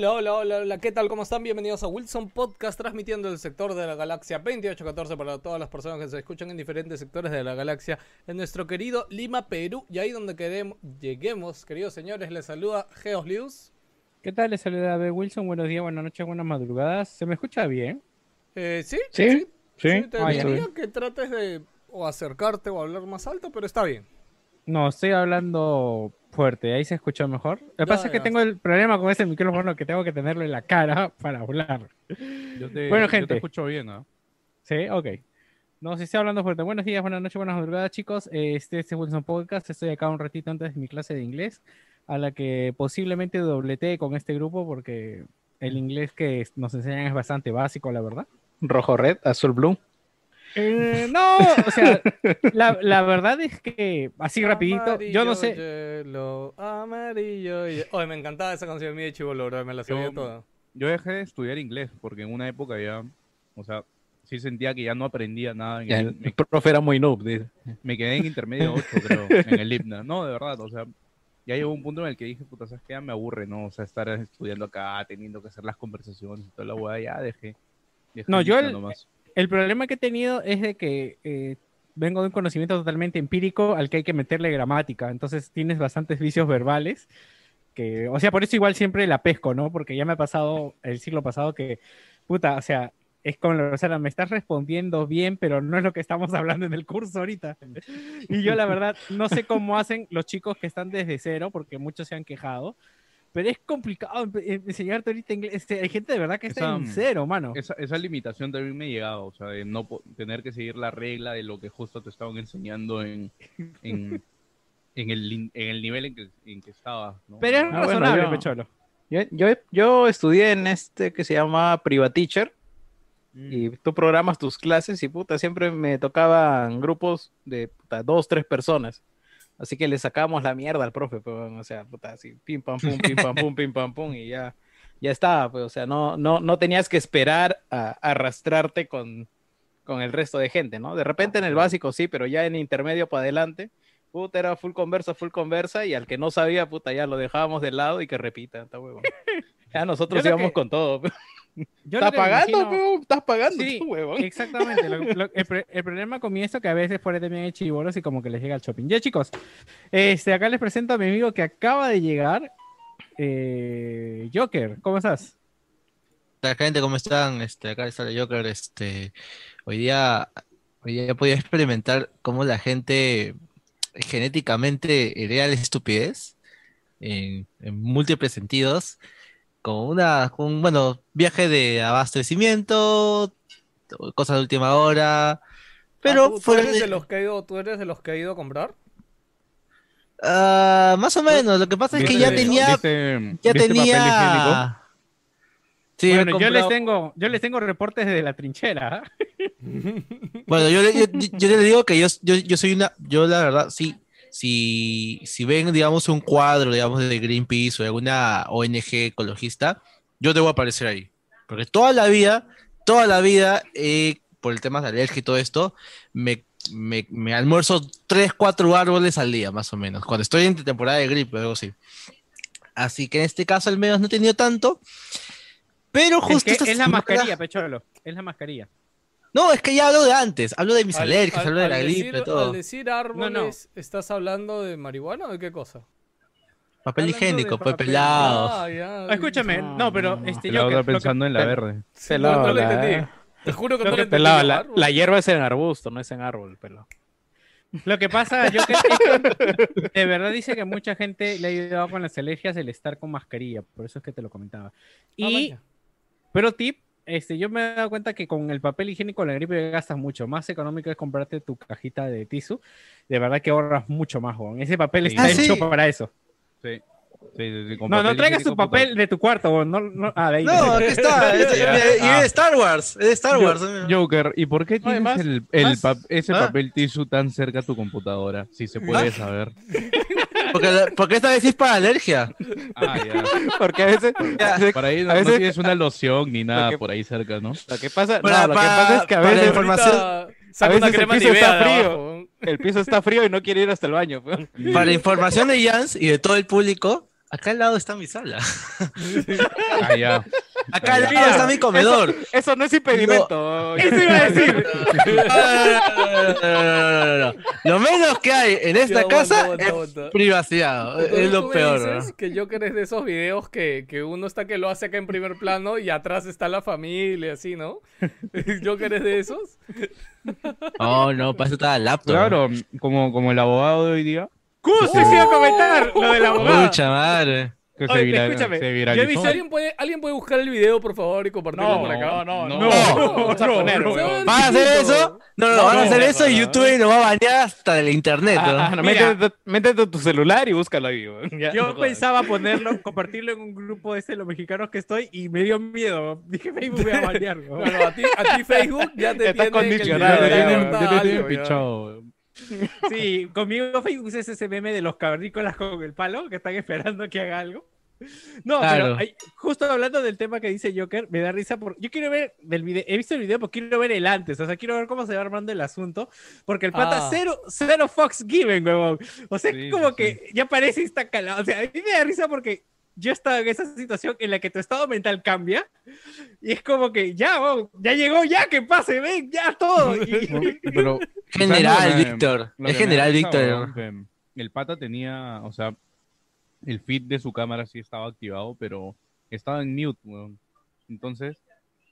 Hola, hola, hola, hola, ¿qué tal? ¿Cómo están? Bienvenidos a Wilson Podcast, transmitiendo el sector de la galaxia 2814 para todas las personas que se escuchan en diferentes sectores de la galaxia en nuestro querido Lima, Perú. Y ahí donde queremos, lleguemos, queridos señores, les saluda Geos Lius. ¿Qué tal? Les saluda B. Wilson. Buenos días, buenas noches, buenas madrugadas. ¿Se me escucha bien? Eh, ¿sí? ¿Sí? Sí, te Ah, diría que trates de o acercarte o hablar más alto, pero está bien. No, estoy hablando fuerte. ¿Ahí se escuchó mejor? Lo que pasa es que tengo el problema con ese micrófono que tengo que tenerlo en la cara para hablar. Yo te, Bueno, yo gente. te escucho bien, ¿no? ¿Sí? Ok. No, si estoy hablando fuerte. Buenos días, buenas noches, buenas madrugadas, chicos. Este es Wilson Podcast. Estoy acá un ratito antes de mi clase de inglés, a la que posiblemente dobletee con este grupo porque el inglés que nos enseñan es bastante básico, la verdad. Rojo, red, azul, blue. Eh, no, o sea, la, la verdad es que así rapidito, yo no sé. Amarillo, hielo, amarillo. y- Oye, me encantaba esa canción mía de Chivolo, bro, me la sabía Yo- toda. Yo dejé de estudiar inglés porque en una época ya, o sea, sí sentía que ya no aprendía nada. en Ya, el- el me, profe era muy noob, dice. me quedé en intermedio 8, creo, en el himna. No, de verdad, o sea, ya llegó un punto en el que dije, puta, ¿sabes qué? Ya me aburre, ¿no? O sea, estar estudiando acá, teniendo que hacer las conversaciones y toda la hueá, ya dejé. dejé No, yo el- nomás. El problema que he tenido es de que eh, vengo de un conocimiento totalmente empírico al que hay que meterle gramática, entonces tienes bastantes vicios verbales. Que, o sea, por eso igual siempre la pesco, ¿no? Porque ya me ha pasado el siglo pasado que, puta, o sea, es como, o sea, me estás respondiendo bien, pero no es lo que estamos hablando en el curso ahorita. Y yo, la verdad, no sé cómo hacen los chicos que están desde cero, porque muchos se han quejado, pero es complicado empe- enseñarte ahorita inglés. Este, Hay gente de verdad que está Esa- en cero, mano. Esa, esa limitación también me llegaba, o sea, de no po- tener que seguir la regla de lo que justo te estaban enseñando en, en, en, el, en el nivel en que, en que estabas, ¿no? Pero es Ah, bueno, razonable, yo- Pecholo. Yo, yo, yo estudié en este que se llama Privateacher Mm. y tú programas tus clases y puta, siempre me tocaban grupos de puta, dos, tres personas. Así que le sacábamos la mierda al profe, pues, o sea, puta, así, pim pam pum, pim pam pum, pim pam pum, y ya, ya estaba, pues, o sea, no, no, no tenías que esperar a, a arrastrarte con, con el resto de gente, ¿no? De repente en el básico sí, pero ya en intermedio para adelante, puta, era full conversa, full conversa, y al que no sabía, puta, ya lo dejábamos de lado y que repita, está huevón. Ya nosotros íbamos que- con todo. Yo ¿Estás pagando, imagino-? ¿Estás pagando Sí, huevón? Exactamente. lo- lo- el, el problema con esto que a veces por también hay chibolos y como que les llega el shopping. Ya, chicos, este, acá les presento a mi amigo que acaba de llegar. eh, Joker, ¿cómo estás? Hola gente, ¿cómo están? Este, acá está el Joker. Este, hoy día, hoy día podía experimentar cómo la gente genéticamente hereda la estupidez en, en múltiples sentidos, con una, un, bueno, viaje de abastecimiento, cosas de última hora, pero Ah, ¿tú, eres de- de los que ha ido, ¿Tú eres de los que ha ido a comprar? ah, más o menos. Lo que pasa es que ¿Viste- ya tenía, viste- ya viste papel higiénico? tenía. Sí, bueno, yo les tengo, yo les tengo reportes desde la trinchera. ¿ah? Bueno, yo, yo, yo- yo le digo que yo, yo, yo soy una, yo la verdad, sí, si, si ven, digamos, un cuadro, digamos, de Greenpeace o de alguna ONG ecologista, yo debo aparecer ahí. Porque toda la vida, toda la vida, eh, por el tema de alergia y todo esto, me, me, me almuerzo 3, 4 árboles al día, más o menos, cuando estoy en temporada de gripe o algo así. Así que en este caso al menos no he tenido tanto. Pero Es, justo que esta es la mascarilla, Pecholo. Es la mascarilla. No, es que ya hablo de antes, hablo de mis Al- alergias, al- hablo de la decir- gripe, todo. Al decir árboles, ¿estás hablando de marihuana o de qué cosa? Papel hablando higiénico, pues papel. pelado. Ah, ya. Ah, escúchame, No, no, pero no, este, lo que- pensando en la verde. No, no lo la- entendí. Te juro que no lo entendí. Pelado, la, la hierba es en arbusto, no es en árbol, pelado. Lo que pasa, yo que de verdad dice que mucha gente le ha ayudado con las alergias el estar con mascarilla, por eso es que te lo comentaba. Ah, Y, pero tip, este, yo me he dado cuenta que con el papel higiénico la gripe gastas mucho. Más económico es comprarte tu cajita de tissue. De verdad que ahorras mucho más, Juan. Ese papel Sí. está Ah, hecho sí. para eso. Sí. Sí, sí, sí, con No, no traigas tu puta. papel de tu cuarto, Juan. No, no, ah, de ahí. No, aquí está, es, es Ah. de Star Wars, es de Star Yo- Wars. Joker, ¿y por qué tienes más- el, el pap- ese ah. papel tissue tan cerca a tu computadora? Si se puede ¿Ah? saber. Porque, la- porque esta vez es para alergia. Ah, ya. Porque a veces, Ya. Por ahí no, A no veces- tienes una loción ni nada que- por ahí cerca, ¿no? lo que pasa, Para- no, lo que pasa es que a veces la información- a veces el piso está frío. el piso está frío y no quiere ir hasta el baño. Para información de Jans y de todo el público, acá al lado está mi sala. Ah, ya. Acá al lado está mi comedor. Eso no es impedimento. Eso iba a decir. No, no, no. Lo menos que hay en esta casa es privacidad. Es tú lo me peor. que Joker es de esos videos que, que uno está que lo hace acá en primer plano y atrás está la familia, así, ¿no? Joker es de esos. Oh, no, para eso está el laptop. Claro, como, como el abogado de hoy día, Justo se iba a comentar lo del abogado. Mucha madre. Que se, escúchame, se yo he viralizó. visto- ¿Alguien puede, ¿Alguien puede buscar el video, por favor, y compartirlo No, por acá? no, no, No. no. No. ¿Van a hacer eso? No, no, No, van a hacer no, eso y YouTube nos va a bañar hasta del internet. ¿no? Ah, ah, no, Mira. métete, métete tu celular y búscalo ahí. weón. Ya, Yo pensaba ponerlo, compartirlo en un grupo de este, los mexicanos que estoy, y me dio miedo. Dije, Facebook me va a banear. ¿no? No, no, a ti, a ti Facebook ya te Está tiene que el condicionado, ya, te tienen pichado. Sí, conmigo Facebook es ese meme de los cavernícolas con el palo que están esperando que haga algo. No, Claro. pero hay- justo hablando del tema que dice Joker, me da risa porque yo quiero ver del video, he visto el video, pero quiero ver el antes, o sea, quiero ver cómo se va armando el asunto, porque el pata Ah. cero, cero Fox Given, huevón. O sea, Sí, como sí, que ya parece está calado, o sea, a mí me da risa porque yo estaba en esa situación en la que tu estado mental cambia y es como que ya, huevón, ya llegó, ya que pase, ven, ya todo. Y- Pero, General, ¿sabes lo que me- Víctor. Es general, Víctor. El pata tenía, o sea, el feed de su cámara sí estaba activado, pero estaba en mute, weón. Entonces,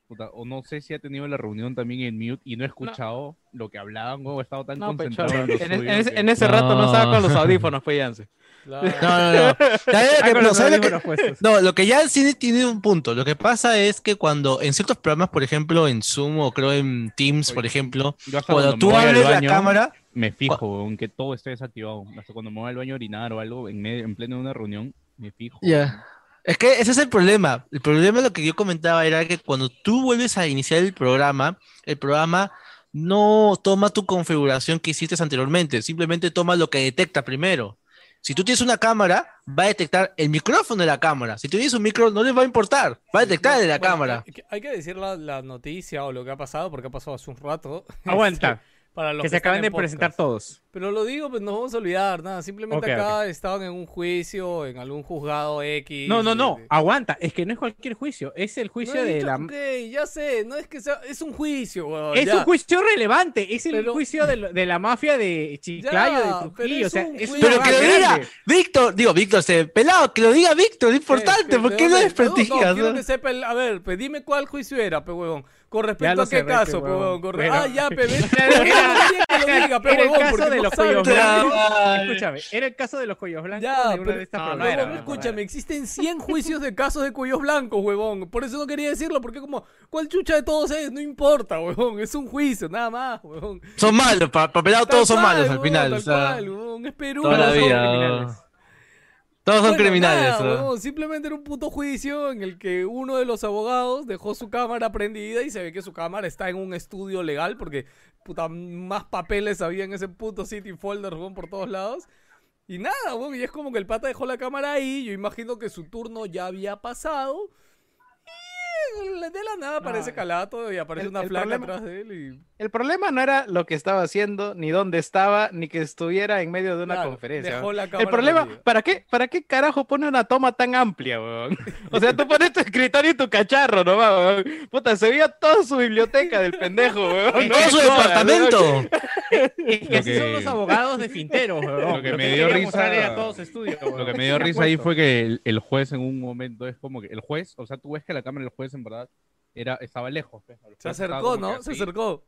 puta, o no sé si ha tenido la reunión también en mute y no he escuchado lo que hablaban, weón. He estado tan No, concentrado en En, suyo en ese, que- en ese rato no estaba con los No. audífonos, pues. No, no, no. ¿Sabes lo Ah, que- con no, los ¿sabes lo que-. No, lo que ya el cine tiene un punto. Lo que pasa es que cuando en ciertos programas, por ejemplo, en Zoom o creo en Teams, por ejemplo, cuando cuando tú abres la cámara, me fijo, weón, que todo esté desactivado. Hasta cuando me voy al baño a orinar o algo, en, medio- en pleno de una reunión, me fijo. Ya. Es que ese es el problema. El problema, lo que yo comentaba, era que cuando tú vuelves a iniciar el programa, el programa no toma tu configuración que hiciste anteriormente, simplemente toma lo que detecta primero. Si tú tienes una cámara, va a detectar el micrófono de la cámara. Si tú tienes un micro, no les va a importar, va a detectar el de la Bueno, cámara. hay que- decir la, la noticia o lo que ha pasado, porque ha pasado hace un rato. Aguanta, Este, para los que se acaban de presentar todos. Pero lo digo, pues no vamos a olvidar nada. Simplemente acá estaban en un juicio, en algún juzgado X. No, no, no, de- de- aguanta, es que no es cualquier juicio, es el No juicio he de dicho, la... ok, ya sé, no es que sea, es un juicio, weón, Es ya. un juicio relevante, es el Pero- juicio de, lo- de la mafia de Chiclayo, Ya, de pero Trujillo, o es sea, es. Pero que lo diga Víctor, digo, Víctor, se pelado, que lo diga Víctor, es importante, que- ¿por ¿de qué desprestigias? No, no, quiero no? que sepa el- a ver, pues dime cuál juicio era, pe huevón. Con respecto a qué caso, pe huevón. huevón. Con re- Bueno. Ah, ya, pe, que lo diga, pe huevón, porque de no los cuellos blancos. Escúchame, era el caso de los cuellos blancos Ya, de una pero- de estas no, no programas. era, no, no escúchame, existen 100 juicios de casos de cuellos blancos, huevón. Por eso no quería decirlo, porque como, ¿cuál chucha de todos es? No importa, huevón. Es un juicio, nada más, huevón. Son malos, para pelado Tal todos son malos al final. tal o sea, cual, huevón, Es Perú. toda la huevón. vida. criminales. Todos son Bueno, criminales. nada, ¿no? huevón, simplemente era un puto juicio en el que uno de los abogados dejó su cámara prendida y se ve que su cámara está en un estudio legal porque puta más papeles había en ese puto city folder por todos lados. Y nada, huevón, y es como que el pata dejó la cámara ahí, yo imagino que su turno ya había pasado. De la nada aparece No, Calato y aparece el- una el flaca problema- atrás de él y... El problema no era lo que estaba haciendo, ni dónde estaba, ni que estuviera en medio de una Claro, conferencia. dejó la El problema. ¿para qué, ¿para qué carajo pone una toma tan amplia, weón? O sea, tú pones tu escritorio y tu cacharro nomás, weón. Puta, se veía toda su biblioteca del pendejo, weón. Todo su departamento. Y que Lo así son que- los abogados de Finteros, weón. Lo que me dio risa- Lo que me dio risa ahí fue que el, el juez en un momento es como que el juez, o sea, tú ves que la cámara del juez en verdad era, estaba lejos. pues, Se acercó, ¿no? Se acercó.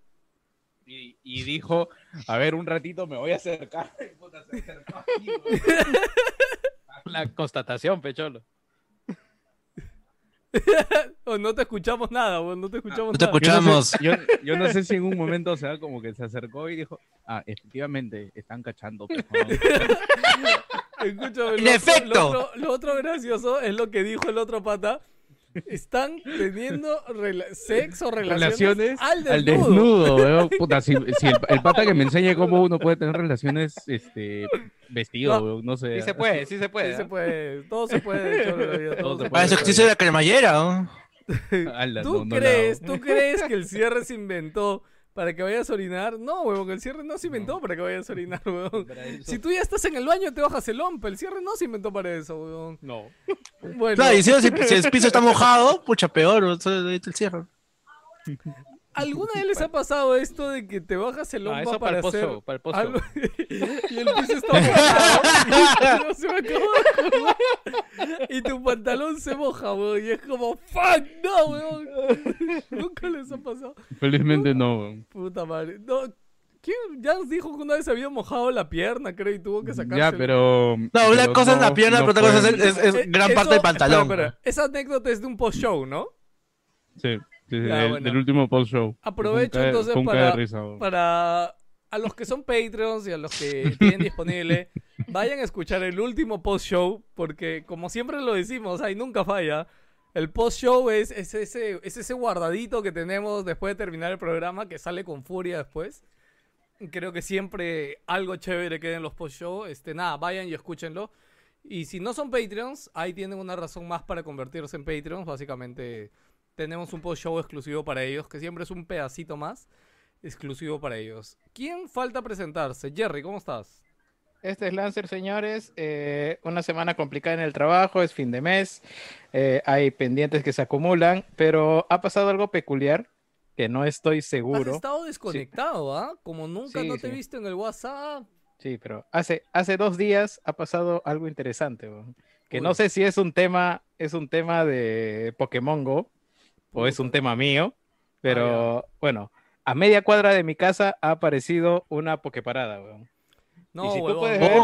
Y, y dijo, a ver, un ratito me voy a acercar. Puta, se acercó. La constatación, pecholo. No te escuchamos nada, weón, no te escuchamos No te nada. escuchamos. Yo, yo no sé si en un momento, o sea, como que se acercó y dijo, ah, efectivamente, están cachando. ¿no?". Escúchame, En lo, efecto. Lo otro gracioso es lo que dijo el otro pata. Están teniendo rela- sexo, relaciones, relaciones al al desnudo. weón. Puta, si, si el, el pata que me enseñe cómo uno puede tener relaciones este, vestido, No. no sé. Sí se puede, sí se puede. Sí se puede, todo se puede, cholo, todo se puede. eso existe la cremallera. ¿no? ¿Tú no, no la crees, tú crees que el cierre se inventó para que vayas a orinar? No, huevón, el cierre no se inventó para que vayas a orinar, huevón. Si tú ya estás en el baño te bajas el ompa, el cierre no se inventó para eso, huevón. No. Bueno, Claro, y si, si- si el piso está mojado, pucha, peor. el cierre. ¿alguna vez les ha pasado esto de que te bajas el No, ompa eso para para el hacer post-show, para el post-show. algo y el piso está mojado? No se me acabó de. Y tu pantalón se moja, weón, y es como, fuck, no, weón. Nunca les ha pasado. Felizmente no, weón. Puta madre. No, ¿Quién ya nos dijo que una vez había mojado la pierna, creo, y tuvo que sacarse? Ya, pero. No, una pero cosa es la pierna, no pero otra cosa es, es- es Eh, gran eso- parte del pantalón. espera, espera. Esa anécdota es de un post-show, ¿no? Sí, Ya, del, bueno. del último post show. Aprovecho entonces para, risa, para a los que son Patreons y a los que tienen disponible, vayan a escuchar el último post-show, porque como siempre lo decimos, ahí nunca falla. El post-show es, es, ese, es ese guardadito que tenemos después de terminar el programa que sale con furia después. Creo que siempre algo chévere queda en los post-show. Este, nada, vayan y escúchenlo. Y si no son Patreons, ahí tienen una razón más para convertirse en Patreons. Básicamente, tenemos un post-show exclusivo para ellos, que siempre es un pedacito más exclusivo para ellos. ¿Quién falta presentarse? Jerry, ¿cómo estás? Este es Lancer, señores. Eh, una semana complicada en el trabajo, es fin de mes. eh, hay pendientes que se acumulan, pero ha pasado algo peculiar que no estoy Has seguro. estado desconectado, ¿ah? Como nunca Sí, no te he sí. visto en el WhatsApp. Sí, pero hace, hace dos días ha pasado algo interesante, weón, que Uy. no sé si es un tema, es un tema de Pokémon Go o es un tema mío, pero bueno, a media cuadra de mi casa ha aparecido una Poképarada, weón. No, si tú puedes no, ver,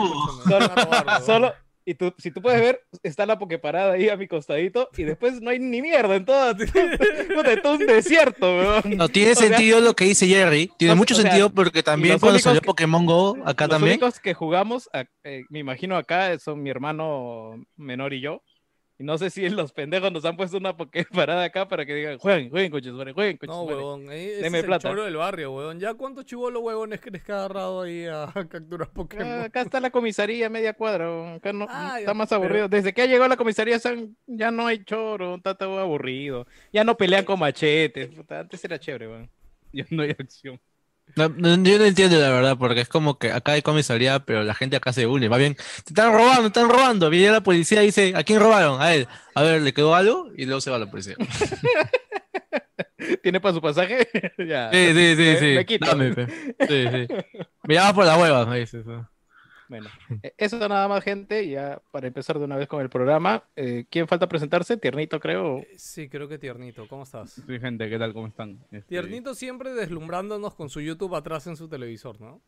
solo- robar. Solo, y tú, si tú puedes ver, está la Poképarada ahí a mi costadito y después no hay ni mierda en todo, es todo un desierto, weón. No, tiene O sea, sentido lo que dice Jerry. Tiene o- mucho o sea, sentido porque también los cuando salió que- Pokémon Go, acá Los también. únicos que jugamos, a- eh, me imagino acá, son mi hermano menor y yo. Y no sé si los pendejos nos han puesto una parada acá para que digan, jueguen, jueguen, coches, jueguen, coches, No, madre". huevón, ahí Deme es el choro del barrio, huevón. ¿Ya cuántos chivolos huevones crees que ha agarrado ahí a capturar Pokémon? Ah, acá está la comisaría media cuadra, weón. acá no, Ah, está más pero- aburrido. Desde que ha llegado la comisaría ya no hay choro, está todo aburrido. Ya no pelean con machetes, antes era chévere, weón. Ya no hay acción. No, no, yo no entiendo la verdad, porque es como que acá hay comisaría, pero la gente acá se une. Va bien, te están robando, te están robando. Viene la policía y dice, ¿a quién robaron? A él. A ver, ¿le quedó algo? Y luego se va la policía. ¿Tiene para su pasaje? ya. Sí, sí, sí, sí. me quito. Dame, pe. Sí, sí. Me por la hueva, me dices. ¿no? Bueno, eh, eso nada más, gente. Ya para empezar de una vez con el programa. eh, ¿Quién falta presentarse? Tiernito, creo. Sí, creo que Tiernito. ¿Cómo estás? Sí, gente, ¿qué tal? ¿Cómo están? Este, Tiernito siempre deslumbrándonos con su YouTube atrás en su televisor, ¿no?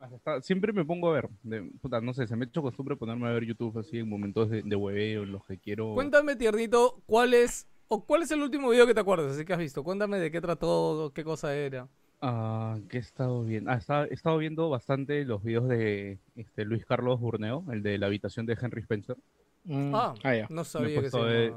hasta- siempre me pongo a ver. de- puta, no sé, se me ha hecho costumbre ponerme a ver YouTube así en momentos de, de hueveo, en los que quiero. Cuéntame, Tiernito, ¿cuál es o cuál es el último video que te acuerdas? Así que has visto. Cuéntame de qué trató, qué cosa era. Ah, ¿qué he estado viendo? Ah, está- he estado viendo bastante los videos de este, Luis Carlos Burneo, el de la habitación de Henry Spencer. Mm, Ah, ah, no sabía que se de-.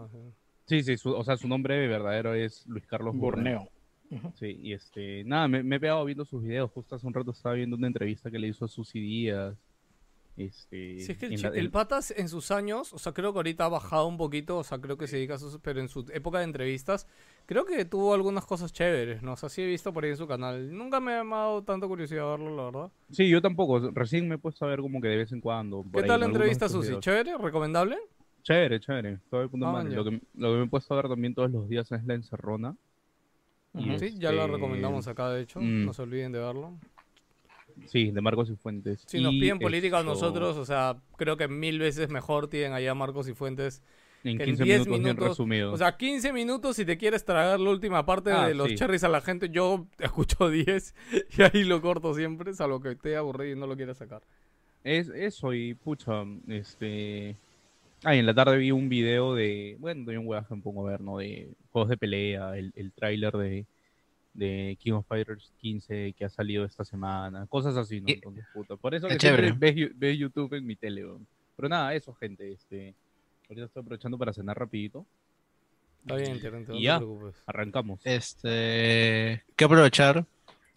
Sí, sí, su- o sea, su nombre verdadero es Luis Carlos Burneo. Borneo. Sí, y este, nada, me, me he pegado viendo sus videos. Justo hace un rato estaba viendo una entrevista que le hizo a Susy Díaz. Este, Si es que el, en la- el en- Patas en sus años, o sea, creo que ahorita ha bajado un poquito, o sea, creo que se dedica a sus, pero en su época de entrevistas, creo que tuvo algunas cosas chéveres, ¿no? O sea, sí he visto por ahí en su canal. Nunca me ha llamado tanta curiosidad verlo, la verdad. Sí, yo tampoco. Recién me he puesto a ver como que de vez en cuando. ¿Qué ahí tal en la algunos entrevista, Susi? ¿Chévere? ¿Recomendable? Chévere, chévere. Todo el punto Ah. Lo que, lo que me he puesto a ver también todos los días es la encerrona. Sí, ya lo este, recomendamos acá, de hecho. mm. No se olviden de verlo. Sí, de Marcos y Fuentes. Si nos piden política a nosotros, o sea, creo que mil veces mejor tienen allá Marcos y Fuentes. En que en 15 10 minutos, bien minutos, resumido. O sea, 15 minutos si te quieres tragar la última parte Ah, de los sí. cherries a la gente, yo escucho 10 y ahí lo corto siempre, salvo que esté aburrido y no lo quiera sacar. Es eso y pucha, este... Ah, y en la tarde vi un video de... Bueno, de un huevaje me pongo a ver, ¿no? De juegos de pelea, el, el tráiler de, de King of Fighters 15 que ha salido esta semana, cosas así, ¿no? Entonces, puta, por eso que siempre ves, ves YouTube en mi tele, weón. Pero nada, eso, gente, este... Ahorita estoy aprovechando para cenar rapidito. Está bien, Terence, no Y te ya. preocupes. Arrancamos. Este, que aprovechar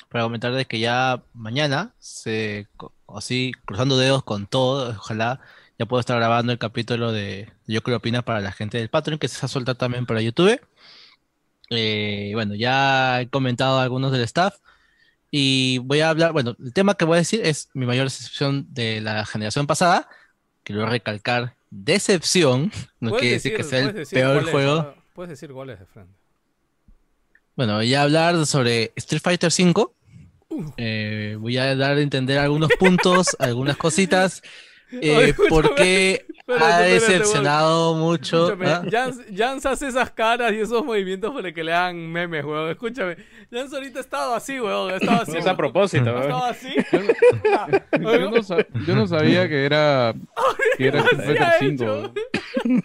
para comentar de que ya mañana, se, así cruzando dedos con todo, ojalá ya puedo estar grabando el capítulo de Yo creo opina para la gente del Patreon, que se va a soltar también para YouTube. Eh, bueno, ya he comentado a algunos del staff y voy a hablar, bueno, el tema que voy a decir es mi mayor decepción de la generación pasada. Quiero recalcar, decepción, no quiere decir que sea el decir peor cuál es, juego. Puedes decir cuál es de frente. Bueno, voy a hablar sobre Street Fighter V. Eh, voy a dar a entender algunos puntos, algunas cositas. Eh, Oye, ha decepcionado mucho. Escúchame, ¿ah? Jans, Jans hace esas caras y esos movimientos para que le hagan memes, weón. Escúchame, Jans ahorita ha estado así, weón. Ha estado así. Es a propósito, Ha weón. estado así. Yo no, sa- yo no sabía que era, que era Street se ha Fighter hecho. 5.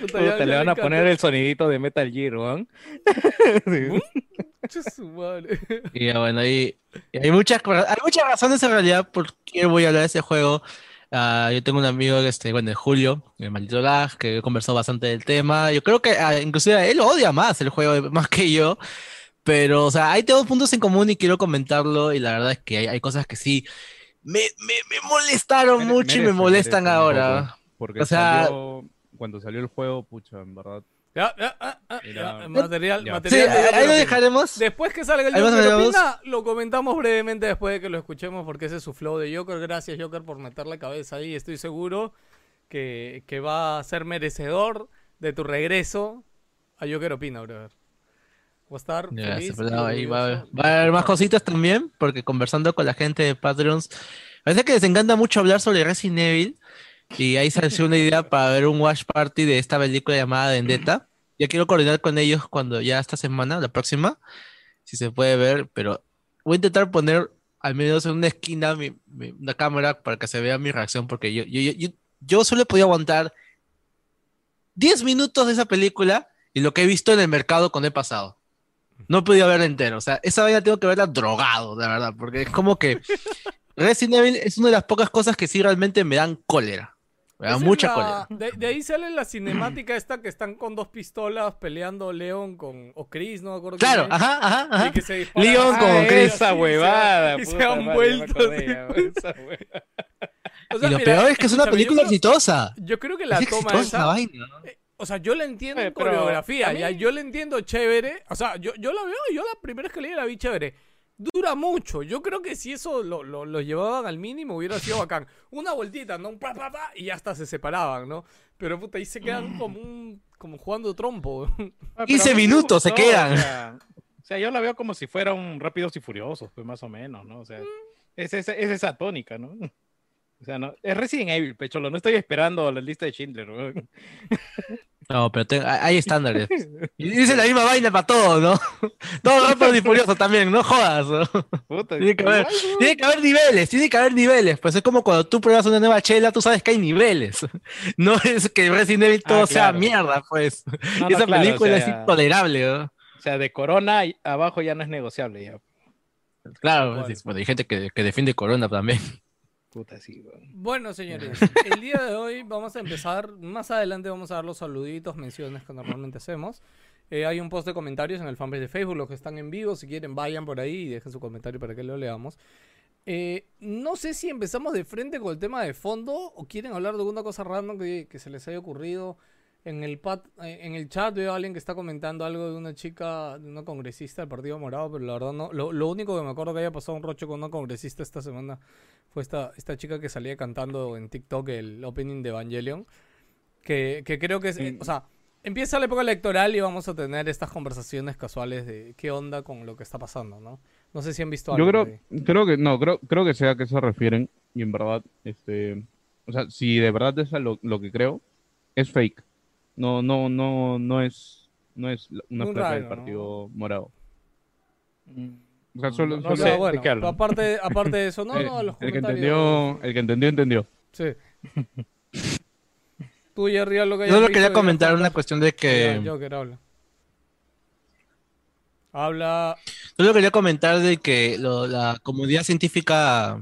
Puta, le van a poner el sonidito de Metal Gear, weón. Madre. Y bueno, hay, y hay, muchas, hay muchas razones en realidad por qué voy a hablar de ese juego. Ah, yo tengo un amigo, este, bueno, Julio, el maldito lag, que conversó bastante del tema. Yo creo que ah, inclusive él odia más el juego, más que yo. Pero, o sea, hay tengo puntos en común y quiero comentarlo. Y la verdad es que hay, hay cosas que sí me, me, me molestaron Mere- mucho y me molestan merece ahora. Porque O sea- salió, cuando salió el juego, pucha, en verdad. Ya, ya, ah, ah, Era- ya, material, Ya. Material. ahí lo dejaremos. Después que salga el Joker. Opina, lo comentamos brevemente después de que lo escuchemos porque ese es su flow de Joker. Gracias Joker por meterle cabeza ahí. Estoy seguro que, que va a ser merecedor de tu regreso a Joker Opina, brother. Va a estar feliz ahí va, va a haber más cositas también, porque conversando con la gente de Patreons, parece que les encanta mucho hablar sobre Resident Evil. Y ahí salió una idea para ver un watch party de esta película llamada Vendetta. Ya quiero coordinar con ellos cuando ya esta semana, la próxima, si se puede ver, pero voy a intentar poner al menos en una esquina mi, mi- una cámara para que se vea mi reacción, porque yo, yo, yo, yo, solo he podido aguantar 10 minutos de esa película y lo que he visto en el mercado cuando he pasado. No he podido verla entero. O sea, esa vaina tengo que verla drogado, de verdad, porque es como que Resident Evil es una de las pocas cosas que sí realmente me dan cólera. Me dan es mucha la- cólera. De, de ahí sale la cinemática esta que están con dos pistolas peleando Leon con. o Chris, no me acuerdo Claro, ajá, ajá, ajá. Así, con Chris. esa huevada. Y se puta han madre, vuelto. ya, esa huevada. O sea, y lo mira, peor es que es una película yo creo- exitosa. Yo creo que la Es toma exitosa esa. la vaina. O sea, yo la entiendo Eh, en pero coreografía, mí- ya, yo la entiendo chévere. O sea, yo, yo la veo, yo la primera vez que leí la vi chévere. Dura mucho. Yo creo que si eso lo, lo, lo llevaban al mínimo hubiera sido bacán. Una vueltita, ¿no? Un pa, pa, pa, y hasta se separaban, ¿no? Pero puta, ahí se quedan como un, como jugando trompo. Ah, 15 pero a mí me minutos se quedan. O sea, o sea, yo la veo como si fuera un Rápidos y Furiosos, pues más o menos, ¿no? O sea, es, esa- es esa tónica, ¿no? O sea, no, es Resident Evil, Pecholo, no estoy esperando la lista de Schindler, ¿no? No, pero hay estándares. Y dice la misma vaina para todo, ¿no? Todo rápido y furioso también, no jodas. ¿no? Puta, Tiene que haber, tiene que haber niveles, tiene que haber niveles. Pues es como cuando tú pruebas una nueva chela, tú sabes que hay niveles. No es que Resident Evil todo Ah, sea mierda, pues. No, no, Esa claro, o película sea, es intolerable, ¿no? O sea, de Corona abajo ya no es negociable, ya. Claro, bueno, hay gente que, que defiende Corona también. Puta, sí, weón. Bueno, señores, el día de hoy vamos a empezar. Más adelante vamos a dar los saluditos, menciones que normalmente hacemos. Eh, hay un post de comentarios en el fanpage de Facebook. Los que están en vivo, si quieren, vayan por ahí y dejen su comentario para que lo leamos. Eh, no sé si empezamos de frente con el tema de fondo o quieren hablar de alguna cosa random que, que se les haya ocurrido. En el, pat- eh, en el chat veo a alguien que está comentando algo de una chica, de una congresista del Partido Morado, pero la verdad no. Lo, lo único que me acuerdo que haya pasado un rocho con una congresista esta semana fue esta, esta chica que salía cantando en TikTok el opening de Evangelion. Que, que creo que es. eh, o sea, empieza la época electoral y vamos a tener estas conversaciones casuales de qué onda con lo que está pasando, ¿no? No sé si han visto algo. Yo creo, de- creo que, no, creo, creo que sea a qué se refieren. Y en verdad, este, o sea, si de verdad es lo, lo que creo, es fake. No, no, no, no es, no es una placa del partido morado. Mm, O sea, solo, No solo- sé, aparte, aparte de eso, no, eh, no, los el que entendió, el que entendió, entendió. Sí. Tú, Jerry, algo que Yo solo quería comentar una cuestión de que. Joker, habla. Habla. Solo quería comentar de que lo- la comunidad científica.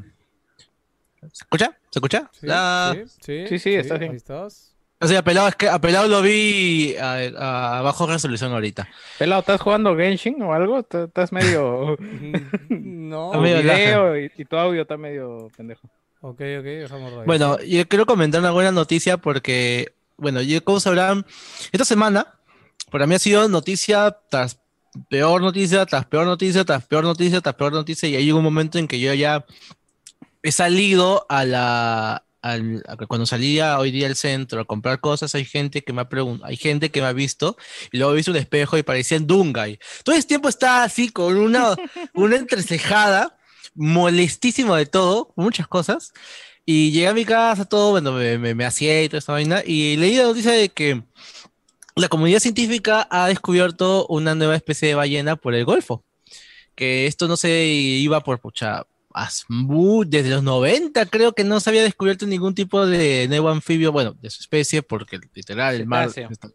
¿Se escucha? ¿Se escucha? Sí, La- sí, sí, Sí, sí, estás bien. Ahí estás. O sea, apelado, es que apelado lo vi a, a bajo resolución ahorita. Pelado, ¿estás jugando Genshin o algo? ¿T- ¿Estás medio... No. Está tu medio video y, y tu audio está medio pendejo? Ok, ok, dejamos ahí. Bueno, yo quiero comentar una buena noticia porque, bueno, yo como sabrán, esta semana para mí ha sido noticia tras peor noticia, tras peor noticia, tras peor noticia, tras peor noticia, y hay un momento en que yo ya he salido a la, al- cuando salía hoy día al centro a comprar cosas, hay gente que me ha preguntado, hay gente que me ha visto, y luego he visto un espejo y parecía en Dungay. Todo ese tiempo estaba así con una, una entrecejada, molestísimo de todo, muchas cosas. Y llegué a mi casa, todo, bueno, me, me, me hacía y toda esta vaina, y leí la noticia de que la comunidad científica ha descubierto una nueva especie de ballena por el Golfo. Que esto no se iba por, pucha, desde los 90 creo que no se había descubierto ningún tipo de nuevo anfibio, bueno, de su especie, porque literal el mar está,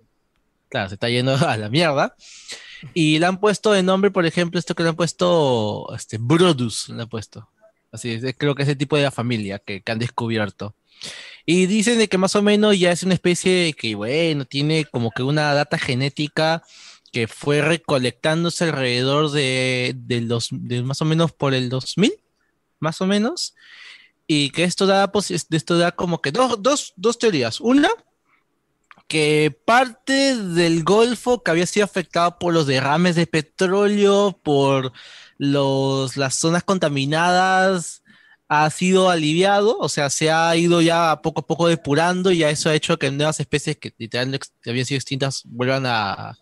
claro, se está yendo a la mierda. Y le han puesto de nombre, por ejemplo, esto que le han puesto, este, Brodus, le han puesto. Así es, creo que es el tipo de la familia que, que han descubierto. Y dicen de que más o menos ya es una especie que, bueno, tiene como que una data genética que fue recolectándose alrededor de, de los, de más o menos por el 2000, más o menos. Y que esto da, posi- esto da como que dos, dos, dos teorías. Una, que parte del Golfo que había sido afectado por los derrames de petróleo, por los, las zonas contaminadas, ha sido aliviado, o sea, se ha ido ya poco a poco depurando y ya eso ha hecho que nuevas especies que literalmente habían sido extintas vuelvan a,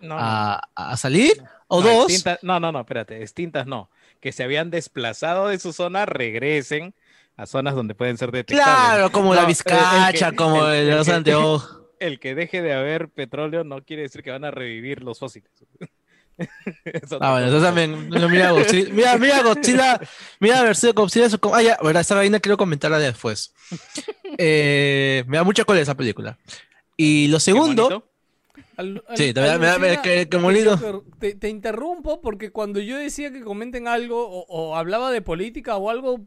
No, a, a salir. O no, dos, no, no, no, espérate, extintas no. Que se habían desplazado de su zona, regresen a zonas donde pueden ser detectables. claro, como No, la el vizcacha, que- como el- el, el los anteojos. El que deje de haber petróleo no quiere decir que van a revivir los fósiles. Ah, bueno, eso también. Mira, Godzilla, mira, mira Godzilla, mira versión Godzilla. eso Ah, ya, verdad, esa vaina quiero comentarla después. Eh, me da mucha cola esa película. Y lo segundo. Al- al- Sí, te- me da- que- molido. Te, te interrumpo porque cuando yo decía que comenten algo o, o hablaba de política o algo,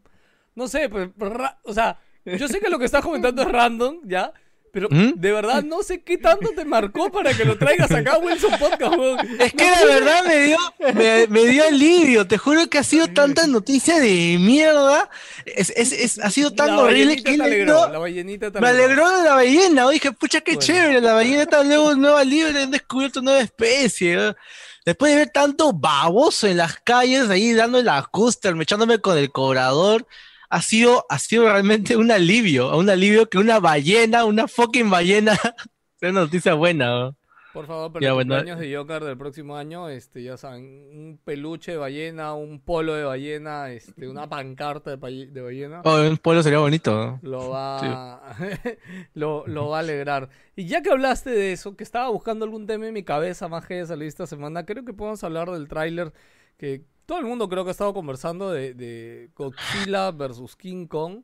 no sé, pues, ra- o sea, yo sé que lo que estás comentando es random, ¿ya? Pero ¿Mm? de verdad no sé qué tanto te marcó para que lo traigas acá a Wilson Podcast, weón. es que de verdad me dio, me, me dio alivio. Te juro que ha sido tanta noticia de mierda. Es, es, es- ha sido tan La horrible que alegró, la ballenita me alegró de la ballena. Dije, pucha, qué Bueno. chévere. La ballena está luego nueva libre, han descubierto nueva especie. ¿no? Después de ver tanto baboso en las calles, ahí dando la cúster, echándome con el cobrador, ha sido, ha sido realmente un alivio. Un alivio que una ballena, una fucking ballena, sea una noticia buena. ¿no? Por favor, para el bueno. cumpleaños de Joker del próximo año, este, ya saben, un peluche de ballena, un polo de ballena, este, una pancarta de, balle- de ballena. Oh, un pueblo sería bonito. ¿no? lo va lo, lo va a alegrar. Y ya que hablaste de eso, que estaba buscando algún tema en mi cabeza más que salido esta semana, creo que podemos hablar del tráiler que todo el mundo creo que ha estado conversando de, de Godzilla versus King Kong.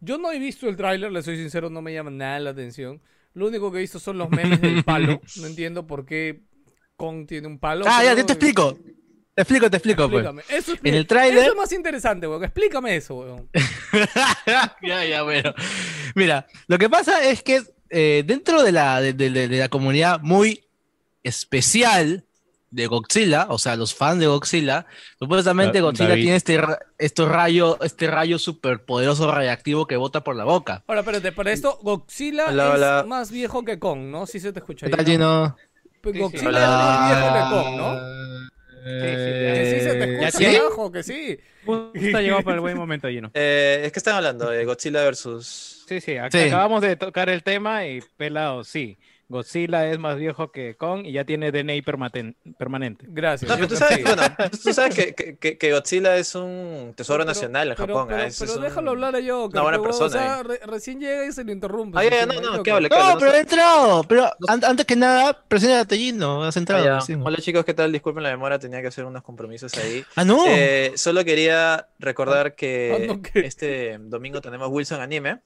Yo no he visto el tráiler, le soy sincero, no me llama nada la atención. Lo único que he visto son los memes del palo. No entiendo por qué Kong tiene un palo. Ah, ya, te explico. Te explico, te explico, pues. Explícame. Eso es, En el eso tráiler- es más interesante, weón. Explícame eso, weón. ya, ya, bueno. Mira, lo que pasa es que eh, dentro de la, de, de- de la comunidad muy especial de Godzilla, o sea, los fans de Godzilla, supuestamente Godzilla David. tiene este, este rayo, este rayo súper poderoso radiactivo que bota por la boca. Ahora, espérate, para esto, Godzilla Hola, es hola. más viejo que Kong, ¿no? Sí se te escucha ¿Qué ahí, tal, ¿no? Gino? Pues Sí. Godzilla Hola. es más viejo que Kong, ¿no? Que sí se te Eh, escucha, ¿sí? carajo, que sí. Justo llegó para el buen momento, Gino. Eh, es que están hablando de Godzilla versus. Sí, sí, ac- Sí. acabamos de tocar el tema y pelado, sí. Godzilla es más viejo que Kong y ya tiene DNA permaten- permanente. Gracias. No, pero tú sabes, sí. bueno, tú sabes que, que- que- que Godzilla es un tesoro Pero- nacional en pero- Japón. Pero, ah, pero un- déjalo hablar a yo. una buena O persona, sea, re- recién llega y se le interrumpe. Ah, ya, no, que hable, que pero he entrado. Pero an- antes que nada, preséntate, Gino. Has Ah, entrado. recién. Hola chicos, ¿qué tal? Disculpen la demora, tenía que hacer unos compromisos ahí. Ah, no. Eh, solo quería recordar que ah, no, ¿qué? este domingo tenemos Wilson Anime.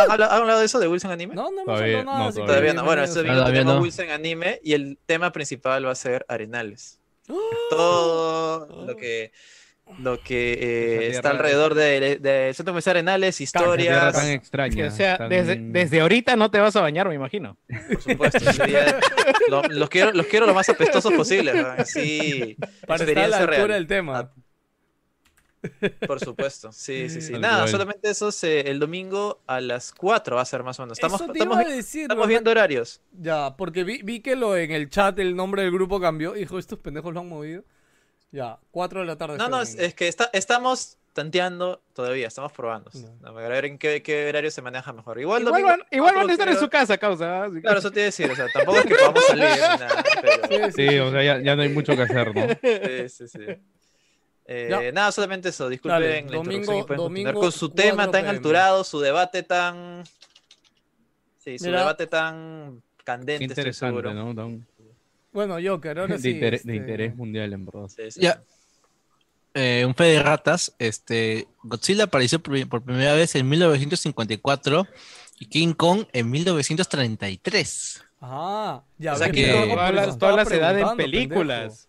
¿Han hablado, de eso de Wilson Anime? No, no hemos Todavía- hablado nada. no, así que Todavía no. Bueno, este domingo Todavía tenemos no. Wilson Anime y el tema principal va a ser Arenales. ¡Ah! Todo lo que lo que eh, está alrededor del de, de Centro Comercial Arenales, historias, tan extraña. o sea, tan- desde, desde ahorita no te vas a bañar, me imagino. por supuesto. lo- los, quiero, los quiero lo más apestosos posible. ¿no? Así, Para estar a la altura real. del tema. Ah, Por supuesto, sí, sí, sí. Nada, cual. solamente eso se- el domingo a las 4 va a ser más o menos. Estamos, Eso te estamos, iba a decir. estamos ¿verdad? viendo horarios. Ya, porque vi, vi que lo en el chat el nombre del grupo cambió. Dijo, estos pendejos lo han movido. Ya, 4 de la tarde. No, este no, es, es que está, estamos tanteando todavía, estamos probando. No. A ver en qué, qué horario se maneja mejor. Igual, Igual, domingo van, igual van a estar en su casa, causa. así que- Claro, eso te iba a decir, o sea, tampoco es que podamos salir nada. pero- Sí, o sea, ya, ya no hay mucho que hacer, ¿no? Sí, sí, sí. Eh, Ya. Nada, solamente eso. Disculpen Dale, la y domingo- domingo con su tema 4 tan PM. alturado, su debate tan. Sí, su Mira. debate tan Qué candente, estoy interesante, seguro. ¿no? Tan- Bueno, Joker, ahora de, sí. interés, este, de interés mundial, en verdad. Sí, sí, Ya. Eh, un fe de ratas. Este, Godzilla apareció por, por primera vez en 1954 y King Kong en 1933. Ah, ya. O sea que- todas todas las edades en películas.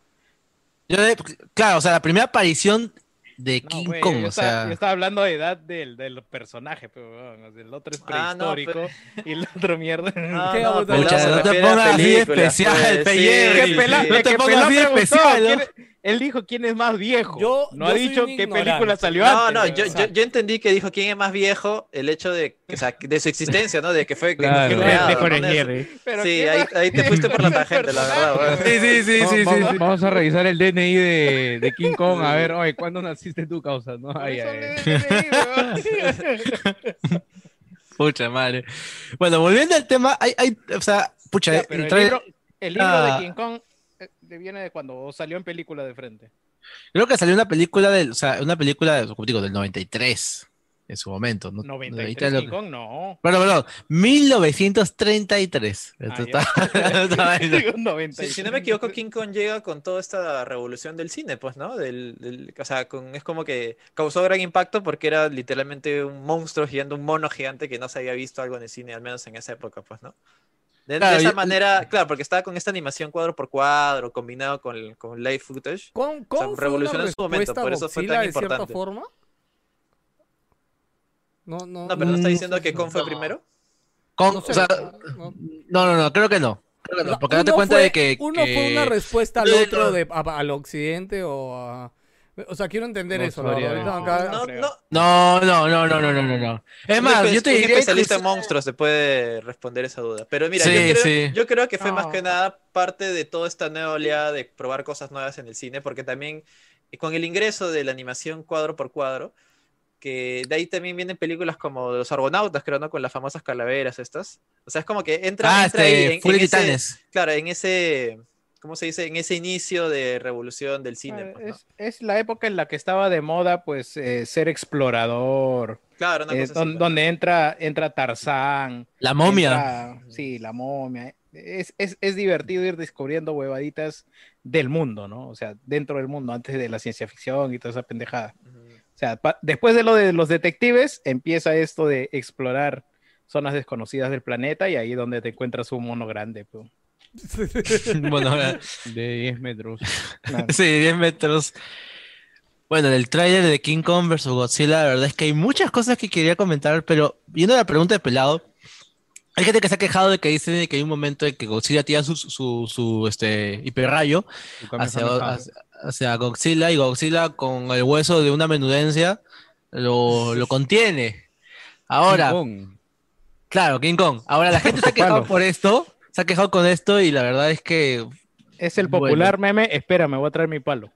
Yo de- claro, o sea, la primera aparición de No, King Kong, yo, o estaba, sea. yo estaba hablando de edad del, del personaje, pero weón, o sea, el otro es Ah, no, prehistórico y el otro mierda. Ah, ¿Qué no, pero no te pongas así especial, pues, sí, Jerry. ¿Qué sí, pela- sí. No te pongas así especial, ¿no? ¿Quién- Él dijo quién es más viejo. Yo- no yo ha dicho qué película salió No, antes. no, weón. yo, yo, yo entendí que dijo quién es más viejo, el hecho de, o sea, de su existencia, ¿no? De que fue Claro. De- creado, de ¿no? De. Jerry. Pero Sí, ¿quién ahí, ahí te fuiste por la tangente, la verdad. Sí, sí, sí, Vamos, sí, sí, vamos- sí. vamos a revisar el DNI de, de King Kong. A ver, oye, ¿cuándo naciste tú, causa? No, weón. Pucha madre. Bueno, volviendo al tema, hay, hay, o sea, pucha, Ya, pero el libro, el libro Ah. de King Kong de- viene de cuando salió en película de frente. creo que salió una película del, o sea, una película, como digo, del 93 en su momento. ¿no? 93 Ahorita lo- King Kong, no. Perdón, perdón, 1933. Ah, Si, 93. si no me equivoco, King Kong llega con toda esta revolución del cine, pues, ¿no? Del, del- o sea, con, es como que causó gran impacto porque era literalmente un monstruo gigante, un mono gigante que no se había visto algo en el cine, al menos en esa época, pues, ¿no? De, de Claro, esa yo- manera, claro, porque estaba con esta animación cuadro por cuadro, combinado con, con live footage. ¿Con, O sea, con revolucionó en su momento, por eso fue tan de cierta importante. forma? No, no. No, pero no está diciendo que Kong fue primero. Con- no sé, o sea, no. no, no, creo que no. Creo que no, porque date cuenta fue- de que. Uno que- fue una respuesta al otro, de, a- al occidente o a... O sea, quiero entender No eso. No, no. No, no, no, no, no, no, no, no. Es Un más, yo te un diría especialista en monstruos te puede responder esa duda. Pero mira, Sí, yo, creo, sí. yo creo que fue más que nada parte de toda esta nueva oleada de probar cosas nuevas en el cine, porque también eh, con el ingreso de la animación cuadro por cuadro, que de ahí también vienen películas como Los Argonautas, creo, ¿no? Con las famosas calaveras estas. O sea, es como que entra, Ah, entra ahí este, en, Full en claro, en ese, ¿cómo se dice? En ese inicio de revolución del cine. Ah, pues, ¿no? es, es la época en la que estaba de moda, pues, eh, ser explorador, Claro, una eh, cosa así, don- pues. donde entra, entra Tarzán. La momia. entra- sí, la momia. Es, es, es divertido ir descubriendo huevaditas del mundo, ¿no? O sea, dentro del mundo, antes de la ciencia ficción y toda esa pendejada. Ujú. O sea, después de lo de los detectives, empieza esto de explorar zonas desconocidas del planeta y ahí donde te encuentras un mono grande. pues. bueno, De 10 metros. Claro. sí, 10 metros. Bueno, el tráiler de King Kong vs. Godzilla, la verdad es que hay muchas cosas que quería comentar, pero viendo la pregunta de pelado, Hay gente que se ha quejado de que dice que hay un momento en que Godzilla tira su, su, su, este, hiperrayo hacia, hacia, hacia Godzilla y Godzilla con el hueso de una menudencia lo, lo contiene. Ahora, King Kong. claro, King Kong. Ahora la gente se ha quejado por esto, se ha quejado con esto y la verdad es que, Es el Bueno. popular meme, espera, me voy a traer mi palo.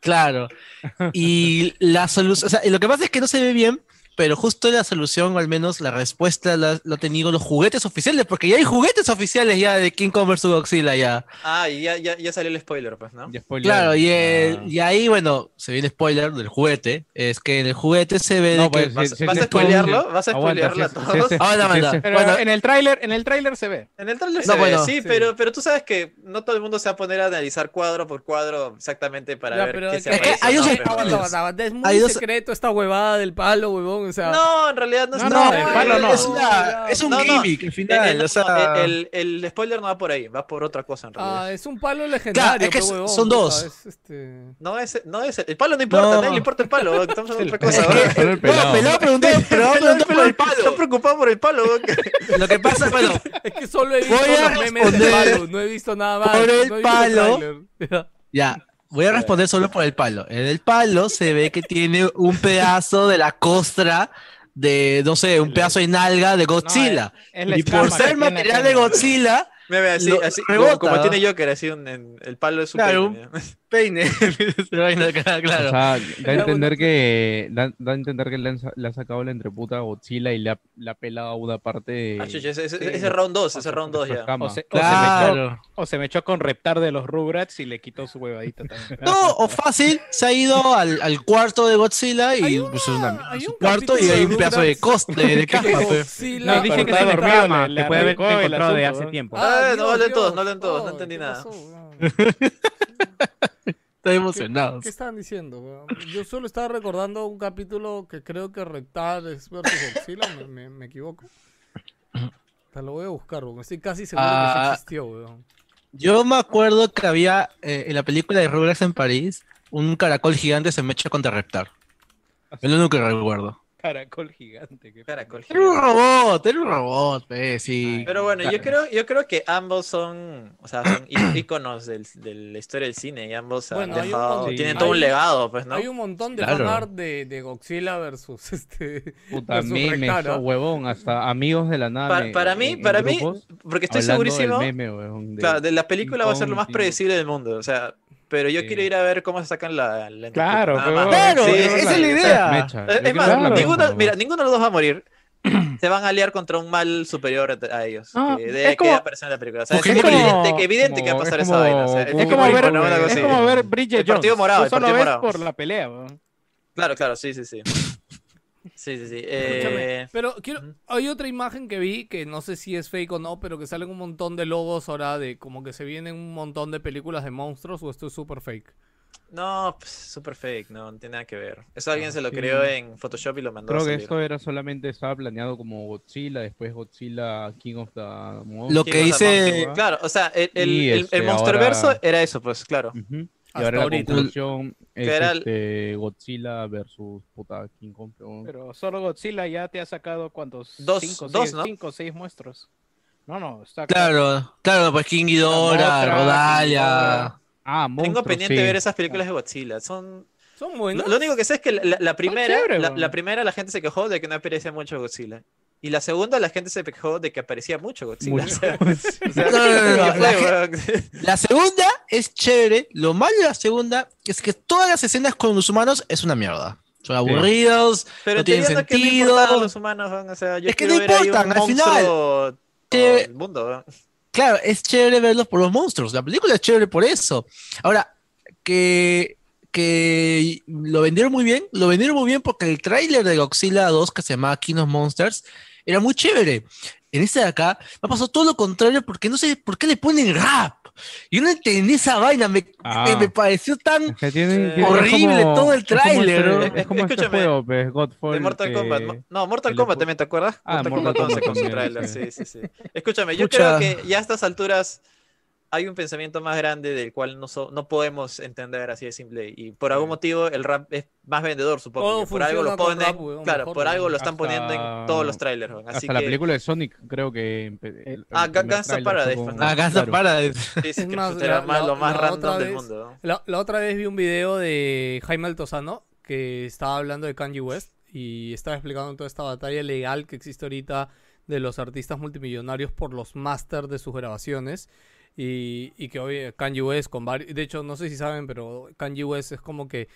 claro. Y la solución, o sea, lo que pasa es que no se ve bien, pero justo la solución, o al menos la respuesta, la, lo han tenido los juguetes oficiales, porque ya hay juguetes oficiales ya de King Kong vs. Godzilla ya. Ah, y ya, ya, ya salió el spoiler, pues, ¿no? Claro, y, el- Ah. y ahí, bueno, se viene spoiler del juguete. Es que en el juguete se ve No, de que. ¿Vas, si- a spoilearlo? ¿Vas a spoilearlo a si- si todos? Ah, no, no. ese- Pero Bueno. en el tráiler, en el tráiler se ve. En el trailer No, se bueno, ve, sí, sí. Pero, pero tú sabes que no todo el mundo se va a poner a analizar cuadro por cuadro exactamente para Ya, ver pero qué se Es que hay no, aguanta, Es muy Hay dos- secreto esta huevada del palo, huevón. O sea, No, en realidad no es No, nada. no, el palo no. Es, una- es un No, no. gimmick, al El, final. el- o sea, el- el spoiler no va por ahí, va por otra cosa en realidad. ah, es un palo legendario. es que pe, son- dos. es este... No es, no es el palo no importa, No. a nadie le importa el palo, estamos hablando de otra cosa. es weón. que- el pelado. pelado pregunté, pero preguntar por el palo. preocupado por el palo. weón. Lo que pasa, bueno, Es que solo he visto los memes del palo. No he visto nada más. por el palo. ya. Voy a responder solo por el palo. En el palo se ve que tiene un pedazo de la costra de, no sé, un pedazo de nalga de Godzilla. Es la y por ser material de Godzilla, Me ve así, Lo- así rebota. como, como tiene Joker, así un, en- el palo es su Claro, peine, ¿no? peine. Acá, O claro. sea, da a entender que da, da a entender que le han, le ha sacado la entreputa a Godzilla y le ha, le ha pelado a una parte de, Ah, chucha, ese, ese- ese round 2, ese round 2 de su ya. O se, o se me echó, Claro. o se me echó con Reptar de los Rugrats y le quitó su huevadita también. No, o fácil, se ha ido al, al cuarto de Godzilla y pues, una- una- hay su un cuarto y hay un pedazo de costa, de. Que pues. Godzilla- No, pero que se dormido, le- puede haber encontrado de hace ¿no? tiempo. Ah, no hablen todos, no hablen todos, no entendí ¿qué nada. pasó, weón? Están emocionados. ¿Qué estaban diciendo? weón? Yo solo estaba recordando un capítulo que creo que Rectal es versus Godzilla, me, me, me equivoco. Te lo voy a buscar, weón. Estoy casi seguro que Ah. sí existió, weón. Yo me acuerdo que había eh, en la película de Rugrats en París un caracol gigante se mecha contra Reptar. Es lo único que recuerdo. Caracol gigante. qué Caracol Era un gigante. robot, era un robot, pues, sí. Pero bueno, yo creo, yo creo que ambos son, o sea, son íconos del- de la historia del cine y ambos han Bueno, hay un dejado, montón- tienen hay- todo un legado, pues, ¿no? Hay un montón de Claro. fanart de, de Godzilla versus este. Puta, versus ¿ah? oh, huevón, hasta amigos de la nave. Para, para mí, en- en para mí, grupos, porque estoy segurísimo, meme, huevón, de- claro, de la película va a ser lo más sí. predecible del mundo, o sea, pero yo Sí. quiero ir a ver cómo se sacan la, la Claro, pero-. Claro, Sí, esa es la idea. Es más, ninguno, mira, ninguno de los dos va a morir. Se van a aliar contra un mal superior a a ellos. No, que es que como- aparecer en la película. O sea, es, evidente, que, evidente que va a pasar es esa vaina. o sea, Es como ver, es como ver Bridget El partido morado, Tú el solo partido ves morado. por la pelea. Claro, claro, sí, sí, sí. Sí, sí, sí. Escúchame, Eh, pero quiero, hay otra imagen que vi que no sé si es fake o no, pero que salen un montón de logos ahora de como que se vienen un montón de películas de monstruos o esto es super fake. no, pues, super fake, no, no tiene nada que ver. Eso alguien se lo sí. creó en Photoshop y lo mandó Creo a que esto era solamente, estaba planeado como Godzilla, después Godzilla King of the Monsters. Lo que más, Claro, o sea, el, el, este, el Monsterverso ahora- era eso, pues, claro. Ujú. Y Hasta ahora la ahorita. conclusión es era el- este, Godzilla versus puta King Kong. pero- Pero solo Godzilla ya te ha sacado cuántos? Dos- cinco, dos, seis, ¿no? cinco o seis muestros. No, no, está Claro, claro, pues King Ghidorah, Rodalia. Ah, Tengo pendiente sí. ver esas películas de Godzilla. Son Son Lo, buenos. lo único que sé es que la, la- la primera, chévere, la, la primera la gente se quejó de que no aparecía mucho Godzilla. Y la segunda la gente se quejó de que aparecía mucho Godzilla. Mucho. O sea, o sea, No, no, no, no, ¿qué la segunda es chévere. Lo malo de la segunda es que todas las escenas con los humanos es una mierda. Son aburridos, Pero no en tienen que no sentido. importan los humanos, weón. O sea, yo Es que no importan, al final. mundo. Claro, es chévere verlos por los monstruos. La película es chévere por eso. Ahora, que, que lo vendieron muy bien, lo vendieron muy bien porque el tráiler de Godzilla 2, que se llamaba King of Monsters, era muy chévere. En este de acá me ha pasado todo lo contrario porque no sé por qué le ponen rap. Yo no entendí esa vaina, me, Ah. me, me pareció tan... Es que tiene- tiene- es horrible como- todo el es como tráiler, este- ¿no? Es como este Escúchame, juego, pues, Godfall. De Mortal que- Kombat. No, Mortal Kombat también, ¿te acuerdas? Ah, Mortal Mortal Kombat 11 Kombat con su también, tráiler, sí. sí, sí, sí. Escúchame, yo Pucha. creo que ya a estas alturas hay un pensamiento más grande del cual no, so- no podemos entender así de simple. Y por algún motivo el rap es más vendedor, supongo. Todo que por algo lo ponen, rap, weón, claro, mejor, por algo weón. lo están poniendo en todos los trailers. Así Hasta la que- película de Sonic, creo que. el- Ah, primer Gangsta Paradise. Ah, Gangsta claro. Paradise. Sí, sí, Es que más, era la- más- la- lo más random otra del vez- mundo. ¿no? La, la otra vez vi un video de Jaime Altozano que estaba hablando de Kanye West y estaba explicando toda esta batalla legal que existe ahorita de los artistas multimillonarios por los masters de sus grabaciones. Y, y que hoy Kanye West con varios... De hecho, no sé si saben, pero Kanye West es como que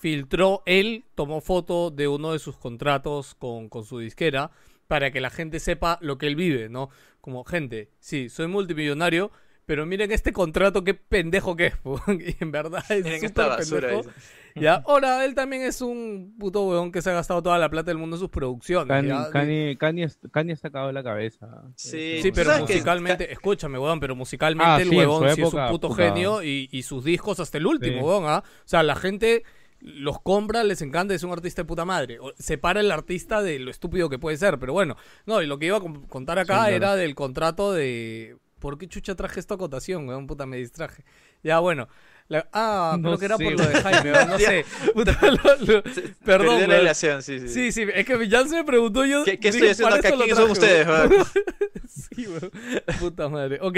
filtró, él tomó foto de uno de sus contratos con, con su disquera para que la gente sepa lo que él vive, ¿no? Como, gente, sí, soy multimillonario, pero miren este contrato, qué pendejo que es, po". y en verdad es Miren esta súper basura. pendejo. Ya, ahora él también es un puto weón que se ha gastado toda la plata del mundo en sus producciones. Kanye. Kanye, Kanye, est- Kanye está cagado de la cabeza. Sí, Sí, ¿tú pero sabes que- musicalmente, escúchame, weón, pero musicalmente Ah, el sí, en huevón su sí es un puto puta. genio y, y sus discos hasta el último, Sí. weón, ¿ah? O sea, la gente los compra, les encanta, es un artista de puta madre. Separa el artista de lo estúpido que puede ser, pero bueno. No, y lo que iba a contar acá Sí, claro. era del contrato de... ¿Por qué chucha traje esta acotación, weón? Puta, me distraje. Ya, bueno. La- Ah, No creo que era por lo de Jaime, no sé. Puta, lo- lo- Perdió Perdón, la weón. relación, sí, sí. Sí, sí, es que Jan se me preguntó yo. ¿Qué, qué estoy haciendo "Para acá? ¿Quiénes son ustedes? weón". weón? Sí, weón. Puta madre. Ok.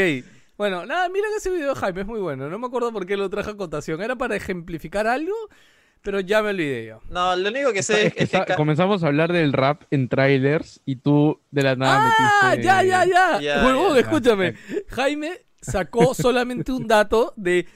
Bueno, nada, miren ese video de Jaime, es muy bueno. No me acuerdo por qué lo traje a cotación. Era para ejemplificar algo, pero ya me olvidé ya. No, lo único que sé es que es que está- ca- comenzamos a hablar del rap en trailers y tú de la nada Ah, metiste. ya, ya, ya. Ya, Huevón, ya. escúchame. Jaime sacó solamente un dato de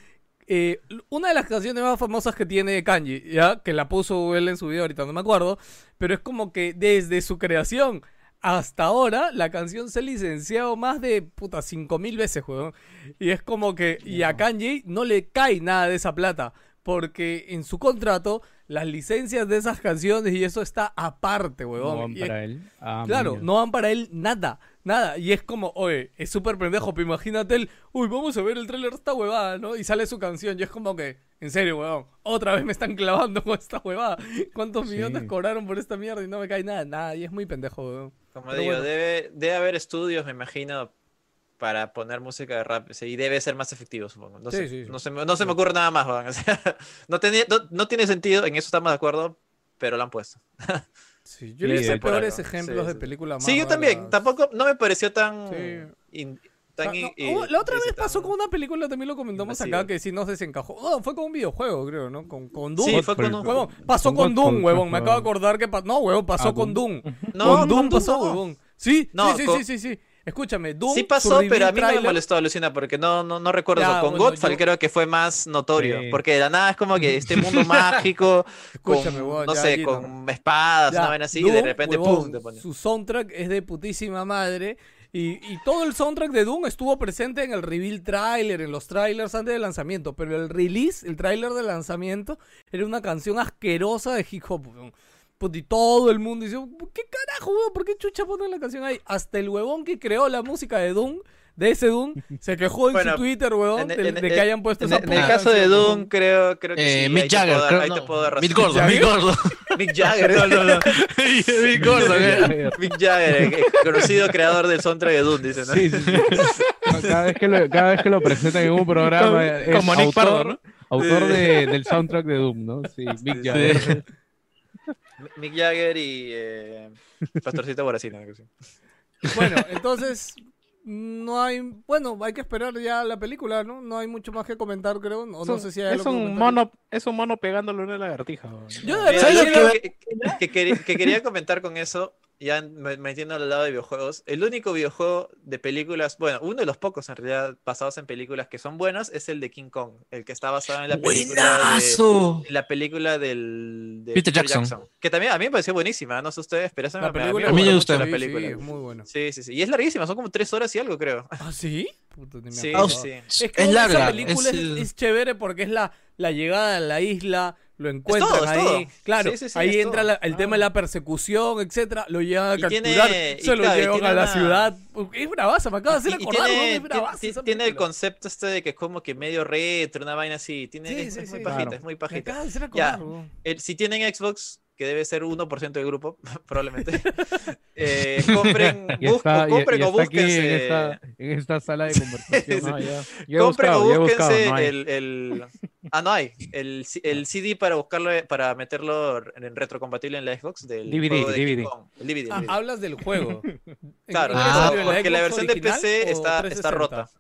eh, una de las canciones más famosas que tiene Kanji, ¿ya? Que la puso él en su video ahorita, no me acuerdo. Pero es como que desde su creación hasta ahora, la canción se ha licenciado más de, puta, 5000 veces, huevón. Y es como que, y a Kanye no le cae nada de esa plata. Porque en su contrato, las licencias de esas canciones y eso está aparte, No huevón. van Y es- para él. Ah, Claro, mira. no van para él nada, nada. Y es como, oye, es súper pendejo, pero imagínate él, uy, vamos a ver el tráiler de esta huevada, ¿no? Y sale su canción y es como que, en serio, huevón, otra vez me están clavando con esta huevada. ¿Cuántos Sí. millones cobraron por esta mierda y no me cae nada? Nada, y es muy pendejo, huevón. Como Pero digo, bueno. debe, debe haber estudios, me imagino, para poner música de rap. sí, Y debe ser más efectivo, supongo. No, Sí, sé, sí, sí. No, se me, no se me ocurre nada más, weón. O sea, no, tenía- no, no tiene sentido, en eso estamos de acuerdo, pero lo han puesto. Sí, yo le hice peores algo. ejemplos Sí, de sí. películas más Sí, yo también. Tampoco, no me pareció tan... Sí. in- tan no, i- hubo- la otra vez tan- pasó con una película, también lo comentamos acá, que sí no se desencajó. No, fue con un videojuego, creo, ¿no? Con, con Doom. Sí, fue con un... Huevón, pasó con con Doom, huevón. Me acabo de acordar que pa- No, huevón, pasó Ah, con Doom. Doom. No, con Doom pasó, huevón. Sí, No, sí, sí, sí, sí. Escúchame, Doom. Sí pasó, pero a mí no me molestó, alucina, porque no, no, no recuerdo Ya. Con bueno, Godfall yo- creo que fue más notorio, Sí. porque de la nada es como que este mundo mágico, con, Escúchame, huevón, no ya, sé, Gino. con espadas, Ya, una vaina así, y de repente, huevón, ¡pum! te pone. Su soundtrack es de putísima madre. Y, y todo el soundtrack de Doom estuvo presente en el reveal trailer, en los trailers antes del lanzamiento. Pero el release, el trailer de lanzamiento, era una canción asquerosa de hip hop. Weón. Puta, Y todo el mundo dice, ¿qué carajo, weón? ¿Por qué chucha ponen la canción ahí? Hasta el huevón que creó la música de Doom, de ese Doom, se quejó en Bueno, su Twitter, huevón, en- de, en- de que hayan puesto En, esa en el caso de Doom, creo, creo que Eh, sí. Mick Jagger, creo, ahí no, te puedo dar Mick razón. Gordon, Mick Gordon. Mick Jagger. No, no, no. Mick Gordon, eh. Mick Jagger, el- el conocido creador del soundtrack de Doom, dice, ¿no? Sí, sí, sí. Cada vez que lo, cada vez que lo presentan en un programa Como- es como Nick autor, Pardo, ¿no? autor de- del soundtrack de Doom, ¿no? Sí, Big Sí. Mick Jagger y eh, Pastorcito Boracina. Bueno, entonces no hay, bueno, hay que esperar ya la película, ¿no? No hay mucho más que comentar, creo. O no Es un- sé si hay es algo un mono, es un mono pegándole una lagartija. Yo de verdad yo lo quiero- que, que- que quería, que quería comentar con eso, ya me- metiendo al lado de videojuegos, el único videojuego de películas, bueno, uno de los pocos en realidad basados en películas que son buenos es el de King Kong, el que está basado en la película de, ¡Buenazo! en la película del de Peter Jackson. que también a mí me pareció buenísima, no sé ustedes, pero esa La me, película A mí me gustó gusta. la película. sí, es muy bueno. Sí, sí, sí, y es larguísima, son como tres horas y algo, creo. ¿Ah, sí? Me Sí, sí. Es que Es esa larga. película es es, es chévere porque es la, la llegada a la isla, lo encuentran todo, es ahí. todo. Claro, Sí, sí, sí, ahí entra la- el tema de la persecución, etcétera. Lo llevan a Y capturar, tiene- y se lo claro, y llevan a la una- ciudad. Es bravaza, me acaba de hacer Y- y acordar. Es tiene- bravaza tiene- el concepto este de que es como que medio retro, una vaina así. Tiene, Sí, es, sí, es muy pajita, Claro. es muy Me pajita. acaba de hacer Ya. acordar, weón. El- si tienen Xbox, que debe ser 1% del grupo, probablemente, eh, compren, bus- está, o compren y o está aquí en búsquense, esta, en esta sala de conversación. No, ya. Compren buscado, o buscado, búsquense no el, el- Ah, no hay. El, el CD para buscarlo, para meterlo en retrocompatible en la Xbox del DVD, juego de DVD. Kong. El DVD, el Ah, DVD. hablas del juego. ¿En- Claro, Ah, porque la versión de PC está, está 360? rota.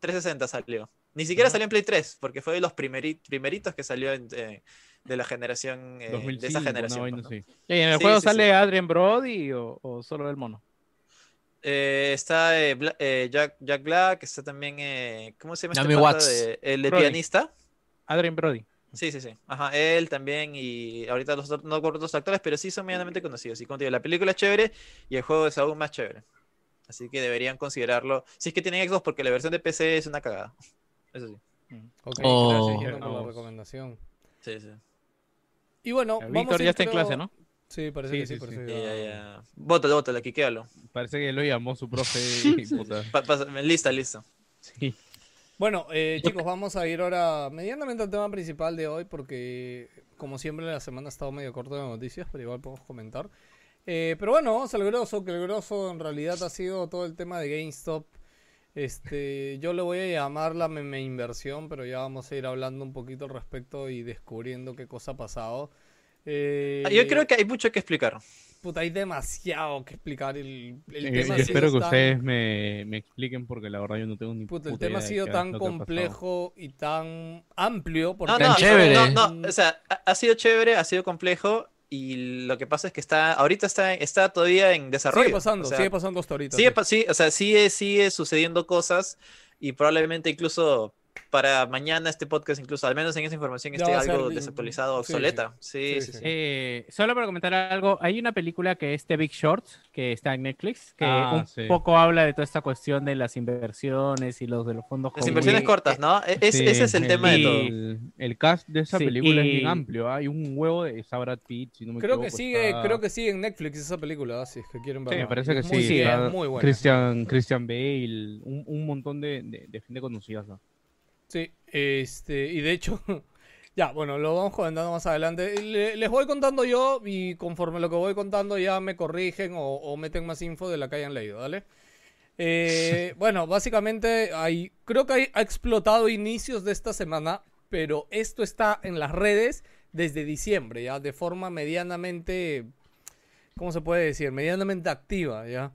360 salió. Ni siquiera salió en Play 3, porque fue de los primeri- primeritos que salió en- eh, de la generación, eh, 2005, de esa generación. pues. ¿Y en el Sí, juego sí, sale sí. Adrien Brody o, o solo el mono? Eh, está eh, Bla- eh, Jack, Jack Black, está también, eh, ¿cómo se llama este Watts. de- el de Brody. pianista? Adrien Brody. Sí, sí, sí. Ajá, él también y ahorita los otros- no recuerdo otros actores, pero sí son medianamente conocidos. Y digo, la película es chévere y el juego es aún más chévere. Así que deberían considerarlo. Si es que tienen Xbox, porque la versión de PC es una cagada. Eso sí. Ok, Oh. gracias, Gino, por la recomendación. Sí, sí. Y bueno, El vamos Víctor ya está en clase, ¿no? Sí, parece Sí, que sí, sí, parece sí. que Ya, ya-. Bótalo, bótalo, quiquéalo. Parece que lo llamó su profe. Pa- lista, lista. Sí. Bueno, eh, chicos, vamos a ir ahora medianamente al tema principal de hoy porque, como siempre, la semana ha estado medio corta de noticias, pero igual podemos comentar. Eh, pero bueno, vamos al grosso, que el grosso en realidad ha sido todo el tema de GameStop. Este, yo le voy a llamar la meme inversión, pero ya vamos a ir hablando un poquito al respecto y descubriendo qué cosa ha pasado. Eh, Yo creo que hay mucho que explicar. Puta, hay demasiado que explicar. El, el Eh, tema ha yo espero que tan- ustedes me, me expliquen porque la verdad yo no tengo ni Puta, el puta tema ha idea de sido tan ha complejo y tan amplio. Porque No, Tan no, chévere. no, no, o sea, ha, ha sido chévere, ha sido complejo y lo que pasa es que está, ahorita está, está todavía en desarrollo. sigue pasando, o sea, sigue pasando hasta ahorita. sigue sí. sí, o sea, sigue, sigue sucediendo cosas y probablemente incluso para mañana este podcast, incluso al menos en esa información, esté ser algo de- desactualizado, obsoleta. Sí, Sí, sí, sí. sí. Eh, solo para comentar algo, hay una película que es The Big Short, que está en Netflix, que Ah, un sí. poco habla de toda esta cuestión de las inversiones y los de los fondos Las comunes. inversiones cortas, ¿no? E- es- Sí, ese es el tema de y- todo. El, el cast de esa Sí, película es y- bien amplio. ¿ah? Hay un huevo de está Brad Pitt, si no me Creo que equivoco, sigue, está- creo que sigue en Netflix esa película, así es que quieren verla. Sí, me parece que Es muy sí. bien, muy buena. Christian, Christian Bale, un, un montón de, de, de gente conocida. ¿no? Sí, este, y de hecho, ya, bueno, lo vamos comentando más adelante. Le- les voy contando yo y conforme lo que voy contando ya me corrigen o, o meten más info de la que hayan leído, ¿vale? Eh, bueno, básicamente hay, creo que hay- ha explotado inicios de esta semana, pero esto está en las redes desde diciembre, ya, de forma medianamente, ¿cómo se puede decir? Medianamente activa, ya.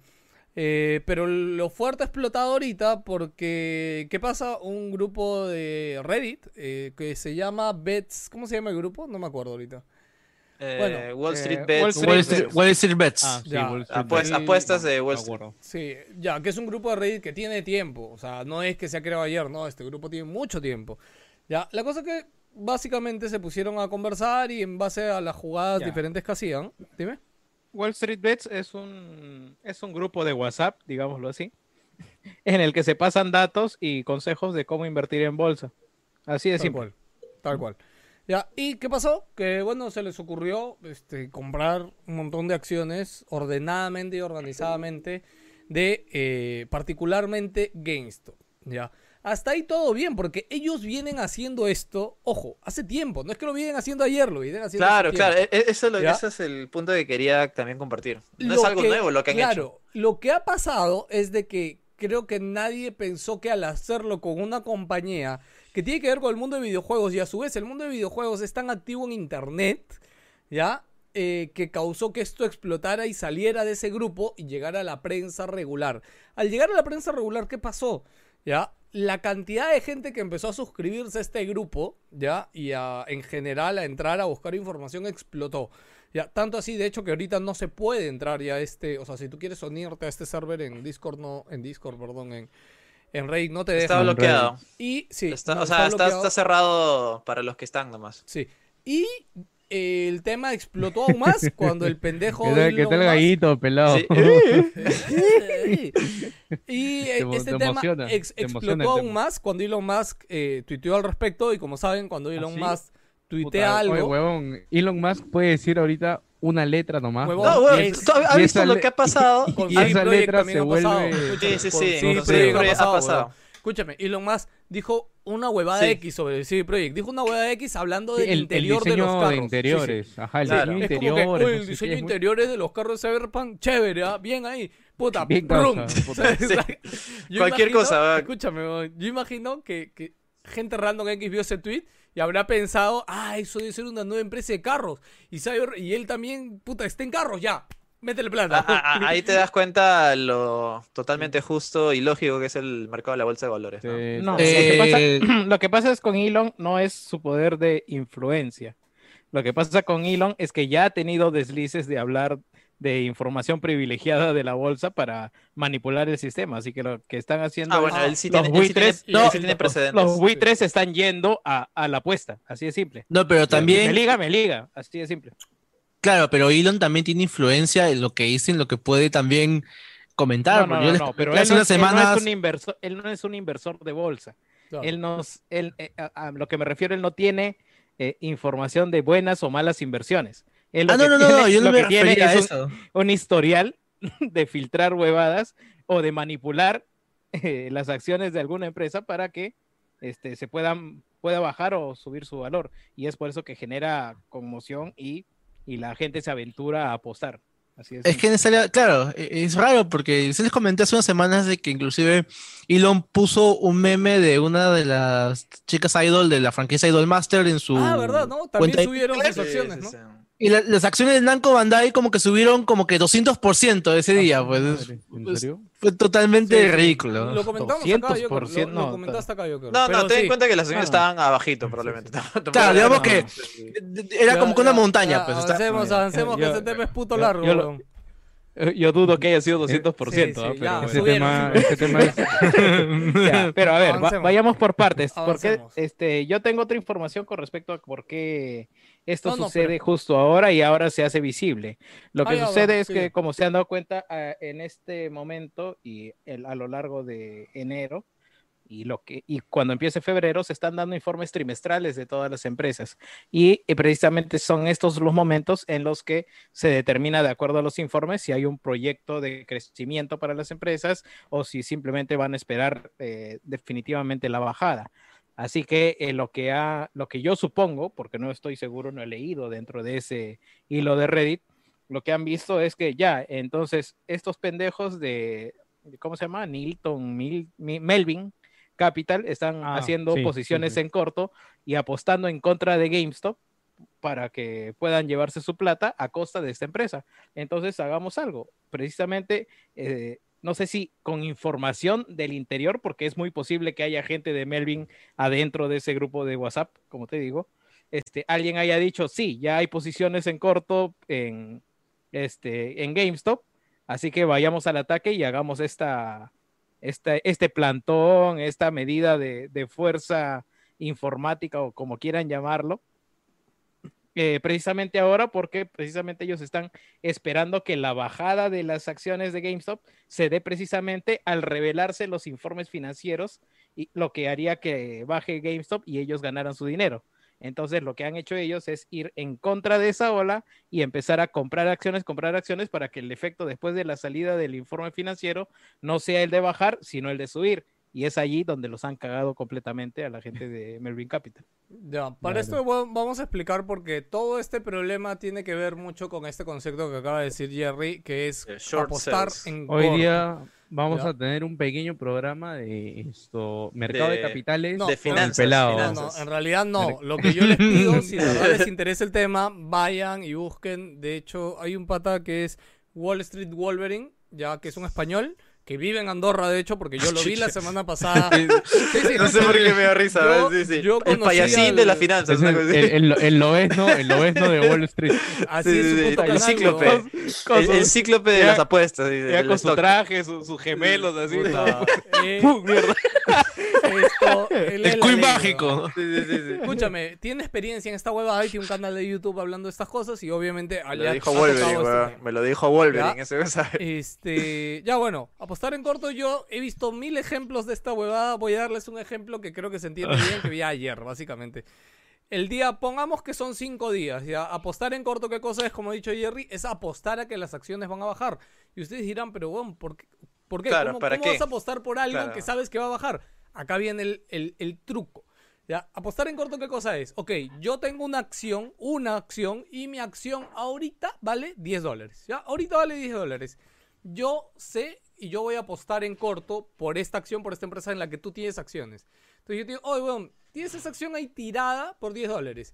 Eh, pero lo fuerte ha explotado ahorita porque, ¿qué pasa? Un grupo de Reddit eh, que se llama Bets, ¿cómo se llama el grupo? No me acuerdo ahorita. Eh, bueno, Wall Street eh, Bets. Wall Street Wall Street, Wall Street Bets. Ah, sí, Ya, Wall Street Apuest- Bets. apuestas de Wall Me Street. acuerdo. Sí, ya, que es un grupo de Reddit que tiene tiempo. O sea, no es que se ha creado ayer, no, este grupo tiene mucho tiempo. Ya, la cosa es que básicamente se pusieron a conversar y en base a las jugadas Ya. diferentes que hacían, dime. Wall Street Bets es un, es un grupo de WhatsApp, digámoslo así, en el que se pasan datos y consejos de cómo invertir en bolsa. Así de Tal simple. cual. Tal cual. Ya, ¿y qué pasó? Que bueno, se les ocurrió este, comprar un montón de acciones ordenadamente y organizadamente de eh, particularmente GameStop. Ya. Hasta ahí todo bien, porque ellos vienen haciendo esto, ojo, hace tiempo, no es que lo vienen haciendo ayer, lo vienen haciendo Claro, hace claro, e- eso es lo- es el punto que quería también compartir. No Lo es algo que- nuevo lo que han claro, hecho. lo que ha pasado es de que creo que nadie pensó que al hacerlo con una compañía que tiene que ver con el mundo de videojuegos y a su vez el mundo de videojuegos es tan activo en internet, ¿ya? Eh, que causó que esto explotara y saliera de ese grupo y llegara a la prensa regular. Al llegar a la prensa regular, ¿qué pasó? ¿Ya? La cantidad de gente que empezó a suscribirse a este grupo, ¿ya? Y a- en general a entrar a buscar información explotó. Ya, tanto así, de hecho, que ahorita no se puede entrar ya a este, o sea, si tú quieres unirte a este server en Discord, no, en Discord, perdón, en, en Raid no te deja. Está bloqueado. Y sí, Está- no, o sea, está, cerrado para los que están nomás. Sí. Y el tema explotó aún más cuando el pendejo. ¿Qué tal, qué Elon tal Musk- gallito, pelado? Sí. y eh, Te este te tema emociona, ex- te emociona explotó el aún tema. más cuando Elon Musk eh, tuiteó al respecto. Y como saben, cuando Elon sí? Musk Puta, tuitea algo. Oye, huevón, Elon Musk puede decir ahorita una letra nomás. Huevón, No, Y es- ¿tú has y visto esa lo que ha pasado? Con y CD esa letra se vuelve- Sí, sí, sí, ha pasado. Escúchame, Elon Musk dijo una huevada Sí. X sobre el CD Projekt. Dijo una huevada X hablando del el, el interior diseño de los carros. de Sí, sí. interiores. Ajá, el Claro. diseño de Es como que, interiores. "Uy, no el diseño muy- interiores de los carros de Cyberpunk, chévere, ¿ah? bien ahí. Puta, Bien brum. causa, puta. O sea, yo Cualquier imagino- cosa. Escúchame, yo imagino que, que gente random X vio ese tweet y habrá pensado, ah, eso debe ser una nueva empresa de carros. Y, Cyber, y él también, puta, está en carros, ya. Métele plata. Ah, ah, ah, ahí te das cuenta lo totalmente justo y lógico que es el mercado de la bolsa de valores. ¿no? Sí, No, sí. lo, que Eh, pasa, lo que pasa es con Elon no es su poder de influencia. Lo que pasa con Elon es que ya ha tenido deslices de hablar de información privilegiada de la bolsa para manipular el sistema. Así que lo que están haciendo Ah, es- bueno, él sí los tiene, él sí tiene- buitres, él no, sí tiene precedentes. los buitres están yendo a, a la apuesta. Así de simple. No, pero Me también, liga, me liga. Así de simple. Claro, pero Elon también tiene influencia en lo que dice, en lo que puede también comentar. No, no, porque no, yo les no, pero él unas él no semanas. es un inversor, él no es un inversor de bolsa. Él nos, él, eh, a, a lo que me refiero, él no tiene eh, información de buenas o malas inversiones. Él Ah, no, no, no, tiene- no, yo no lo me que tiene refería a es un- un historial de filtrar huevadas o de manipular eh, las acciones de alguna empresa para que este, se puedan pueda bajar o subir su valor. Y es por eso que genera conmoción y, y la gente se aventura a apostar. Así es. Es que necesaria, claro, e- es raro porque se les comenté hace unas semanas de que inclusive Elon puso un meme de una de las chicas idol de la franquicia Idol Master en su ah, ¿verdad? ¿No? También subieron sus acciones, ¿no? Y la- las acciones de Namco Bandai como que subieron como que 200% ese día, pues Madre, ¿En pues, serio? Fue totalmente Sí, sí. ridículo. Lo comentamos acá, yo creo, 200%, lo, no, lo comentaste acá, yo creo. No, Pero no, ten sí. en cuenta que las Ah. estaban abajito, probablemente. Claro, era- digamos no, que era Ya, como que una montaña, ya, pues está- Avancemos, avancemos, que yo- ese tema es puto yo- largo. yo lo- Yo dudo que haya sido 200%, Sí, ¿ah? sí, pero ya, bueno. Ese subieron, tema, subieron. ese tema es... Ya, pero a ver, va- vayamos por partes, porque este, yo tengo otra información con respecto a por qué esto No, no, sucede pero- justo ahora y ahora se hace visible. Lo que va, sucede es que, como se han dado cuenta, ah, en este momento y el- a lo largo de enero y lo que y cuando empiece febrero se están dando informes trimestrales de todas las empresas y, eh, precisamente son estos los momentos en los que se determina de acuerdo a los informes si hay un proyecto de crecimiento para las empresas o si simplemente van a esperar eh, definitivamente la bajada. Así que eh, lo que ha, lo que yo supongo, porque no estoy seguro, no he leído dentro de ese hilo de Reddit, lo que han visto es que ya, entonces estos pendejos de, ¿cómo se llama? Nilton, Mil- Mi- Melvin Capital están Ah, haciendo sí, sí, posiciones sí. en corto y apostando en contra de GameStop para que puedan llevarse su plata a costa de esta empresa. Entonces hagamos algo. Precisamente, eh, no sé si con información del interior, porque es muy posible que haya gente de Melvin adentro de ese grupo de WhatsApp, como te digo, este, alguien haya dicho, sí, ya hay posiciones en corto en, este, en GameStop, así que vayamos al ataque y hagamos esta, esta, este plantón, esta medida de, de fuerza informática o como quieran llamarlo, eh, precisamente ahora porque precisamente ellos están esperando que la bajada de las acciones de GameStop se dé precisamente al revelarse los informes financieros y lo que haría que baje GameStop y ellos ganaran su dinero. Entonces lo que han hecho ellos es ir en contra de esa ola y empezar a comprar acciones, comprar acciones para que el efecto después de la salida del informe financiero no sea el de bajar, sino el de subir. Y es allí donde los han cagado completamente a la gente de Melvin Capital. Ya, para esto va- vamos a explicar porque todo este problema tiene que ver mucho con este concepto que acaba de decir Jerry, que es short apostar sales. en Hoy corto. día vamos Ya. a tener un pequeño programa de esto, mercado de, De- capitales No, de finanzas, pelado. No, finanzas. no, en realidad no. Lo que yo les pido, si de verdad les interesa el tema, vayan y busquen. De hecho, hay un pata que es Wall Street Wolverine, ya que es un español, que vive en Andorra, de hecho, porque yo lo vi la semana pasada. Sí, sí, No sé por qué me da risa. Yo- sí, sí. yo el conocí payasín al- de las finanzas. El, el, el, el loesno, el loesno de Wall Street. Así Sí, es su sí, puto el canal, cíclope. weón. El, el cíclope de Ya- las apuestas. Ya con su stock. traje, su- sus gemelos, así. Puta, eh, ¡Pum! Mierda. Esto, El la Queen mágico. Sí, sí, sí, sí. Escúchame, tiene experiencia en esta huevada y tiene un canal de YouTube hablando de estas cosas y obviamente Me lo dijo Wolverine, este. Me lo dijo Wolverine. Ese, ¿sabes? Este, ya bueno, apostar en corto yo he visto mil ejemplos de esta huevada, voy a darles un ejemplo que creo que se entiende bien, que vi ayer, básicamente. El día, pongamos que son cinco días, ya, apostar en corto, ¿qué cosa es? Como ha dicho Jerry, es apostar a que las acciones van a bajar. Y ustedes dirán, pero bueno, ¿por qué? ¿Por qué? Claro, ¿Cómo, ¿para cómo qué? vas a apostar por algo Claro. que sabes que va a bajar? Acá viene el, el- truco. ¿ya? Apostar en corto, ¿qué cosa es? Ok, yo tengo una acción, una acción, y mi acción ahorita vale 10 dólares. ¿ya? Ahorita vale 10 dólares. Yo sé y yo voy a apostar en corto por esta acción, por esta empresa en la que tú tienes acciones. Entonces yo te digo, oye, weón, tienes esa acción ahí tirada por 10 dólares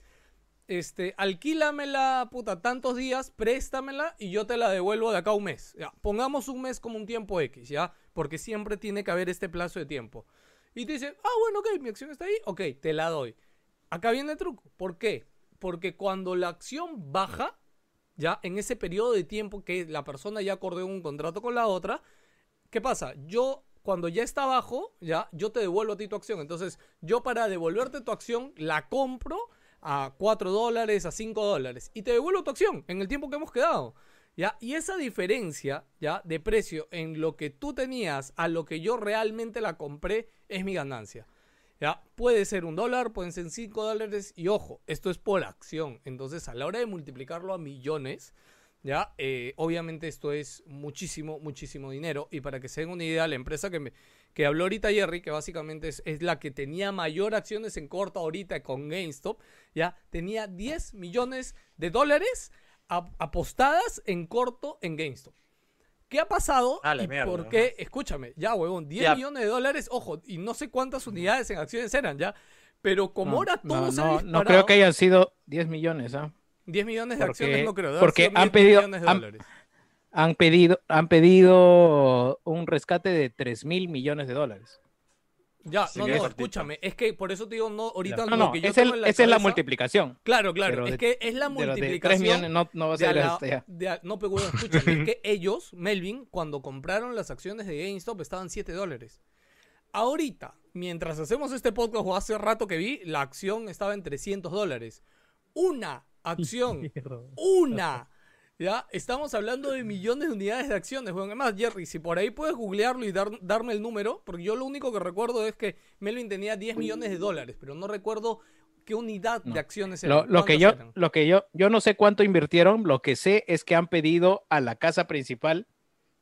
este, alquílamela, puta, tantos días, préstamela y yo te la devuelvo de acá un mes. Ya, pongamos un mes como un tiempo X, ¿ya? Porque siempre tiene que haber este plazo de tiempo. Y te dice, ah, bueno, ok, mi acción está ahí, ok, te la doy. Acá viene el truco. ¿Por qué? Porque cuando la acción baja, ya, en ese periodo de tiempo que la persona ya acordó un contrato con la otra, ¿qué pasa? Yo, cuando ya está abajo, ya, yo te devuelvo a ti tu acción. Entonces, yo para devolverte tu acción, la compro a 4 dólares, a 5 dólares. Y te devuelvo tu acción en el tiempo que hemos quedado. ¿Ya? Y esa diferencia ¿ya? de precio en lo que tú tenías a lo que yo realmente la compré es mi ganancia. ¿Ya? Puede ser un dólar, pueden ser 5 dólares. Y ojo, esto es por acción. Entonces, a la hora de multiplicarlo a millones, ¿ya? Eh, obviamente esto es muchísimo, muchísimo dinero. Y para que se den una idea, la empresa que, me, que habló ahorita Jerry, que básicamente es, es la que tenía mayor acciones en corto ahorita con GameStop, ya tenía 10 millones de dólares apostadas en corto en GameStop. ¿Qué ha pasado? A la y mierda, por qué? Escúchame, ya, huevón, 10 Ya. millones de dólares, ojo, y no sé cuántas unidades en acciones eran, ya. Pero como No, ahora no, todo se ha no, no creo que hayan sido 10 millones, ¿ah? 10 millones de porque- acciones no creo. porque han 10 pedido- millones de han- dólares. Han pedido, han pedido un rescate de 3 mil millones de dólares. Ya, no, no, escúchame, es que por eso te digo, no, ahorita No, lo no, que yo es tengo el- en la esa es la multiplicación. Claro, claro, pero es de- que es la De los de 3 multiplicación millones no, no va a ser la- este ya. de no, pero bueno, escúchame, es que ellos, Melvin, cuando compraron las acciones de GameStop estaban 7 dólares. Ahorita, mientras hacemos este podcast o hace rato que vi, la acción estaba en 300 dólares. Una acción, una. Ya, estamos hablando de millones de unidades de acciones. Bueno, además, Jerry, si por ahí puedes googlearlo y dar- darme el número, porque yo lo único que recuerdo es que Melvin tenía 10 millones de dólares, pero no recuerdo qué unidad No. de acciones eran. Lo, lo que ¿Cuántas yo, eran? lo que yo, yo no sé cuánto invirtieron, lo que sé es que han pedido a la casa principal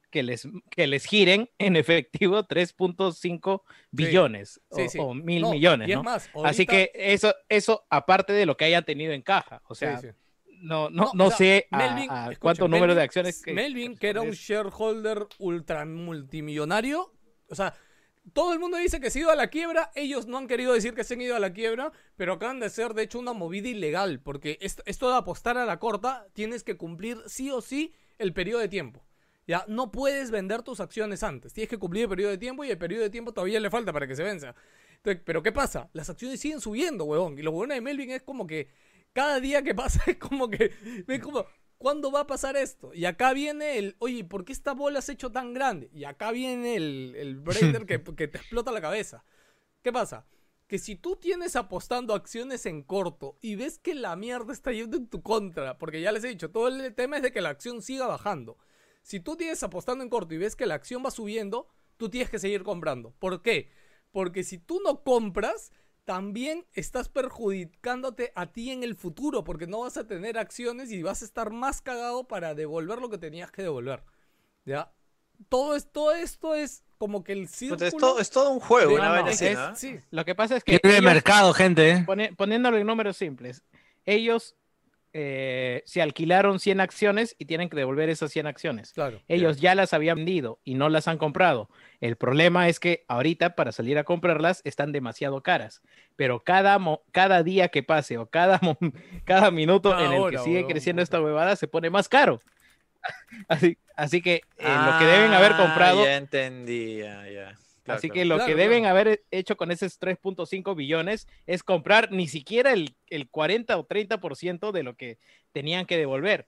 que les, que les giren en efectivo 3.5 billones Sí, o, sí. o mil No, millones, y es ¿no? más, Así que eso, eso aparte de lo que hayan tenido en caja, o Sí, sea, sí. No, no, No, no o sea, sé Melvin, a cuánto número de acciones que Melvin, que era un shareholder ultra multimillonario, o sea, todo el mundo dice que se ha ido a la quiebra, ellos no han querido decir que se han ido a la quiebra, pero acaban de ser de hecho una movida ilegal, porque esto, esto de apostar a la corta, tienes que cumplir sí o sí el periodo de tiempo. Ya, no puedes vender tus acciones antes, tienes que cumplir el periodo de tiempo y el periodo de tiempo todavía le falta para que se venza. Entonces, pero ¿qué pasa? Las acciones siguen subiendo, huevón, y lo bueno de Melvin es como que cada día que pasa es como que, es como, ¿cuándo va a pasar esto? Y acá viene el, oye, ¿por qué esta bola se ha hecho tan grande? Y acá viene el, el brainer que, que te explota la cabeza. ¿Qué pasa? Que si tú tienes apostando acciones en corto y ves que la mierda está yendo en tu contra, porque ya les he dicho, todo el tema es de que la acción siga bajando. Si tú tienes apostando en corto y ves que la acción va subiendo, tú tienes que seguir comprando. ¿Por qué? Porque si tú no compras, también estás perjudicándote a ti en el futuro, porque no vas a tener acciones y vas a estar más cagado para devolver lo que tenías que devolver. ¿Ya? Todo esto, esto es como que el círculo... Es, todo, es todo un juego, una no, no, es- sí, Lo que pasa es que ellos- mercado, gente. ¿eh? pone- poniéndolo en números simples, ellos eh, se alquilaron 100 acciones y tienen que devolver esas 100 acciones. claro. Ellos ya las habían vendido y no las han comprado. El problema es que ahorita para salir a comprarlas están demasiado caras. Pero cada, mo- cada día que pase o cada, mo- cada minuto Cada en el hora, que sigue creciendo esta huevada se pone más caro. Así, así que eh, lo que deben haber Ah, comprado, Ya entendí, ya, ya. Claro, así claro. que lo Claro, que claro. deben haber hecho con esos 3.5 billones es comprar ni siquiera el, el 40 o 30% de lo que tenían que devolver.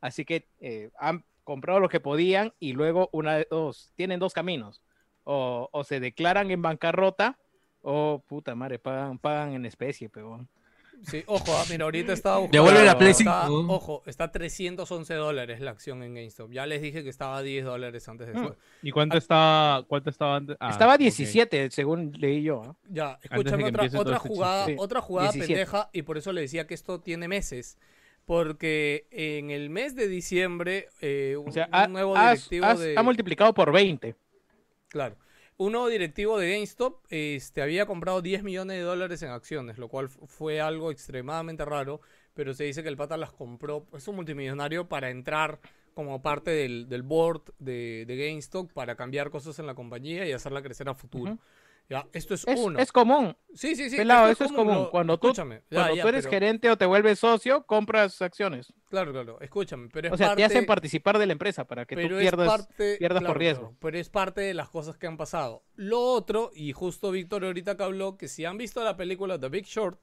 Así que eh, han comprado lo que podían y luego una de dos, tienen dos caminos. O, o se declaran en bancarrota o puta madre, pagan, pagan en especie, pero Sí, ojo, ah, mira, ahorita está... Devuelve la Play está- 5. Ojo, está 311 dólares la acción en GameStop. Ya les dije que estaba a 10 dólares antes de Mm. eso. ¿Y cuánto estaba, cuánto estaba antes? Ah, estaba ok. 17 según leí yo. ¿no? Ya, escúchame otra, otra este jugada. Sí, otra jugada 17. pendeja y por eso le decía que esto tiene meses. Porque en el mes de diciembre, eh, un, O sea, un nuevo has- directivo has- de... ha multiplicado por 20. Claro. Un nuevo directivo de GameStop este, había comprado 10 millones de dólares en acciones, lo cual fu- fue algo extremadamente raro, pero se dice que el pata las compró, es un multimillonario para entrar como parte del, del board de, de GameStop para cambiar cosas en la compañía y hacerla crecer a futuro. Ya, esto es, Es, uno. es común, sí, sí, sí. pelado, esto eso es común. lo- Cuando tú, escúchame, ya, cuando ya, tú eres pero- gerente o te vuelves socio, compras acciones. Claro, claro, escúchame, pero es O sea, parte... te hacen participar de la empresa para que pero tú pierdas. parte, pierdas por riesgo. claro, pero es parte de las cosas que han pasado. Lo otro, y justo Víctor ahorita que habló, que si han visto la película The Big Short,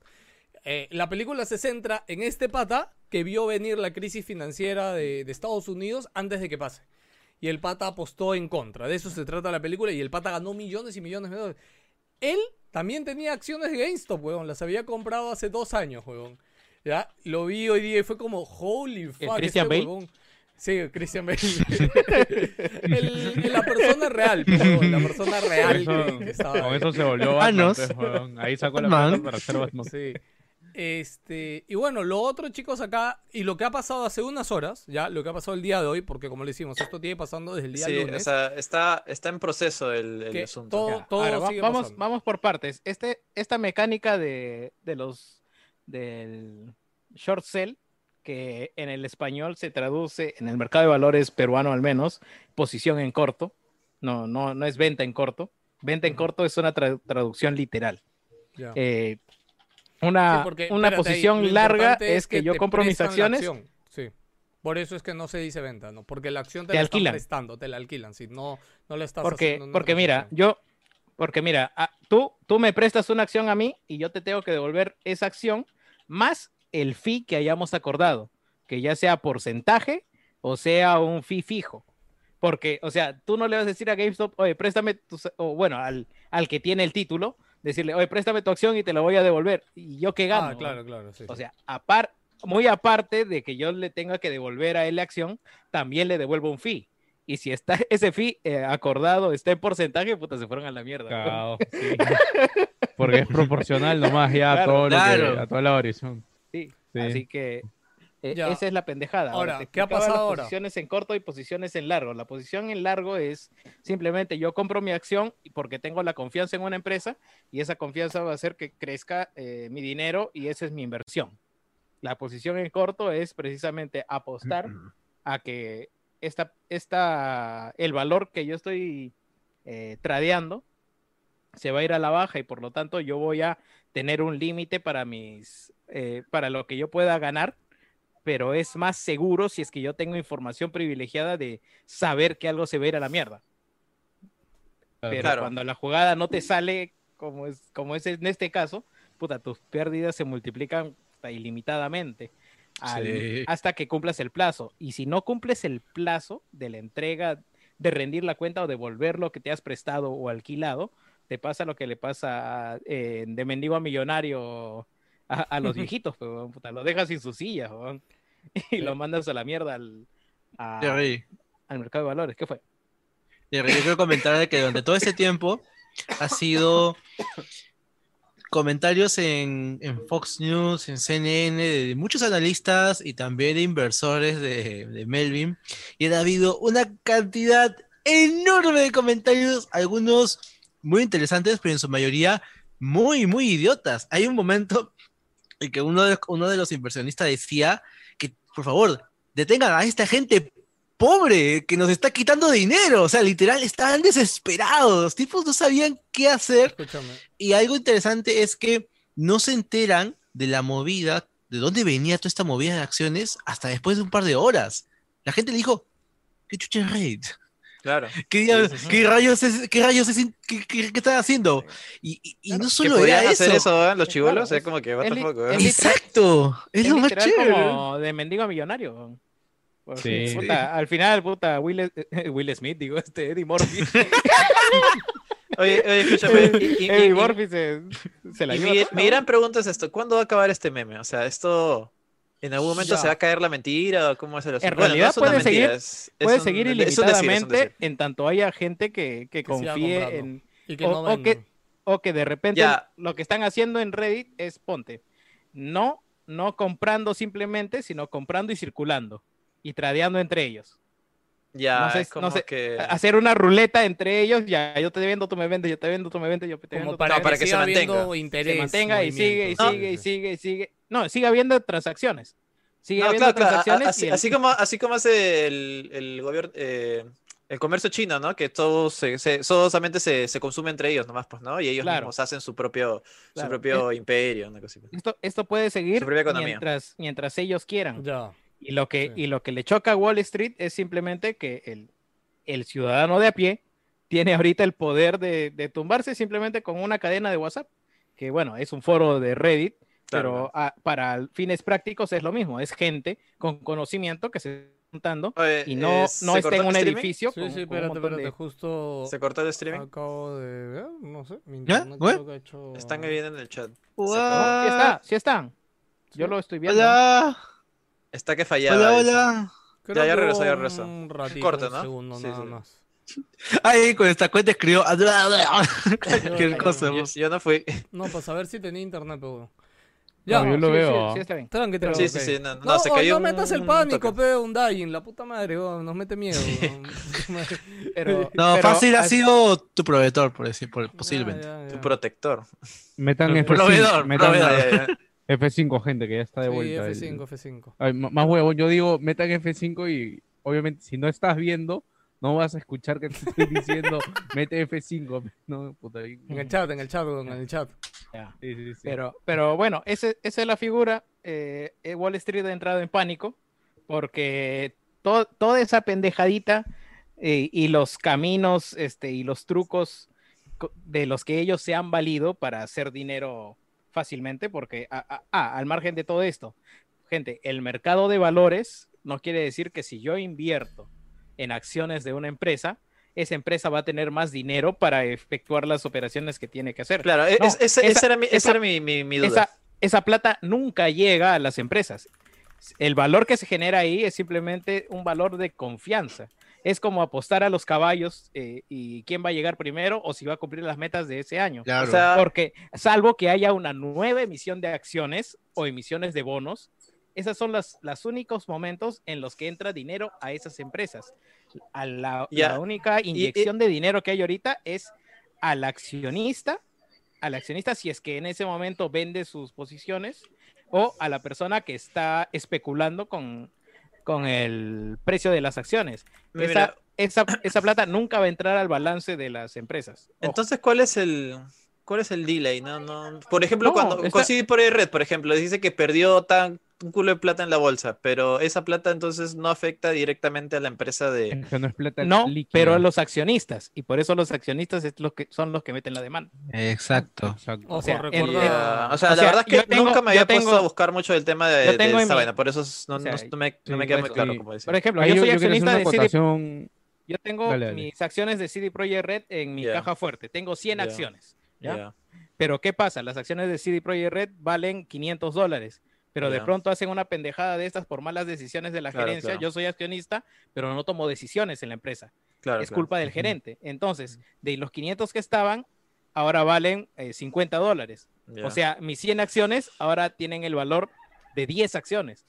eh, la película se centra en este pata que vio venir la crisis financiera de, de Estados Unidos antes de que pase. Y el pata apostó en contra. De eso se trata la película y el pata ganó millones y millones de dólares. Él también tenía acciones de GameStop, weón. Las había comprado hace dos años, weón. Ya, lo vi hoy día y fue como, holy fuck. Christian este Bale? Sí, Christian Bale. El- la persona real, pues, huevón, la persona Con real eso, que, que estaba con ahí. eso se volvió Manos. Batman, pues, weón. Ahí sacó la plata para hacer Batman. Sí. Este, y bueno, lo otro, chicos, acá, y lo que ha pasado hace unas horas, ya, lo que ha pasado el día de hoy, porque como le decimos, esto tiene pasando desde el día Sí, lunes. o sea, está, está en proceso el, asunto. todo, Ya, todo ahora, va- sigue vamos, pasando. vamos por partes. Este, esta mecánica de, de los del short sell, que en el español se traduce, en el mercado de valores peruano al menos, posición en corto. No, no, no es venta en corto. Venta en corto es una tra- traducción literal. Eh, una, Sí, porque, una ahí, posición larga es que, yo compro mis acciones. Sí. Por eso es que no se dice venta, ¿no? Porque la acción te, Te la están alquilan. prestando, te la alquilan. Si no, no le estás Porque, haciendo una porque mira, yo, porque mira, ah, tú, tú me prestas una acción a mí y yo te tengo que devolver esa acción más el fee que hayamos acordado, que ya sea porcentaje o sea un fee fijo. Porque, o sea, tú no le vas a decir a GameStop, oye, préstame, tu, o bueno, al, al que tiene el título, decirle, oye, préstame tu acción y te la voy a devolver. Y yo que gano. Ah, claro, claro. sí, O sea, apar- muy aparte de que yo le tenga que devolver a él la acción, también le devuelvo un fee. Y si está ese fee eh, acordado, está en porcentaje, puta, se fueron a la mierda. Porque es proporcional nomás ya a, Claro. todo lo que- a toda la variación. Sí, Sí. Así que eh, esa es la pendejada. Ahora, ¿qué ha pasado las ahora? Posiciones en corto y posiciones en largo. La posición en largo es simplemente yo compro mi acción porque tengo la confianza en una empresa y esa confianza va a hacer que crezca eh, mi dinero y esa es mi inversión. La posición en corto es precisamente apostar a que esta, esta, el valor que yo estoy eh, tradeando se va a ir a la baja y por lo tanto yo voy a tener un límite para mis eh, para lo que yo pueda ganar pero es más seguro si es que yo tengo información privilegiada de saber que algo se va a ir a la mierda pero Claro. cuando la jugada no te sale como es como es en este caso puta tus pérdidas se multiplican hasta ilimitadamente al- Sí. hasta que cumplas el plazo y si no cumples el plazo de la entrega de rendir la cuenta o devolver lo que te has prestado o alquilado te pasa lo que le pasa a, eh, de mendigo a millonario a, a los viejitos, pues, weón, puta, lo dejas sin su silla weón, y lo mandas a la mierda al, a- al mercado de valores. ¿Qué fue? Yo quiero comentar de que durante todo ese tiempo ha sido comentarios en, en Fox News, en CNN, de, de muchos analistas y también de inversores de, de Melvin. Y ha habido una cantidad enorme de comentarios, algunos muy interesantes, pero en su mayoría muy, muy idiotas. Hay un momento en que uno de, uno de los inversionistas decía que, por favor, detengan a esta gente pobre que nos está quitando dinero. O sea, literal, estaban desesperados. Los tipos no sabían qué hacer. Escúchame. Y algo interesante es que no se enteran de la movida, de dónde venía toda esta movida de acciones, hasta después de un par de horas. La gente le dijo, ¿qué chucha es Reddit? Claro. ¿Qué, diablos- sí, sí. qué rayos es, qué rayos es, qué, qué- qué están haciendo? Y, y- y Claro, no Que solo era hacer eso. eso, ¿eh? los Claro, chivolos, es es- como que, what es the li- fuck, es weón. li- Exacto, es, Es lo más literal chévere. como de mendigo a millonario. Porque, Sí. puta, Al final, puta, Will, Will Smith, digo, este Eddie Murphy. Oye, oye, escúchame. y- y- y- Eddie y- Murphy se, se la lleva mi, mi gran pregunta es esto, ¿cuándo va a acabar este meme? O sea, esto... ¿En algún momento Ya. se va a caer la mentira o cómo es el asunto? realidad es una puede seguir- mentira, es- Puede un- seguir decir, ilimitadamente decir. en tanto haya gente que, que confíe en... Y que O- no o vendan. que- O que de repente Ya. lo que están haciendo en Reddit es, ponte, no, no comprando simplemente, sino comprando y circulando y tradeando entre ellos. Ya, No sé, es como no sé, que... hacer una ruleta entre ellos, ya yo te vendo, tú me vendes, yo te vendo, tú me vendes, yo te vendo. Como para, No, para que, que se mantenga. interés. se mantenga y sigue y sigue y sigue y sigue. No, sigue habiendo transacciones. Sigue No, habiendo claro, claro, a- transacciones. Así, y el- así como, así como hace el, el gobierno, eh, el comercio chino, ¿no? Que todo se, solamente se, se consume entre ellos nomás, pues, ¿no? Y ellos Claro. mismos hacen su propio, su propio imperio, una cosita. esto, esto puede seguir Su propia economía. mientras, mientras ellos quieran. Ya. Y lo, que, Sí. y lo que le choca a Wall Street es simplemente que el, el ciudadano de a pie tiene ahorita el poder de, de tumbarse simplemente con una cadena de WhatsApp, que bueno, es un foro de Reddit, Claro, pero ah, para fines prácticos es lo mismo, es gente con conocimiento que se está juntando Oye, y no, eh, no ¿se está en un streaming? edificio. Sí, con- sí, espérate, espérate, de- justo ¿Se cortó el streaming? acabo de ver, no sé, mi ¿What? creo que ha hecho... Están viendo en el chat. Sí está, sí están. Yo lo estoy viendo. Hola, Está que fallaba. hola, hola. Creo Ya, ya que regresó, ya regresó. Un ratito, Corto, un ¿no? segundo Sí, nada sí. más. Ay, con esta cuenta escribió. Qué Yo- cosa, Yo, vos. yo no fui. No, pues a ver si tenía internet, pero... No, Ya, yo lo sí, veo. sí, sí está bien. tranqui, tranqui. Sí, sí, ok. sí. No, no, No, se cayó. no un- metas el un pánico, pe, un dying, la puta madre, weón, nos mete miedo. Pero, No, pero fácil ha así- sido tu proveedor, por decir, por, Ya, posiblemente. ya, ya. Tu protector. Metan F5, Proveedor, metan proveedor. Ya, ya, ya. F5, gente, que ya está de Sí, vuelta. el- F5, F5. Ay, m- más huevo, yo digo, metan F5 y obviamente si no estás viendo, no vas a escuchar que te estoy diciendo, mete F5. No, puta. En el chat, en el chat, en el chat. Sí, sí, sí. Pero, pero bueno, ese- esa es la figura. eh, eh, Wall Street ha entrado en pánico porque to- toda esa pendejadita eh, y los caminos este, y los trucos co- de los que ellos se han valido para hacer dinero fácilmente, porque ah, al margen de todo esto, gente, el mercado de valores no quiere decir que si yo invierto en acciones de una empresa, esa empresa va a tener más dinero para efectuar las operaciones que tiene que hacer. Claro, e- No, es- ese- esa- esa era mi, esa esa- era mi, mi, mi duda. esa plata nunca llega a las empresas. El valor que se genera ahí es simplemente un valor de confianza. Es como apostar a los caballos eh, y quién va a llegar primero o si va a cumplir las metas de ese año. Claro. O sea, Porque salvo que haya una nueva emisión de acciones o emisiones de bonos, esos son los, los únicos momentos en los que entra dinero a esas empresas. A la, Ya. la única inyección de dinero que hay ahorita es al accionista, al accionista si es que en ese momento vende sus posiciones o a la persona que está especulando con, con el precio de las acciones. Esa, esa, esa plata nunca va a entrar al balance de las empresas. Ojo. Entonces, ¿cuál es el cuál es el delay? No, no. Por ejemplo, No, cuando está- con CD Projekt Red, por ejemplo, dice que perdió tan un culo de plata en la bolsa, pero esa plata entonces no afecta directamente a la empresa de. Es que no es plata No, pero los accionistas, y por eso los accionistas es los que, son los que meten la demanda. Exacto. Exacto. Ojo, sea, recuerda... el- Ya, o sea, o la sea, verdad es que yo tengo- nunca me yo había puesto tengo- a buscar mucho del tema de, yo de esa mi- vaina, por eso es- no, o sea, no- me, no me queda muy claro sí. cómo decir. Por ejemplo, Ahí yo soy accionista de CD, yo tengo Dale, dale. mis acciones de CD Projekt Red en mi Ya. caja fuerte, tengo 100 Ya. acciones, ¿ya? Ya. Pero ¿qué pasa? Las acciones de CD Projekt Red valen 500 dólares, pero de pronto hacen una pendejada de estas por malas decisiones de la Claro, gerencia. claro. Yo soy accionista, pero no tomo decisiones en la empresa. Claro, es claro. culpa del gerente. Entonces, de los 500 que estaban, ahora valen eh, 50 dólares. Ya. O sea, mis 100 acciones ahora tienen el valor de 10 acciones.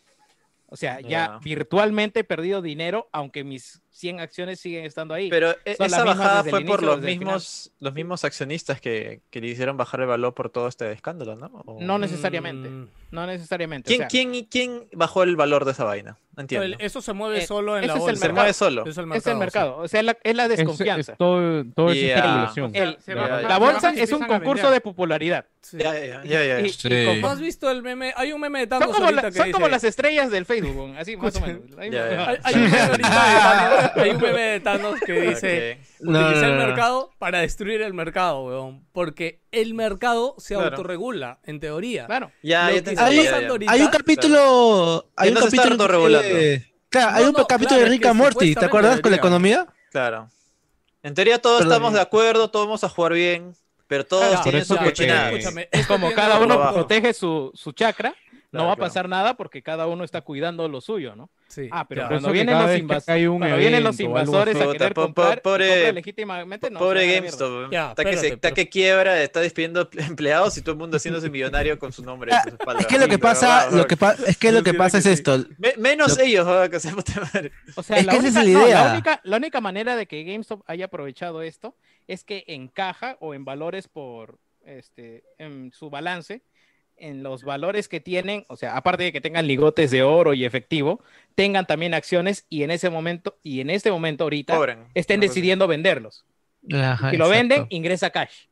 O sea, ya virtualmente he perdido dinero, aunque mis 100 acciones siguen estando ahí. Pero e- son esa bajada fue por los mismos, los mismos accionistas que, que le hicieron bajar el valor por todo este escándalo, ¿no? O- No necesariamente. Mm, No necesariamente. o ¿Quién, sea, quién, ¿Quién bajó el valor de esa vaina? Entiendo. el- eso se mueve Eh, solo en la es el bolsa. Se mercado. mueve solo. Es el es el mercado. mercado. O sea, es la, es la Es, desconfianza. es todo, todo es especulación. El- la bolsa es un concurso de popularidad. Ya, ya, ya, como- ¿No has visto el meme? Hay un meme de son Thanos como, la- que son como dice- las estrellas del Facebook, así más o menos. Hay, hay un meme ahorita de Thanos, hay un meme de Thanos que dice... Ok. No, Utiliza no, el no, no. mercado para destruir el mercado, weón. Porque el mercado se autorregula, en teoría. Claro. Ya, ya Hay un capítulo. Hay un capítulo. autorregulando. que- Claro, hay No, un no, capítulo claro, de Rick and Morty, ¿te acuerdas? Con la economía. Claro. En teoría todos estamos de acuerdo, todos vamos a jugar bien, pero todos Claro, tienen cochinadas. Escúchame, Es como cada uno protege su, su chakra. Claro, no va a claro. pasar nada porque cada uno está cuidando lo suyo, ¿no? Sí, Ah, pero cuando vienen los, invas- hay un cuando vienen los invasores a querer comprar, pobre- legítimamente, no, Pobre. GameStop. Ya, está, que se- espérate, está pero- que quiebra, está despidiendo empleados y todo el mundo haciéndose millonario con su nombre. su espalda. Es que lo que pasa, lo que pa- es que lo que pasa es esto. Me- menos Lo- ellos, joder, que se puta madre. O sea, Es la, que esa única, es la no, la idea. única- la única manera de que GameStop haya aprovechado esto es que en caja o en valores por este en su balance, en los valores que tienen, o sea, aparte de que tengan ligotes de oro y efectivo, tengan también acciones y en ese momento y en este momento ahorita estén decidiendo venderlos. Ajá, Si lo exacto. venden, ingresa cash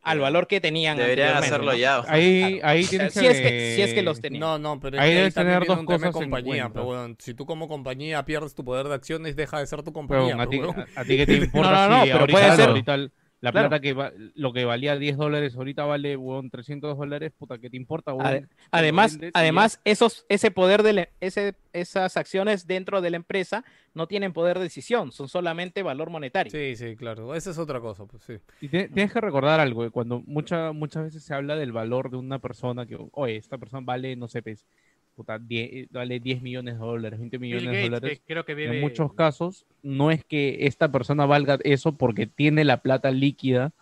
al valor que tenían. Deberían hacerlo ¿no? ya. Ahí, Claro. ahí O sea, tienes si, es que, si es que los tenían. No, no, pero es Ahí debes tener dos cosas en compañía. Pero bueno, si tú como compañía pierdes tu poder de acciones, deja de ser tu compañía. A, ti, pero bueno. a- a ti que te importa no, no, si pero ahorita, puede ser- ahorita el- la Claro. plata que va- lo que valía 10 dólares ahorita vale huevón, 300 dólares, puta, ¿qué te importa? Además, además esos, ese poder de la- ese, esas acciones dentro de la empresa no tienen poder de decisión, son solamente valor monetario. Sí, sí, claro. Esa es otra cosa, pues sí. Y te- tienes que recordar algo, eh, cuando mucha, muchas veces se habla del valor de una persona, que, oye, esta persona vale, no sé, pues, puta, 10, vale 10 millones de dólares, 20 millones de dólares. creo que En muchos casos, no es que esta persona valga eso porque tiene la plata líquida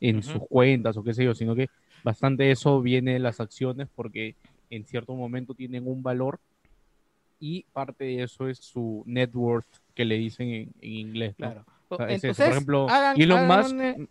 en Ujú. sus cuentas o qué sé yo, sino que bastante eso viene de las acciones porque en cierto momento tienen un valor y parte de eso es su net worth que le dicen en, en inglés. ¿no? Claro. O sea, es. Entonces, Por ejemplo, hagan- Elon hagan Musk, un, eh,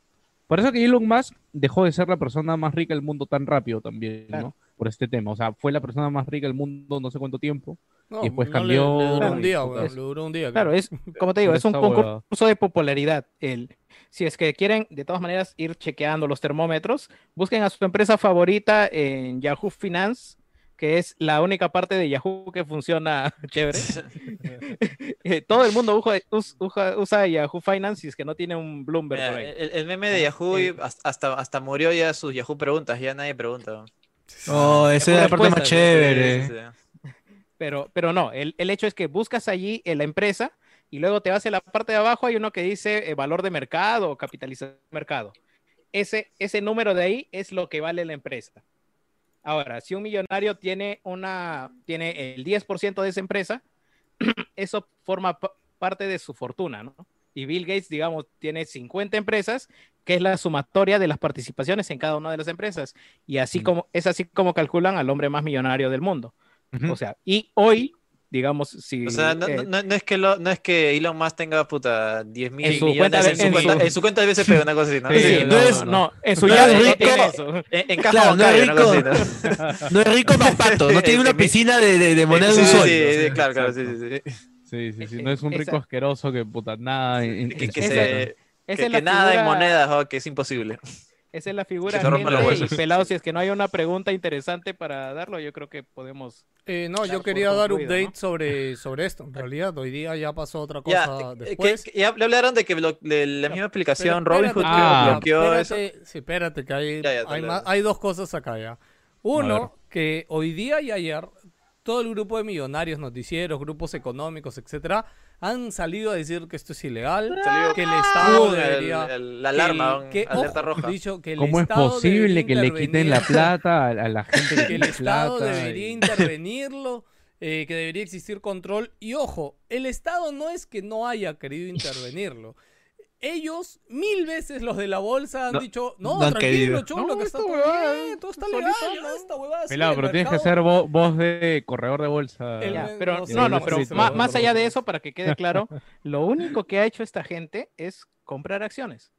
por eso que Elon Musk dejó de ser la persona más rica del mundo tan rápido también, Claro. ¿no? Por este tema. O sea, fue la persona más rica del mundo no sé cuánto tiempo. No, Y después no cambió Le, le duró un y día, weón, le duró un día. Claro, es como te digo, Por es un concurso de popularidad. El, si es que quieren, de todas maneras, ir chequeando los termómetros, busquen a su empresa favorita en Yahoo Finance, que es la única parte de Yahoo que funciona chévere. Eh, Todo el mundo usa, us- usa- usa Yahoo Finance si es que no tiene un Bloomberg por Mira, ahí. el, el meme de Yahoo Eh. hasta- hasta, hasta murió ya sus Yahoo preguntas, ya nadie pregunta. Oh, esa es la parte más chévere. Sí, sí, sí. Pero, pero no, el, el hecho es que buscas allí en la empresa y luego te vas a la parte de abajo, hay uno que dice eh, valor de mercado o capitalización de mercado. Ese, ese número de ahí es lo que vale la empresa. Ahora, si un millonario tiene, una, tiene el 10% de esa empresa, eso forma pa- parte de su fortuna, ¿no? Y Bill Gates, digamos, tiene 50 empresas, que es la sumatoria de las participaciones en cada una de las empresas. Y así Mm. como, es así como calculan al hombre más millonario del mundo. Ujú. O sea, y hoy, digamos, si... O sea, no, eh, no- no- no es que lo- no es que Elon Musk tenga puta 10 mil En su millones cuenta de- en, su en cuenta, su- en su cuenta de BCP, una cosa así, ¿no? Sí, sí, no, no es- es- no, en su no ya es no rico. En, en caja Claro, no es bancaria, una cosa rico. así, ¿no? No es rico papato, no tiene una piscina de, de, de moneda de Sí, un sol. sí, claro, claro, sí, sí, sí. Sí, sí. Eh, No es un rico esa- asqueroso que puta nada. Que, Esa-. Esa nada en monedas, oh, que es imposible. Esa es la figura. gente, y pelado, si es que no hay una pregunta interesante para darlo, yo creo que podemos... Eh, no, Dar yo quería dar update ¿no? sobre, sobre esto. En realidad, hoy día ya pasó otra cosa después. que ya le hablaron de que de la misma aplicación Pero Robinhood espérate, Ah. bloqueó eso. espérate, Sí, espérate, que hay, Ya, ya, hay, más- hay dos cosas acá ya. Uno, que hoy día y ayer, todo el grupo de millonarios, noticieros, grupos económicos, etcétera, han salido a decir que esto es ilegal, Salió que el Estado ¡pum! el- debería... el- la alarma, que, que, alerta ojo, roja. dicho que el ¿Cómo es Estado posible que le quiten la plata a, a la gente que, que el Estado plata debería y- intervenirlo, eh, que debería existir control. Y ojo, el Estado no es que no haya querido intervenirlo. Ellos, mil veces los de la bolsa han No, dicho, no, no tranquilo, No, que está todo huevada bien, todo está legal, ¿no? esta huevada sí, Pelado, el pero tienes que ser vo- voz de corredor de bolsa. El- Ya, eh, pero no sé, no, no, no pero más allá de eso, para que quede claro, lo único que ha hecho esta gente es comprar acciones.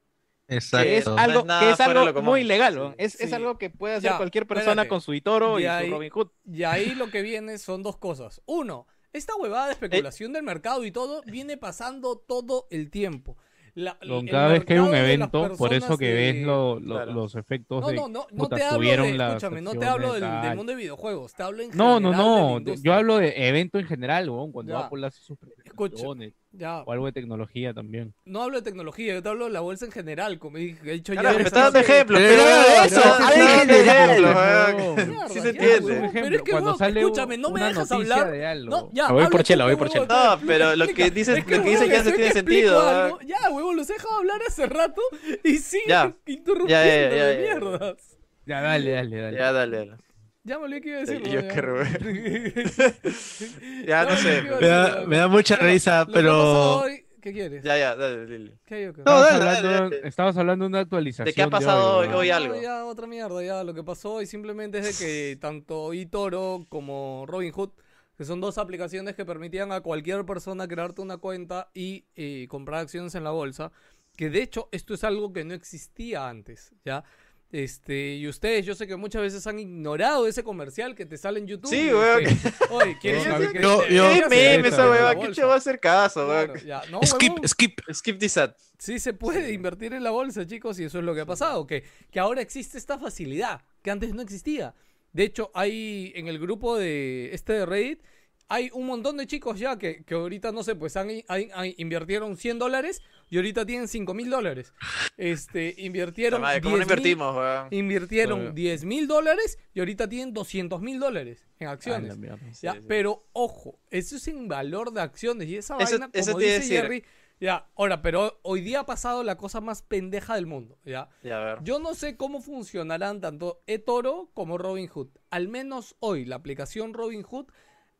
Que es Exacto. No es algo, que es de algo muy legal, ¿no? Sí. es, es algo que puede hacer Ya, cualquier persona espérate. con su Itoro Y y, ahí- su Robinhood. Y ahí lo que viene son dos cosas. Uno, esta huevada de especulación del mercado y todo viene pasando todo el tiempo. La- Con cada vez que hay un evento, por eso que de- ves lo- lo- Claro. los efectos No, de no, no, no puta, te hablo de, escúchame, no te hablo del, del mundo de videojuegos, te hablo en No, no, general la no. Yo hablo de evento en general, weón, cuando Ya. Apple hace sus presentaciones Ya, o algo de tecnología también. no hablo de tecnología, yo te hablo de la bolsa en general, como he he dicho Carajo, ya. me eso está no dando ejemplos, Pero eso, no, general, Sí se entiende. Pero es que, cuando sale escúchame, no me dejas hablar. de algo. No, ya, Ah, voy por chela, voy por chela. No, pero lo que dices, lo que dice que hace tiene sentido. ¿verdad? Ya, huevón, los he dejado hablar hace rato y siguen Ya. interrumpiendo de mierdas. Ya, dale, dale, dale. Ya, dale, dale. Ya me olvidé que iba a decir. El Joker, ya Ya no sé. Me da, me da mucha risa, pero... ¿Qué quieres? Ya, ya, dale, dale. ¿Qué Joker? No, Estabas, dale, hablando, dale, dale. estabas hablando de una actualización. ¿De qué ha pasado hoy, hoy No, algo? Ya, otra mierda, ya. Lo que pasó hoy simplemente es de que tanto eToro como Robinhood, que son dos aplicaciones que permitían a cualquier persona crearte una cuenta y eh, comprar acciones en la bolsa, que de hecho esto es algo que no existía antes, ¿ya? Este, y ustedes, yo sé que muchas veces han ignorado ese comercial que te sale en YouTube. Sí, weón. Oye, ¿quieres Yo- saber qué- yo- qué- yo- qué ¿Qué hacer meme esa? ¿Qué bolsa? chulo va a hacer caso, weón? No, Skip, skip. Skip this ad. Sí se puede invertir en la bolsa, chicos, y eso es lo que ha pasado, que, que ahora existe esta facilidad, que antes no existía. De hecho, hay en el grupo de este de Reddit, hay un montón de chicos ya que, que ahorita, no sé, pues han, han- han- invirtieron 100 dólares y ahorita tienen 5 mil dólares. Este, invirtieron madre, ¿Cómo no 10.000 invertimos, weón? Invirtieron Claro. 10 mil dólares y ahorita tienen 200 mil dólares en acciones. Ah, mierda. Ya, Sí, sí. pero ojo, eso es en valor de acciones y esa Eso- vaina, eso como dice decir. Jerry, ya, ahora, pero hoy día ha pasado la cosa más pendeja del mundo, ya. Ya, a ver. Yo no sé cómo funcionarán tanto eToro como Robinhood. Al menos hoy la aplicación Robinhood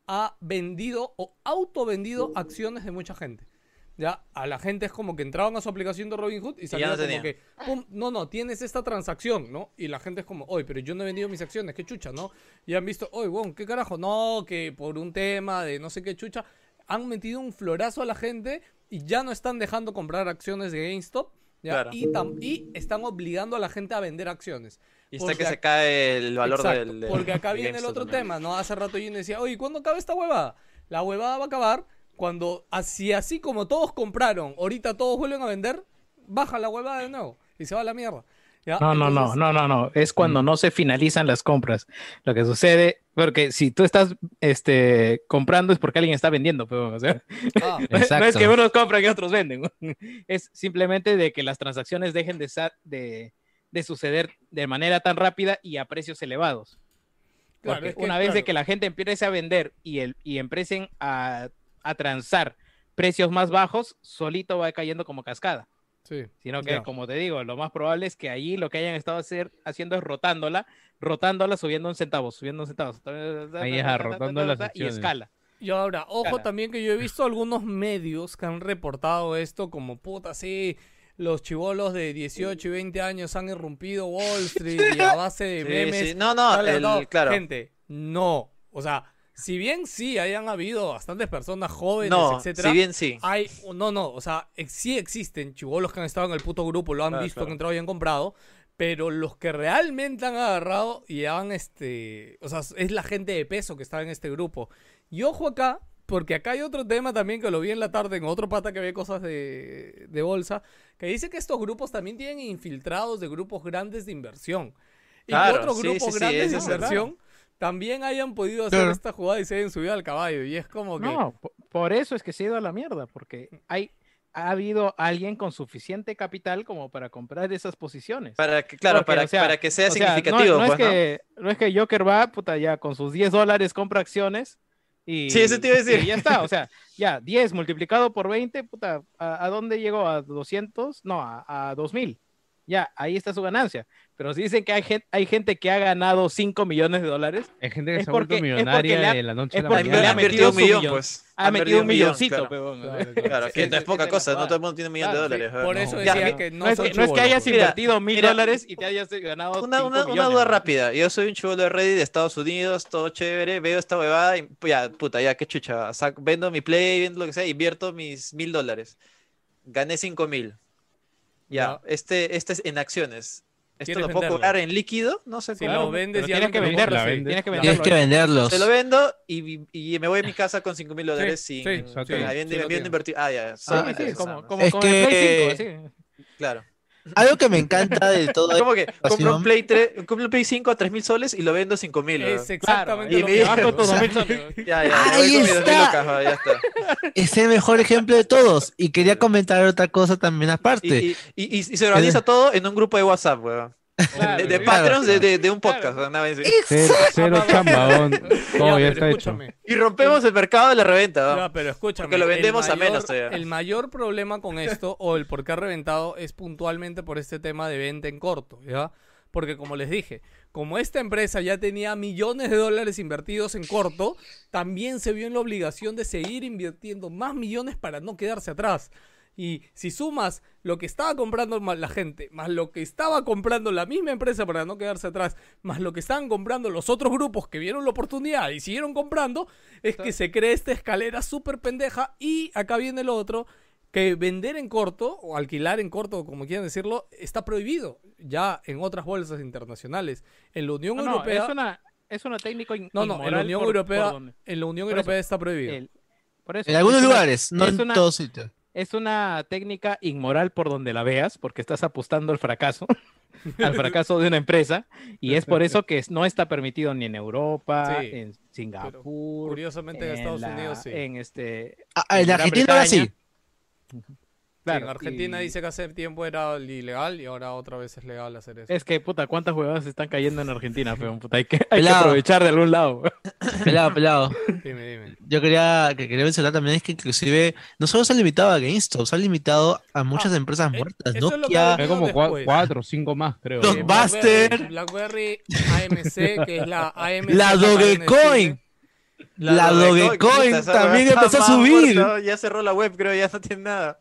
ha vendido o autovendido acciones de mucha gente. Ya, a la gente es como que entraban a su aplicación de Robinhood y salía no como que, pum, no, no, tienes esta transacción, ¿no? Y la gente es como, oye, pero yo no he vendido mis acciones, qué chucha, ¿no? Y han visto, oye, bueno, qué carajo, no, que por un tema de no sé qué chucha, han metido un florazo a la gente y ya no están dejando comprar acciones de GameStop, ¿ya? Claro. Y, tam- y están obligando a la gente a vender acciones. Y está que se cae el valor Exacto, del, del- Porque acá viene el otro también. tema, ¿no? Hace rato yo decía, oye, ¿cuándo acaba esta huevada? La huevada va a acabar cuando, así, así como todos compraron, ahorita todos vuelven a vender, baja la huevada de nuevo y se va a la mierda. ¿Ya? No, no, no, no, no, no. Es cuando no se finalizan las compras. Lo que sucede, porque si tú estás este, comprando es porque alguien está vendiendo, pero, o sea, ah, no es que unos compran y otros venden. Es simplemente de que las transacciones dejen de, de, de suceder de manera tan rápida y a precios elevados. claro, Porque es que, una vez de que la gente empiece a vender y, el, y empiecen a, a transar precios más bajos, solito va cayendo como cascada. sí. Sino que, Ya. como te digo, lo más probable es que allí lo que hayan estado hacer, haciendo es rotándola, rotándola, subiendo un centavo, subiendo un centavo. Ahí, ajá, rotando las Y escala. Y ahora, ojo también que yo he visto algunos medios que han reportado esto como puta, sí, los chivolos de 18 y 20 años han irrumpido Wall Street y a base de memes. sí. No, no, el- tal. claro. Gente, no. O sea, si bien sí hayan habido bastantes personas jóvenes, No, etcétera, si bien sí. hay, no, no, o sea, sí existen chivolos que han estado en el puto grupo, lo han Claro, visto, claro. han entrado y han comprado, pero los que realmente han agarrado y han, este, o sea, es la gente de peso que está en este grupo. Y ojo acá, porque acá hay otro tema también que lo vi en la tarde en otro pata que ve cosas de, de bolsa, que dice que estos grupos también tienen infiltrados de grupos grandes de inversión. Y Claro, que otros sí, grupos sí, sí, grandes de inversión también hayan podido hacer esta jugada y se hayan subido al caballo. Y es como que... No, po- por eso es que se ha ido a la mierda, porque hay, ha habido alguien con suficiente capital como para comprar esas posiciones. Para que, claro, Porque, para, o sea, para que sea O sea, no- significativo, no, pues, es ¿no? que, no es que Joker va, puta, ya con sus 10 dólares compra acciones y, Sí, eso te iba a decir. y ya está, o sea, ya 10 multiplicado por 20, puta, ¿a, a dónde llegó? ¿A 200? No, a, a 2000. Ya, ahí está su ganancia. Pero si dicen que hay gente, hay gente que ha ganado 5 millones de dólares, Hay gente que Es se ha vuelto porque- es porque millonaria le ha- de la noche a la Han le ha mañana. metido invertido un millón, millón. pues. ha Han metido un millón, milloncito, claro. Claro, Claro, que no es poca cosa, no todo el mundo tiene un millón Claro, de sí. dólares. Por eso decía que no, No es que, no es que chibolos, hayas. Mira, invertido mil mira, dólares y te hayas ganado Una, cinco una, una millones, duda ¿no? rápida. Yo soy un chivolo de Reddit de Estados Unidos, todo chévere. Veo esta huevada y ya, puta, ya, qué chucha. vendo mi play, vendo lo que sea, invierto mis mil dólares. Gané cinco mil. Ya, este, este es en acciones. ¿Esto ¿Quieres lo puedo venderlo? cobrar en líquido? No sé Si cómo. lo vendes tienes que venderlo, la sí, vendes. tienes que Tienes venderlo. que venderlos. Te lo vendo y, y me voy a mi casa con cinco mil dólares Sí, sin, sí, invertido. Ah, ya, como, como el Play 5, sí. Claro. Algo que me encanta de todo Es como que compro un. Play, 3, compro un Play 5 a 3 mil soles y lo vendo a 5 mil. Es Claro, exactamente y lo me que llevas hago. con tus O sea, 2000 soles. Ya, ya, Ahí voy con mis 2.000 está. locas, ya está. es el mejor ejemplo de todos. Y quería comentar otra cosa también aparte. Y, y, y, y- y se organiza todo en un grupo de WhatsApp, weón. Claro, De, de patrons de, de, de un podcast. Cero, cero chambón. Todo ya Ya, está pero hecho. escúchame. Y rompemos el mercado de la reventa. ¿no? Ya, pero escúchame. Porque lo el vendemos a mayor- menos todavía. El mayor problema con esto, o el por qué ha reventado, es puntualmente por este tema de venta en corto, ¿ya? Porque como les dije, como esta empresa ya tenía millones de dólares invertidos en corto, también se vio en la obligación de seguir invirtiendo más millones para no quedarse atrás. Y si sumas lo que estaba comprando la gente, más lo que estaba comprando la misma empresa para no quedarse atrás, más lo que estaban comprando los otros grupos que vieron la oportunidad y siguieron comprando, es que se crea esta escalera súper pendeja. Y acá viene lo otro, que vender en corto o alquilar en corto, como quieran decirlo, está prohibido ya en otras bolsas internacionales. En la Unión No, no, Europea... es una, es una técnica in- No, no, en la Unión por- Europea, por en la Unión Europea está prohibido. el- por eso, En algunos es una- lugares, no en una- todos sitios. Es una técnica inmoral por donde la veas, porque estás apostando al fracaso, al fracaso de una empresa, y es por eso que no está permitido ni en Europa, Sí, en Singapur, Curiosamente en, en, Estados la- Unidos sí. en este, Ah, en Gran Argentina ahora sí. Sí, claro, en Argentina y- dice que hace tiempo era ilegal y ahora otra vez es legal hacer eso. Es que, puta, ¿cuántas huevadas están cayendo en Argentina, feo? Puta, hay que, hay que Pelado. aprovechar de algún lado. Pelado, pelado. Dime, dime. Yo quería, que quería mencionar también es que inclusive no solo se ha limitado a GameStop, se ha limitado a muchas Ah, empresas eh, muertas. eso es lo que Nokia, como cua- después. cuatro o cinco más, creo. Los Eh, ba- Buster. Blackberry, BlackBerry AMC, que es la AMC. La Dogecoin. Chile. La Dogecoin esa también empezó a subir. Ya cerró la web, creo, ya no tiene nada.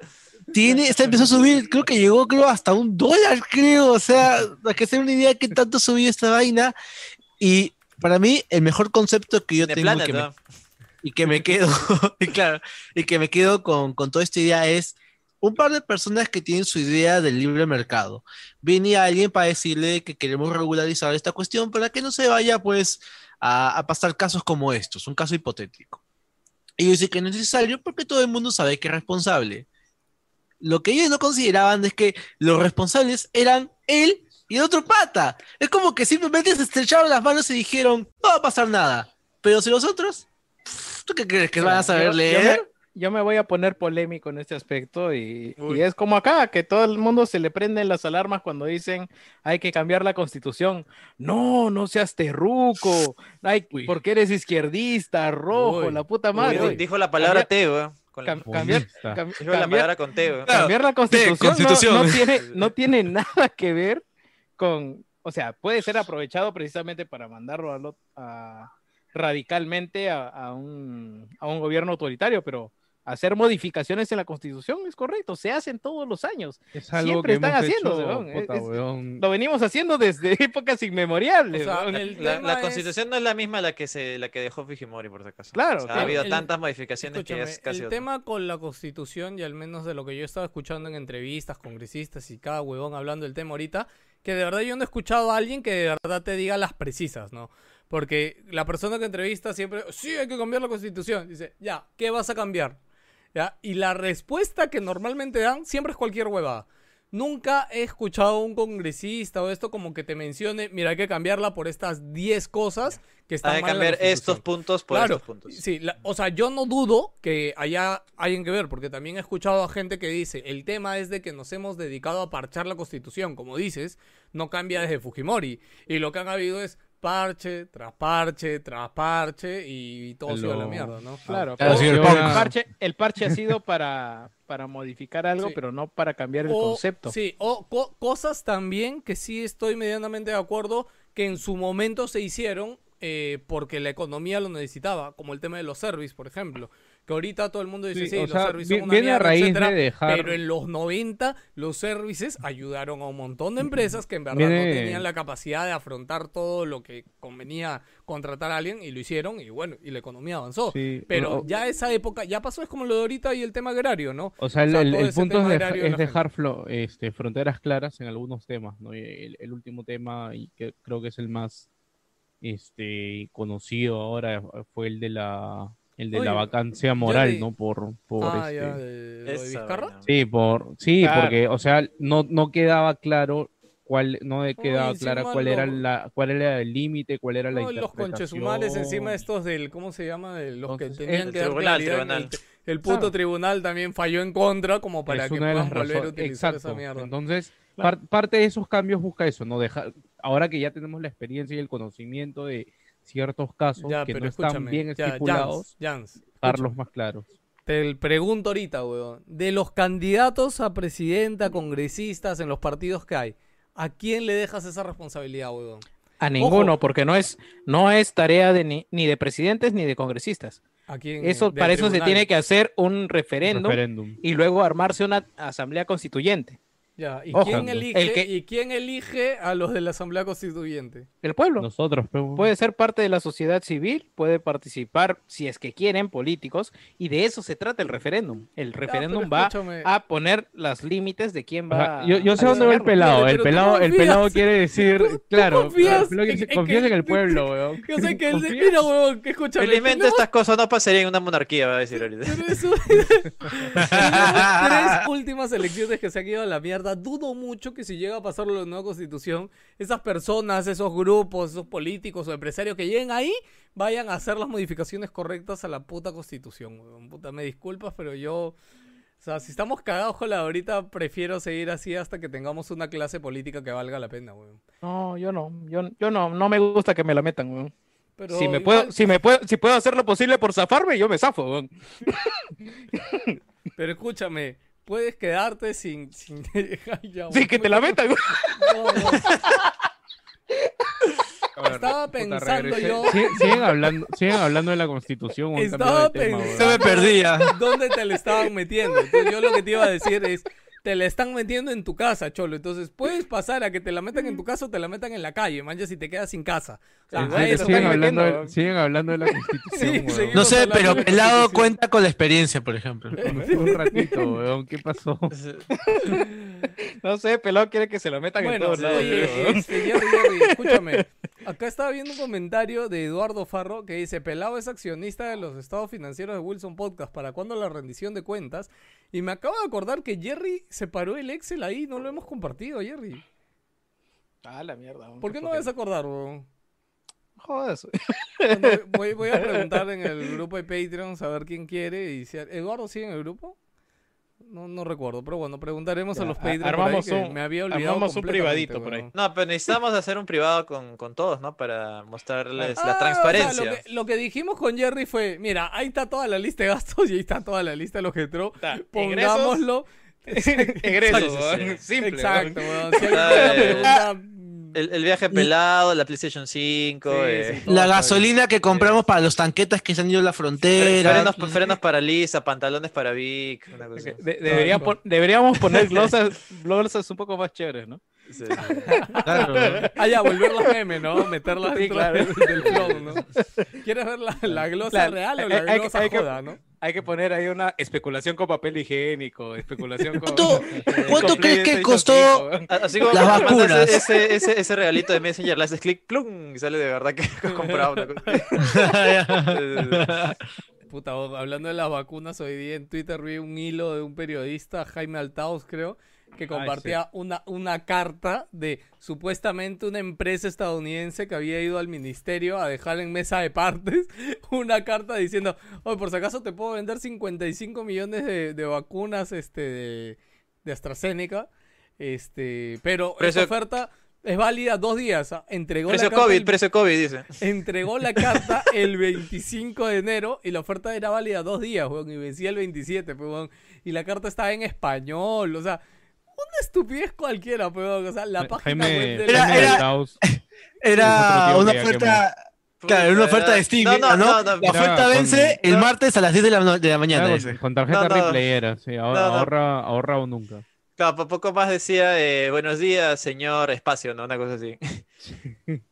Tiene, se empezó a subir, creo que llegó creo hasta un dólar, creo. O sea, para que se una idea de qué tanto subió esta vaina. Y para mí, el mejor concepto que yo De tengo que, me, y que me quedo, y claro, y que me quedo con, con toda esta idea es un par de personas que tienen su idea del libre mercado. Viene alguien para decirle que queremos regularizar esta cuestión para que no se vaya pues a, a pasar casos como estos, un caso hipotético. Y yo sé que no es necesario porque todo el mundo sabe que es responsable. Lo que ellos no consideraban es que los responsables eran él y el otro pata. Es como que simplemente se estrecharon las manos y dijeron, no va a pasar nada. Pero si los otros, ¿tú qué crees? ¿Que van a saber Yo- yo leer? me- Yo me voy a poner polémico en este aspecto y, y es como acá, que todo el mundo se le prenden las alarmas cuando dicen hay que cambiar la constitución. No, no seas terruco, ay, porque eres izquierdista, rojo, Uy. la puta Uy, madre. di- dijo la palabra T. Con la- Cam- cambiar, la cambiar- palabra con T, weón. Claro. cambiar la constitución, no- constitución. No, tiene, no tiene nada que ver con, o sea, puede ser aprovechado precisamente para mandarlo a, a- radicalmente a, a un, a un gobierno autoritario, pero hacer modificaciones en la constitución es correcto, se hacen todos los años. Es algo Siempre que están hemos haciendo, hecho, weón, puta, es- weón. Lo venimos haciendo desde épocas inmemoriales. O sea, La, la es- constitución no es la misma la que se la que dejó Fujimori, por si acaso. Claro, O sea, ha habido El- tantas modificaciones que es casi el otro. tema con la constitución y al menos de lo que yo estaba escuchando en entrevistas, congresistas y cada huevón hablando del tema ahorita, que de verdad yo no he escuchado a alguien que de verdad te diga las precisas, ¿no? Porque la persona que entrevista siempre, sí, hay que cambiar la constitución. Dice, ya, ¿qué vas a cambiar? ¿Ya? Y la respuesta que normalmente dan siempre es cualquier huevada. Nunca he escuchado a un congresista o esto como que te mencione, mira, hay que cambiarla por estas 10 cosas que están Hay que cambiar estos Constitución". puntos por Claro, estos puntos. Sí, la- o sea, yo no dudo que haya alguien que ver, porque también he escuchado a gente que dice, el tema es de que nos hemos dedicado a parchar la constitución, como dices, no cambia desde Fujimori. Y lo que han habido es parche, tras parche, tras parche, y todo se va a la mierda, ¿no? Claro, Claro, pero el parche, el parche ha sido para, para modificar algo, Sí. pero no para cambiar el O- concepto. Sí, o co- cosas también que sí estoy medianamente de acuerdo que en su momento se hicieron eh, porque la economía lo necesitaba, como el tema de los service, por ejemplo. Que ahorita todo el mundo dice, Sí, los sea, service vi- son una viene a raíz etcétera", de dejar- Pero en los 90 los services ayudaron a un montón de empresas que en verdad Viene- no tenían la capacidad de afrontar todo lo que convenía contratar a alguien y lo hicieron y bueno, y la economía avanzó. Sí, Pero ya esa época, ya pasó, es como lo de ahorita y el tema agrario, ¿no? O sea, el, O sea, el- punto es, de es dejar flo- este, fronteras claras en algunos temas, ¿no? El, el último tema, y que creo que es el más este, conocido ahora, fue el de la, el de la Oye, vacancia moral, de- ¿no? Por, por ah, este... ya, de, de Vizcarra. Sí, por, sí, Claro. porque, o sea, no, no quedaba claro cuál, no de- quedaba Oye, clara cuál era lo- la, cuál era el límite, cuál era la No, los conchesumares encima interpretación. estos del, ¿cómo se llama? De los que Entonces, tenían el que dar tribunal, en tribunal. El, el puto Claro. tribunal también falló en contra como para es que de puedan volver a utilizar Exacto. esa mierda. Entonces, par- parte de esos cambios busca eso, ¿no? Dejar, ahora que ya tenemos la experiencia y el conocimiento de ciertos casos ya, que pero no están bien ya, estipulados, Jans, Jans, dejarlos escúchame. más claros. Te pregunto ahorita, weón. De los candidatos a presidenta, congresistas en los partidos que hay, ¿A quién le dejas esa responsabilidad, huevón? A ninguno, Ojo. porque no es, no es tarea de ni, ni de presidentes ni de congresistas. ¿A quién? Eso, para eso se tiene que hacer un referéndum Referéndum. y luego armarse una asamblea constituyente. Ya, ¿y, Ojo. quién elige, El que- ¿Y quién elige a los de la Asamblea Constituyente? El pueblo. Nosotros, pero. Puede ser parte de la sociedad civil, puede participar, si es que quieren, políticos, y de eso se trata el referéndum. El referéndum va a poner los límites de quién va yo, yo sé a dónde va el pelado. Pero El pelado, el pelado quiere decir, tú- tú claro, confías en- en confías que- en el pueblo, weón. Yo sé que él... Mira, huevón, que escúchame. Felizmente estas cosas no pasarían en una monarquía, va a decir ahorita. Pero eso... tres últimas elecciones que se han ido a la mierda. Dudo mucho que si llega a pasar la nueva constitución, esas personas, esos grupos, esos políticos o empresarios que lleguen ahí, vayan a hacer las modificaciones correctas a la puta constitución. Puta, me disculpas, pero yo... O sea, si estamos cagados con la ahorita, prefiero seguir así hasta que tengamos una clase política que valga la pena, weón. No, yo no, yo, yo no, no me gusta que me la metan, weón. Pero si me igual- puedo, si me puedo, si puedo hacer lo posible por zafarme, yo me zafo, weón. Pero escúchame, puedes quedarte sin... sin... Ya, Sí, que te la metan. No, no. Estaba pensando yo- Siguen hablando, siguen hablando de la constitución. Estaba de tema, pensando Se me perdía. dónde te le estaban metiendo. Entonces yo lo que te iba a decir es, te la están metiendo en tu casa, cholo. Entonces puedes pasar a que te la metan en tu casa o te la metan en la calle, mancha, si te quedas sin casa. O sea, sí, eso siguen, hablando de, weón. siguen hablando de la constitución. Sí, No sé, pero Pelado cuenta con la experiencia, por ejemplo. Un ratito, weón. ¿Qué pasó? No sé, pelado quiere que se lo metan en todos lados. oye, este, Jerry, Jerry, escúchame. Acá estaba viendo un comentario de Eduardo Farro que dice, Pelado es accionista de los estados financieros de Wilson Podcast, ¿para cuándo la rendición de cuentas? Y me acabo de acordar que Jerry separó el Excel ahí, no lo hemos compartido, Jerry. Ah, la mierda. ¿Por qué no vas a acordar? Jodas. Bueno, voy, voy a preguntar en el grupo de Patreon a ver quién quiere. Y si ¿Eduardo sigue en el grupo? No, no recuerdo, pero bueno, preguntaremos a los a- Patreon por ahí, armamos que un- me había olvidado armamos un privadito por ahí. No, pero necesitamos hacer un privado con, con todos, ¿no? Para mostrarles Ah, la o sea, transparencia. lo, que, lo que dijimos con Jerry fue, mira, ahí está toda la lista de gastos y ahí está toda la lista de los que entró. Está, Pongámoslo. Egresos, Sí, sí, weón. sí. Simple. Exacto, weón. Si Ah, una pregunta, El, el viaje pelado, la PlayStation 5, Sí, eh, La gasolina que compramos para los tanquetas que se han ido a la frontera. frenos, frenos para Lisa, pantalones para Vic, una cosa. De- deberíamos poner glosas, glosas un poco más chéveres, ¿no? Sí. Claro. Ah, ya, volverlas meme, ¿no? Meterlas Sí, dentro claro. del, del flow, ¿no? ¿Quieres ver la, la glosa La- real o hay- la hay que- glosa hay joda, no? Hay que poner ahí una especulación con papel higiénico, especulación con... ¿Cuánto- crees que costó 5, weón. A- Así como Las vacunas. Ese, ese, ese regalito de Messenger, le haces clic, plum, y sale de verdad que has comprado una cosa. Puta, hablando de las vacunas, hoy día en Twitter vi un hilo de un periodista, Jaime Altaos, creo, que compartía una, una carta de supuestamente una empresa estadounidense que había ido al ministerio a dejar en mesa de partes una carta diciendo, oye, por si acaso te puedo vender 55 millones de, de vacunas este, de, de AstraZeneca, este, pero Precio- esa oferta es válida dos días. ah, Entregó la Precio carta COVID, el- precio COVID, dice. entregó la carta el 25 de enero y la oferta era válida dos días, weón, y vencía el 27, pues, weón. Y la carta estaba en español, o sea, una estupidez cualquiera, weón. O sea, la página Jaime, web de Era- la... Era- Era una oferta. Claro, era una oferta de Steam, No, no, ¿no? no, no, La no. oferta con- vence el no. martes a las 10 de la, de la mañana. claro, con, con tarjeta No, no. replayera, sí, no. ahorra, ahorra o nunca. Claro, po- poco más decía, eh, buenos días, señor espacio, ¿no? Una cosa así.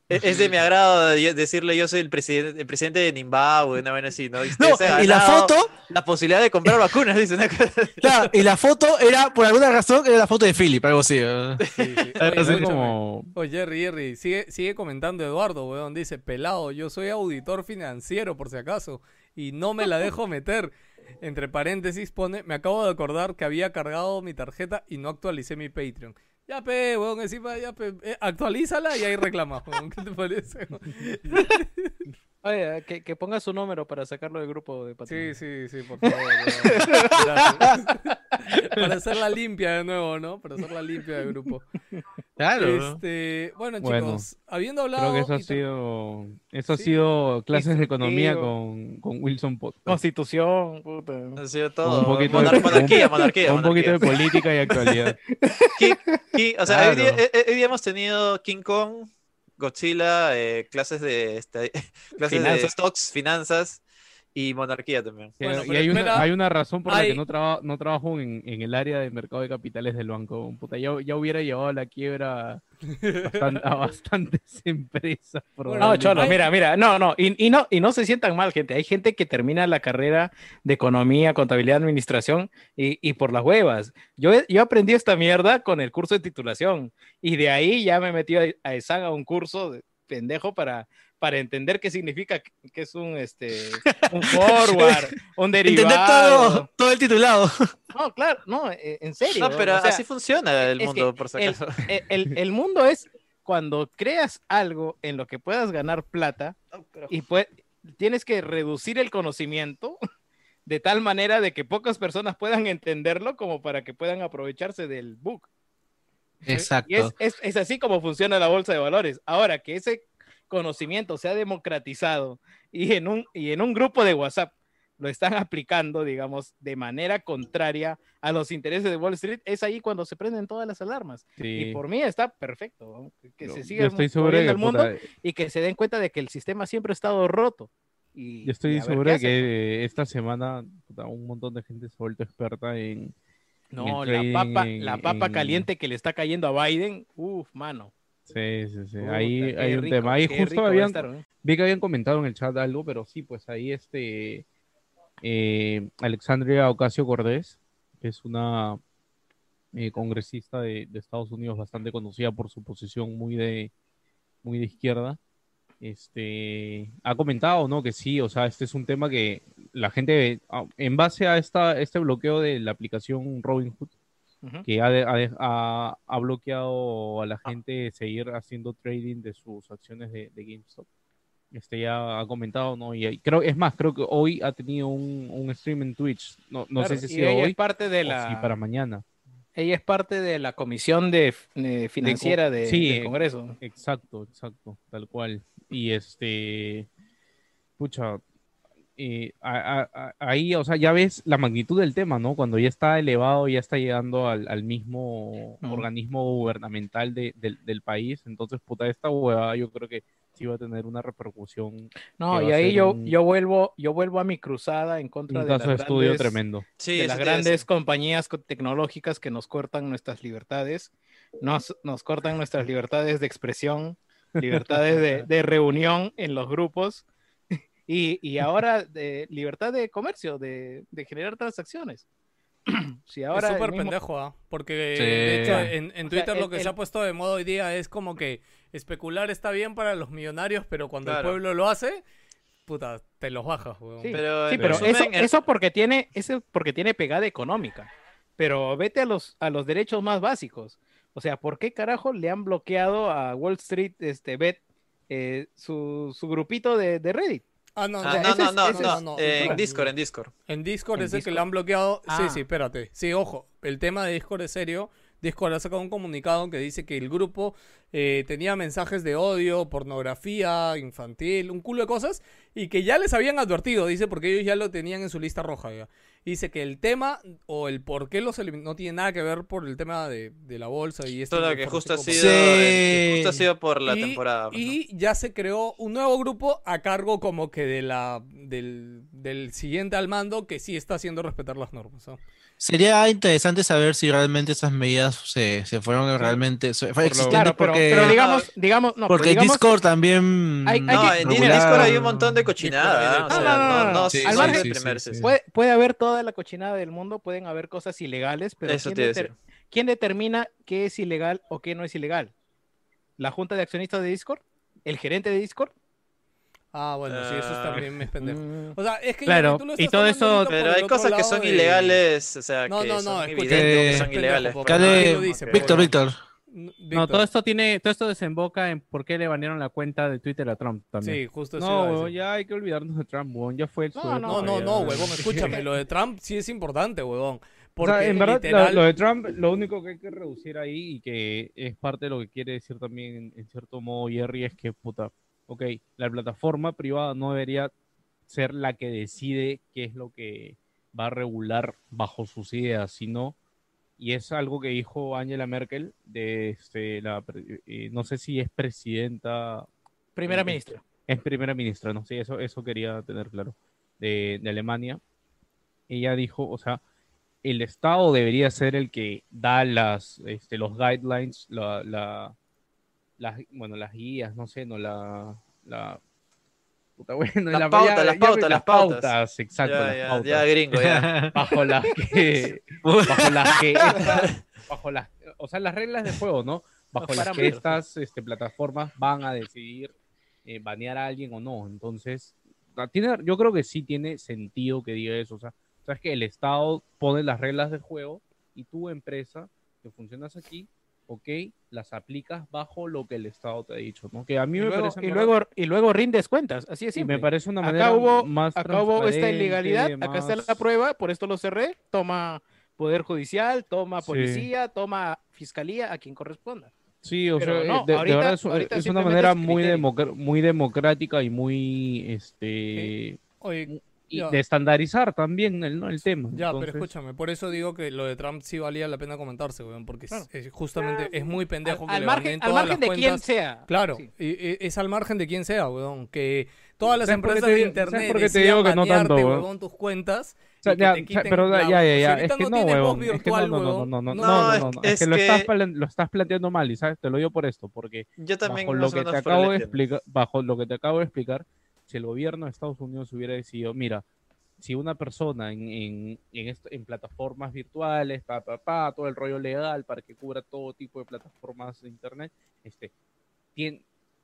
es, es de mi agrado de- decirle yo soy el presidente, el presidente de Zimbabue, una vaina así, ¿no? No, se ha y la foto, La posibilidad de comprar vacunas, dice una cosa claro, y la foto era, por alguna razón, era la foto de Philip, algo así. ¿no? Oye, escúchame. como, Oye, Jerry, Jerry, sigue, sigue comentando Eduardo, weón. Dice, pelado, yo soy auditor financiero, por si acaso, y no me la dejo meter. Entre paréntesis pone, me acabo de acordar que había cargado mi tarjeta y no actualicé mi Patreon. Ya, pe, weón, encima, ya, pe, eh, actualízala y ahí reclama, weón. ¿Qué te parece? Oye, que, que ponga su número para sacarlo del grupo de Sí, Patreon. sí, sí, por favor. Para hacerla limpia de nuevo, ¿no? Para hacerla limpia del grupo. Claro. Este, bueno, Bueno, chicos, habiendo hablado. Creo que eso ha sido, eso ha Sí. sido clases de economía con, con Wilson Podcast. Constitución, puta. Ha sido todo. un poquito Monar- de- monarquía, monarquía. un poquito de monarquía. política y actualidad. King- King- o sea, hoy, día, Claro. eh, eh, hoy día hemos tenido King Kong, Godzilla, eh, clases de este, clases de Finanzas. stocks, finanzas y monarquía también. Bueno, y hay una, hay una razón por la hay- que no, traba- no trabajo en, en el área de mercado de capitales del banco. Puta, ya, ya hubiera llevado a la quiebra bastan- a bastantes empresas. No, cholo, mira, mira, no, no, y, y no, y no se sientan mal, gente. Hay gente que termina la carrera de economía, contabilidad, administración y, y por las huevas. Yo, yo aprendí esta mierda con el curso de titulación y de ahí ya me metí a, a ESAN a un curso de pendejo para, para entender qué significa que es un, este, un forward, un Entender derivado. todo, todo el titulado. No, claro, no, eh, en serio. No, pero o sea, así funciona el es mundo, por si el- acaso. el, el- el mundo es cuando creas algo en lo que puedas ganar plata y pue- tienes que reducir el conocimiento de tal manera de que pocas personas puedan entenderlo como para que puedan aprovecharse del book. Exacto. Y es, es- es así como funciona la bolsa de valores. Ahora que ese conocimiento se ha democratizado y en un, y en un grupo de WhatsApp lo están aplicando, digamos, de manera contraria a los intereses de Wall Street, es ahí cuando se prenden todas las alarmas. Sí. Y por mí está perfecto, que, Yo- se siga moviendo el mundo puta, y que se den cuenta de que el sistema siempre ha estado roto. Y, Yo estoy y a ver seguro qué de hacen, que esta semana puta, un montón de gente se ha vuelto experta en... No, el la trading papa, en- la papa en- caliente que le está cayendo a Biden, uff, mano. Sí, sí, sí. Puta, ahí hay un tema. Ahí justo habían, estar, ¿no? vi que habían comentado en el chat algo, pero sí, pues ahí este eh, Alexandria Ocasio Cortés, que es una eh, congresista de, de Estados Unidos bastante conocida por su posición muy de muy de izquierda, este ha comentado, ¿no? Que sí, o sea, este es un tema que la gente, ah, en base a esta, este bloqueo de la aplicación Robinhood, Que ha, ha ha- bloqueado a la gente seguir haciendo trading de sus acciones de, de GameStop. Este ya ha comentado, ¿no? Y, creo, es más, creo que hoy ha tenido un, un stream en Twitch. No, no Claro, sé si ha y sido ella hoy es parte de o la, si para mañana. ella es parte de la comisión de, financiera de, sí, del Congreso. Exacto, exacto, tal cual. Y este, pucha, eh, a- a- a- ahí, o sea, ya ves la magnitud del tema, ¿no? Cuando ya está elevado, ya está llegando al, al mismo Ujú. organismo gubernamental de- del, del país, entonces, puta, esta huevada yo creo que sí va a tener una repercusión, No, y ahí yo, un- yo vuelvo, yo vuelvo a mi cruzada en contra un de caso de las estudio grandes, tremendo. Sí, de las grandes compañías co- tecnológicas que nos cortan nuestras libertades, nos, nos cortan nuestras libertades de expresión, libertades de, de reunión en los grupos y, y ahora de libertad de comercio, de, de generar transacciones. Si ahora es súper mismo- pendejo, ¿ah? Porque Sí. de hecho en, en o sea, Twitter lo el- que se el- ha puesto de moda hoy día es como que especular está bien para los millonarios, pero cuando el pueblo lo hace, puta, te los bajas, weón. Sí, Pero sí, pero eso, el- eso porque tiene, eso porque tiene pegada económica. Pero vete a los, a los derechos más básicos. O sea, ¿por qué carajo le han bloqueado a Wall Street este, Bet eh, su, su grupito de, de Reddit? Ah, no, Ah, no, no, no, es- no, no, es- no, eh, en Discord, en Discord. En Discord ¿En es el que le han bloqueado. Ah. Sí, sí, espérate. Sí, ojo. El tema de Discord es serio. Discord ha sacado un comunicado que dice que el grupo eh, tenía mensajes de odio, pornografía infantil, un culo de cosas, y que ya les habían advertido, dice, porque ellos ya lo tenían en su lista roja. ya. Dice que el tema o el por qué los elimin- no tiene nada que ver por el tema de, de la bolsa y esto. Todo lo que justo ha sido, Sí. el- justo ha sido por la y, temporada. pues, ¿no? y ya se creó un nuevo grupo a cargo como que de la del, del siguiente al mando que sí está haciendo respetar las normas. ¿no? Sería interesante saber si realmente esas medidas se, se fueron realmente se- fue lo- existente Claro, pero, porque, pero digamos, digamos, no, porque digamos- Discord también Hay- hay No, que- en regular- Discord hay un montón de cochinada. No, puede, puede haber toda la cochinada del mundo, pueden haber cosas ilegales, pero Eso ¿quién, te deter- quién determina qué es ilegal o qué no es ilegal? ¿La junta de accionistas de Discord? ¿El gerente de Discord? Ah, bueno, sí, eso es Ah. también es pendejo. Mm. O sea, es que Claro, tú lo y todo eso- Pero el hay cosas que son de- ilegales, o sea, No, que no, no, son escucha, evidentes que son ilegales. porque pero Dale, nadie lo dice, pero Víctor, bueno. Víctor. No, todo esto tiene, todo esto desemboca en por qué le banearon la cuenta de Twitter a Trump también. Sí, justo eso. No, iba a huevón, decir. ya hay que olvidarnos de Trump, huevón. Ya fue su No, No, no, no, huevón, escúchame, lo de Trump sí es importante, huevón. O Porque sea, en verdad, lo- literal- lo, de Trump, lo único que hay que reducir ahí y que es parte de lo que quiere decir también, en, en cierto modo, Jerry, es que, puta, ok, la plataforma privada no debería ser la que decide qué es lo que va a regular bajo sus ideas, sino, y es algo que dijo Angela Merkel, de este, la, eh, no sé si es presidenta Primera Eh, ministra. es primera ministra, no sé, eso, eso quería tener claro, de, de Alemania. Ella dijo, o sea, el Estado debería ser el que da las, este, los guidelines, la, la- las, bueno, las guías, no sé, no la, la puta, bueno, Las la- pautas, ya- las ya- pautas, las pautas. exacto, las pautas. ya, gringo, ya. bajo las que bajo las que estas- bajo las o sea las reglas de juego no bajo las que estas este, plataformas van a decidir eh, banear a alguien o no. Entonces ah, tiene yo creo que sí tiene sentido que diga eso. O sea sabes que el estado pone las reglas de juego y tu empresa que funcionas aquí ok las aplicas bajo lo que el estado te ha dicho no que a mí Y me luego, parece y, luego, y luego rindes cuentas, así es y simple. me parece una Acá manera hubo- más Acá hubo esta ilegalidad, acá está la prueba, por esto lo cerré. Toma Poder Judicial, toma Sí. Policía, toma Fiscalía, a quien corresponda. Sí, o Pero sea, no, eh, de, verdad es, ahorita es una manera es muy, democ- muy democrática y muy este Oye, y ya. de estandarizar también el, ¿no? el tema. Ya, pero escúchame, por eso digo que lo de Trump sí valía la pena comentarse, weón, porque es- Claro. es justamente es muy pendejo Al, que al le margen, al todas margen las de quién cuentas. sea. Claro, Sí. y- y- es al margen de quién sea, weón, que todas las ¿Sabes por qué empresas te de internet sabes por qué te digo que no tanto, weón? huevón, tus cuentas o sea, que ya, pero la- ya, ya, ya, es que no, tienes voz huevón, es que no, virtual, no, no, no, no, no, no, no, no, es- no, no, es es que lo que- estás, lo estás planteando mal y sabes, te lo digo por esto, porque Yo también bajo lo que te acabo de explicar, bajo lo que te acabo de explicar, si el gobierno de Estados Unidos hubiera decidido, mira, si una persona en, en, en, esto- en plataformas virtuales, pa, pa, pa, todo el rollo legal para que cubra todo tipo de plataformas de internet, este,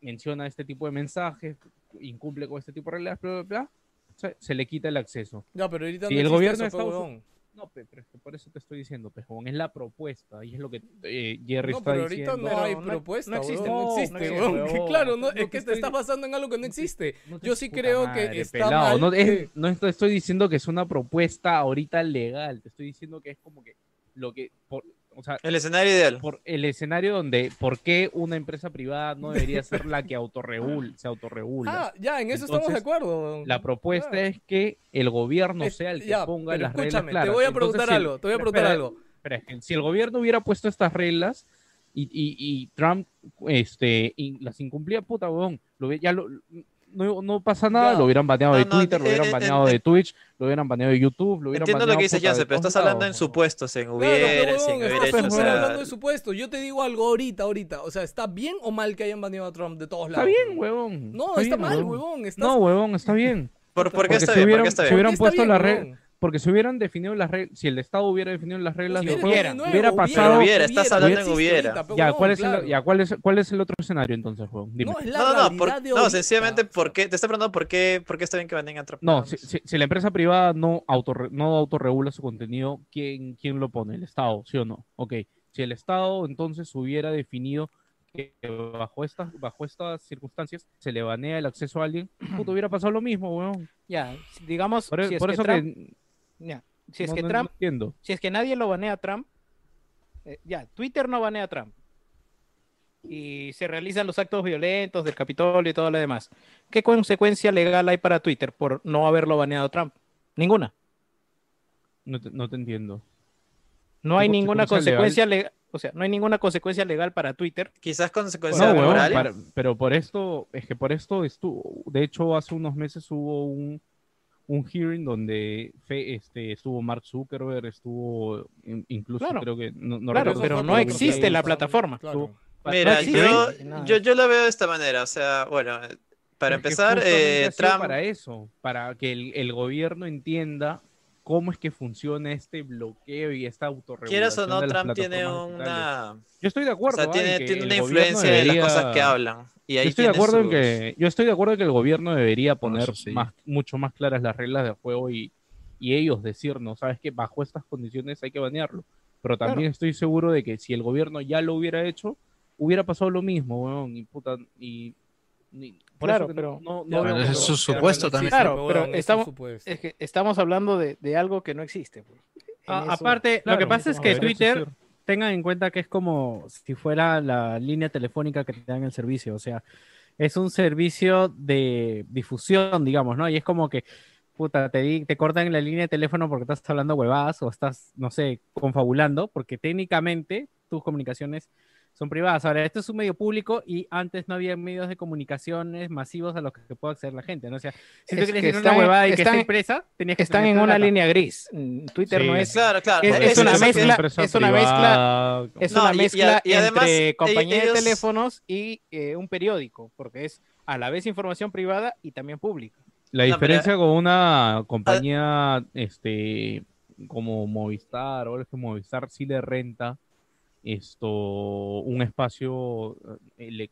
menciona este tipo de mensajes, incumple con este tipo de reglas, bla, bla, bla, se, se le quita el acceso. Ya, pero ahorita Si no el gobierno de eso, Estados huevón. No, pe- pero es que por eso te estoy diciendo, pejón, es la propuesta y es lo que eh, Jerry No, está pero ahorita diciendo. no hay no- propuesta, no existe, no no, existe, no existe, claro, no, es que te estoy- estás basando en algo que no existe. Yo sí creo madre, que está pelado, mal No, es- que- no te estoy diciendo que es una propuesta ahorita legal, te estoy diciendo que es como que lo que, por- o sea, El escenario ideal. por el escenario donde, ¿por qué una empresa privada no debería ser la que autorregul, se autorregula? Ah, ya, en eso estamos de acuerdo. La propuesta es que el gobierno Es- sea el que ya, ponga las reglas escúchame, claras. Te voy a preguntar algo, te voy a preguntar espera, algo. espera, es que si el gobierno hubiera puesto estas reglas y, y- y Trump este, las incumplía, puta, huevón, lo, ya lo- no, no pasa nada, Ya. lo hubieran baneado No, de no, Twitter, lo hubieran eh, baneado eh, de Twitch, lo hubieran baneado de YouTube, lo hubieran Entiendo lo baneado, que dice puta, de Jansen, pero estás hablando en supuestos, en hubiera, pero, si huevón, en hubiera estás- hecho, o estás sea, hablando de supuesto. Yo te digo algo ahorita, ahorita. O sea, ¿está bien o mal que hayan baneado a Trump de todos Está lados? bien, huevón. No, está bien, mal, huevón. Estás... No, huevón, está bien. ¿por, por qué Porque está si bien? ¿Por hubieran- qué está si bien? hubieran ¿Por qué puesto está la red- huevón? Porque si hubieran definido las reglas, si el Estado hubiera definido las reglas del si juego, hubiera, hubiera nuevo, pasado. hubiera, estás hablando en hubiera. Ya, ¿cuál es, claro. el, ya ¿cuál, es, ¿cuál es el otro escenario entonces, juego? Dime. No, es la No, no, no, por- sencillamente, ¿por qué? Te estoy preguntando por qué, por qué está bien que Trump. No, si, si- si la empresa privada no, autorre- no autorregula su contenido, ¿quién, ¿quién lo pone? ¿El Estado? ¿Sí o no? Ok. Si el Estado entonces hubiera definido que bajo estas, bajo estas circunstancias se le banea el acceso a alguien, puto, hubiera pasado lo mismo, weón. Ya, digamos, Por, e- si es por que eso Trump- que. Ya, si es no- que no- no Trump, entiendo. si es que nadie lo banea a Trump, eh, ya, Twitter no banea a Trump. Y se realizan los actos violentos del Capitolio y todo lo demás. ¿Qué consecuencia legal hay para Twitter por no haberlo baneado a Trump? Ninguna. No te, no te entiendo. No hay ¿Qué ninguna consecuencia legal, o sea, no hay ninguna consecuencia legal para Twitter. Quizás No, consecuencias para- pero por esto, es que por esto estuvo, de hecho hace unos meses hubo un, un hearing donde fe- este, estuvo Mark Zuckerberg, estuvo in- incluso Claro. creo que, no, no Claro, recuerdo pero no existe la plataforma. Claro. Mira, No yo, yo, yo la veo de esta manera. O sea, bueno, eh, para empezar, eh, Trump. para eso, para que el, el gobierno entienda cómo es que funciona este bloqueo y esta autorregulación Quieras o no, de las Trump tiene una. Yo estoy de O acuerdo. sea, tiene, el una influencia de las debería- cosas que hablan. Y ahí yo estoy de acuerdo en que yo estoy de acuerdo en que el gobierno debería poner sí. más, mucho más claras las reglas del juego y, y ellos decirnos, sabes que bajo estas condiciones hay que banearlo. Pero también estoy seguro de que si el gobierno ya lo hubiera hecho, hubiera pasado lo mismo, weón, y puta, y... y- por Claro, eso pero- no, Pero es su supuesto también. Claro, pero estamos-. Es que estamos hablando de, de algo que no existe. pues. A- aparte, lo que pasa es que Twitter, tengan en cuenta que es como si fuera la línea telefónica que te dan el servicio, o sea, es un servicio de difusión, digamos, ¿no? Y es como que, puta, te, di- te cortan la línea de teléfono porque estás hablando huevadas o estás, no sé, confabulando, porque técnicamente tus comunicaciones son privadas. Ahora, esto es un medio público y antes no había medios de comunicaciones masivos a los que puede acceder la gente, ¿no? O sea, si tú Es querías una huevada y que está impresa, tenías que Están en una línea gris. Mm, Twitter Sí. no es. Claro, claro. Es- es Eso- una eso- mezcla- empresa es una privada, Es No, una y- y- mezcla y además, entre compañía ellos- de teléfonos y eh, un periódico, porque es a la vez información privada y también pública. La No, pero- diferencia con una compañía este como Movistar, ahora es que Movistar sí le renta esto un espacio eh,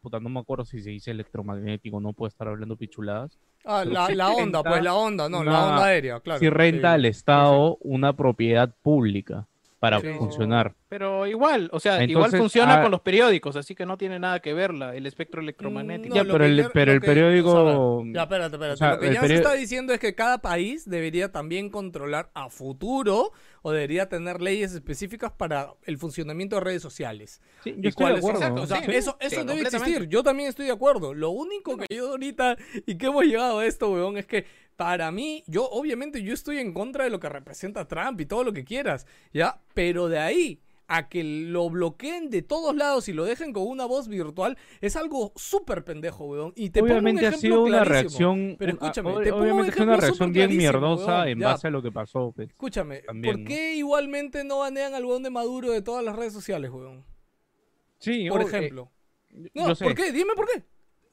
puta, no me acuerdo si se dice electromagnético, no puedo estar hablando pichuladas. Ah, la, onda, renta pues la onda, no, la onda aérea, claro. si renta Sí. al Estado una propiedad pública para Sí. funcionar. Pero igual, o sea, igual Entonces, funciona ah, con los periódicos, así que no tiene nada que ver la- el espectro electromagnético. Ya, pero el- ya- pero lo el que- periódico- o sea, ya, espérate, espérate. o sea, lo que ya se está diciendo es que cada país debería también controlar a futuro o debería tener leyes específicas para el funcionamiento de redes sociales. Sí, ¿Y yo estoy de acuerdo. exacto, o sea, Sí, eso, sí, eso debe existir. Yo también estoy de acuerdo. Lo único que yo ahorita y que hemos llegado a esto, weón, es que para mí, yo obviamente yo estoy en contra de lo que representa Trump y todo lo que quieras, ¿ya? Pero de ahí a que lo bloqueen de todos lados y lo dejen con una voz virtual es algo súper pendejo, weón. Y te pongo un obviamente ha ejemplo sido una reacción, Pero un- escúchame, ob- te pongo un obviamente es una reacción bien mierdosa weón. en Ya, base a lo que pasó. pues. Escúchame, También, ¿por ¿no? qué igualmente no banean al weón de Maduro de todas las redes sociales, weón? Sí, Por ob- ejemplo. eh, No, sé. ¿por qué? Dime por qué.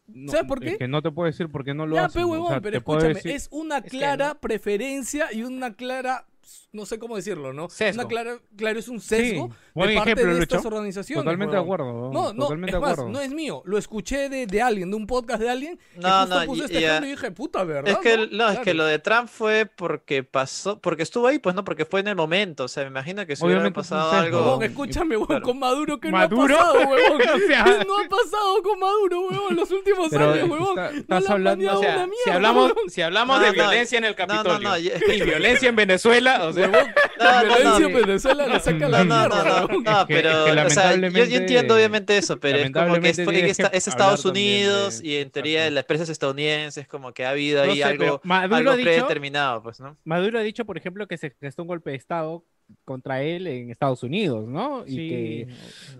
No, ¿Sabes por es qué? que no te puedo decir por qué no lo Ya, hacen. pe, o huevón, sea, pero escúchame, decir- es una que clara preferencia y una clara, no sé cómo decirlo, ¿no? Sesgo. Una clara, claro, es un sesgo Sí, buen de parte ejemplo, de Lucho. estas organizaciones. Totalmente de acuerdo. No, no, totalmente es de más, acuerdo. no es mío, lo escuché de, de alguien, de un podcast de alguien, que No, justo no, puso y- este y, ejemplo y dije, puta, ¿verdad? Es que, no, es Claro. que lo de Trump fue porque pasó, porque estuvo ahí, pues no, porque fue en el momento. O sea, me imagino que si hubiera pasado algo. Huevón, escúchame, huevón, Claro. con Maduro, ¿qué ¿Maduro? no ha pasado, huevón? O sea- ¿Qué no ha pasado con Maduro, huevón, los últimos Pero años, huevón? No estás le han hablando- O sea, una si mierda, hablamos, si hablamos de violencia en el no, no, Capitolio y violencia en Venezuela, o sea, Huevón, No, no, violencia no. en Venezuela le saca la No, no, mierda, no, no, huevón. no, Es que- pero, o sea, yo, entiendo obviamente eso, pero es como que es, Estados Unidos de- y en teoría Exacto. las empresas estadounidenses, como que ha habido No ahí sé, algo, algo ha dicho- predeterminado, pues, ¿no? Maduro ha dicho, por ejemplo, que se gestó un golpe de Estado contra él en Estados Unidos, ¿no? Y Sí. que...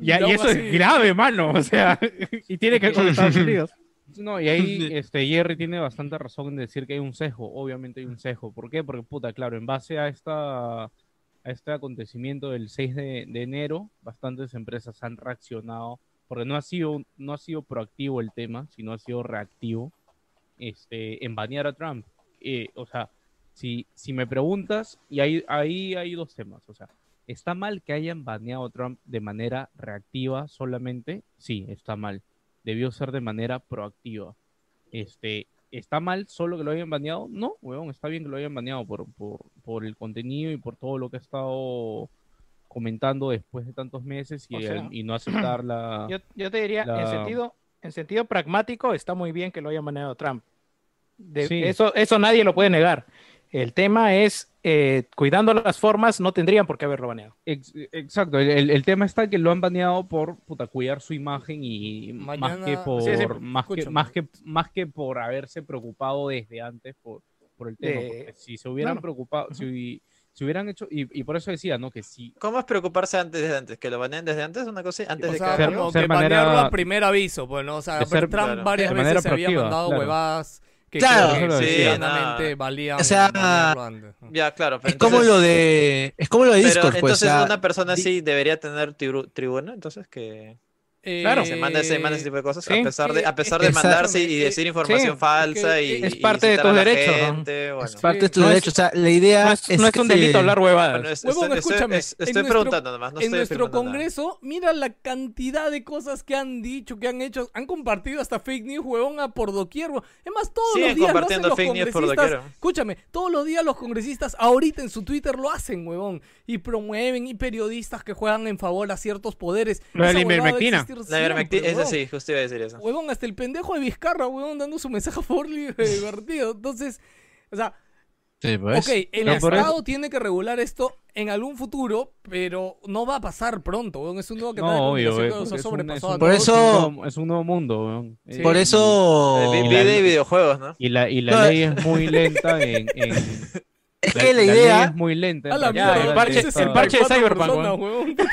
Y Y, y aún eso así- es grave, mano, o sea, y tiene que ver con Estados Unidos. No, y ahí este, Jerry tiene bastante razón en decir que hay un sesgo. Obviamente hay un sesgo. ¿Por qué? Porque, puta, claro, en base a esta a este acontecimiento del 6 de, de enero, bastantes empresas han reaccionado, porque no ha sido, no ha sido proactivo el tema, sino ha sido reactivo, este, en banear a Trump. Eh, o sea, si, si me preguntas, y ahí, ahí hay dos temas, o sea, ¿está mal que hayan baneado a Trump de manera reactiva solamente? Sí, está mal. Debió ser de manera proactiva. Este, ¿Está mal solo que lo hayan baneado? No, weón, está bien que lo hayan baneado por, por, por el contenido y por todo lo que ha estado comentando después de tantos meses y, O sea, el- y no aceptar la... yo, yo te diría, en, sentido, en sentido pragmático, está muy bien que lo haya manejado Trump. De- Sí. eso, eso nadie lo puede negar. El tema es, eh, cuidando las formas, no tendrían por qué haberlo baneado. Ex- exacto, el, el- el tema está que lo han baneado por puta, cuidar su imagen y más Mañana- que por Sí, sí, más que más que más que por haberse preocupado desde antes por, por el tema. De- porque si se hubieran claro. preocupado, si, si hubieran hecho, y, y por eso decía, ¿no? Que si ¿Cómo es preocuparse antes desde antes? ¿Que lo baneen desde antes? ¿Una cosa así? ¿Antes O de sea, que ser- como ser que manera- banearlo a primer aviso, pues, ¿no? O sea, ser- Trump claro, varias de veces se había mandado claro. huevadas que Claro. que Sí, no. valían O sea. Ya, claro. pero Es como entonces- lo de. Es como lo de Pero Discord, pues. entonces o sea, una persona así debería tener tribu- tribuna, entonces que Eh, se manda ese, manda ese tipo de cosas, sí. a pesar de, a pesar de Exacto. mandarse y decir información sí, falsa es y es y parte de tus derechos, ¿no? gente, bueno. es parte de tu no es- derecho. O sea, la idea No es, no es que un delito se- hablar huevadas. Bueno, es- Huevón, estoy- escúchame, estoy nuestro- preguntando nomás, no en estoy nuestro nada. congreso, mira la cantidad de cosas que han dicho, que han hecho, han compartido hasta fake news, huevón, a por doquier. huevón. Es más, todos Siguen los días lo hacen compartiendo los fake news por congresistas. doquier. Escúchame, todos los días los congresistas ahorita en su Twitter lo hacen, huevón. Y promueven, y periodistas que juegan en favor a ciertos poderes. Lo de Esa la ivermectina. existir existir La siempre, ivermectina, eso sí, justo iba a decir eso. Huevón, hasta el pendejo de Vizcarra, huevón, dando su mensaje a Forli divertido. Entonces, o sea, Sí, pues. ok, el No, Estado tiene que regular esto en algún futuro, pero no va a pasar pronto, huevón. Es un nuevo canal de No, obvio, comunicación que nos ha porque es un- sobrepasado es a un- Por todos. eso- es un nuevo- mundo, weón. Sí. Por eso. Eh, vi- y vi la- de videojuegos, ¿no? Y la, y la No, ley es muy lenta en. en- Es que la idea. es muy lenta. el parche- dice el 64 parche de Cyberpunk, personas,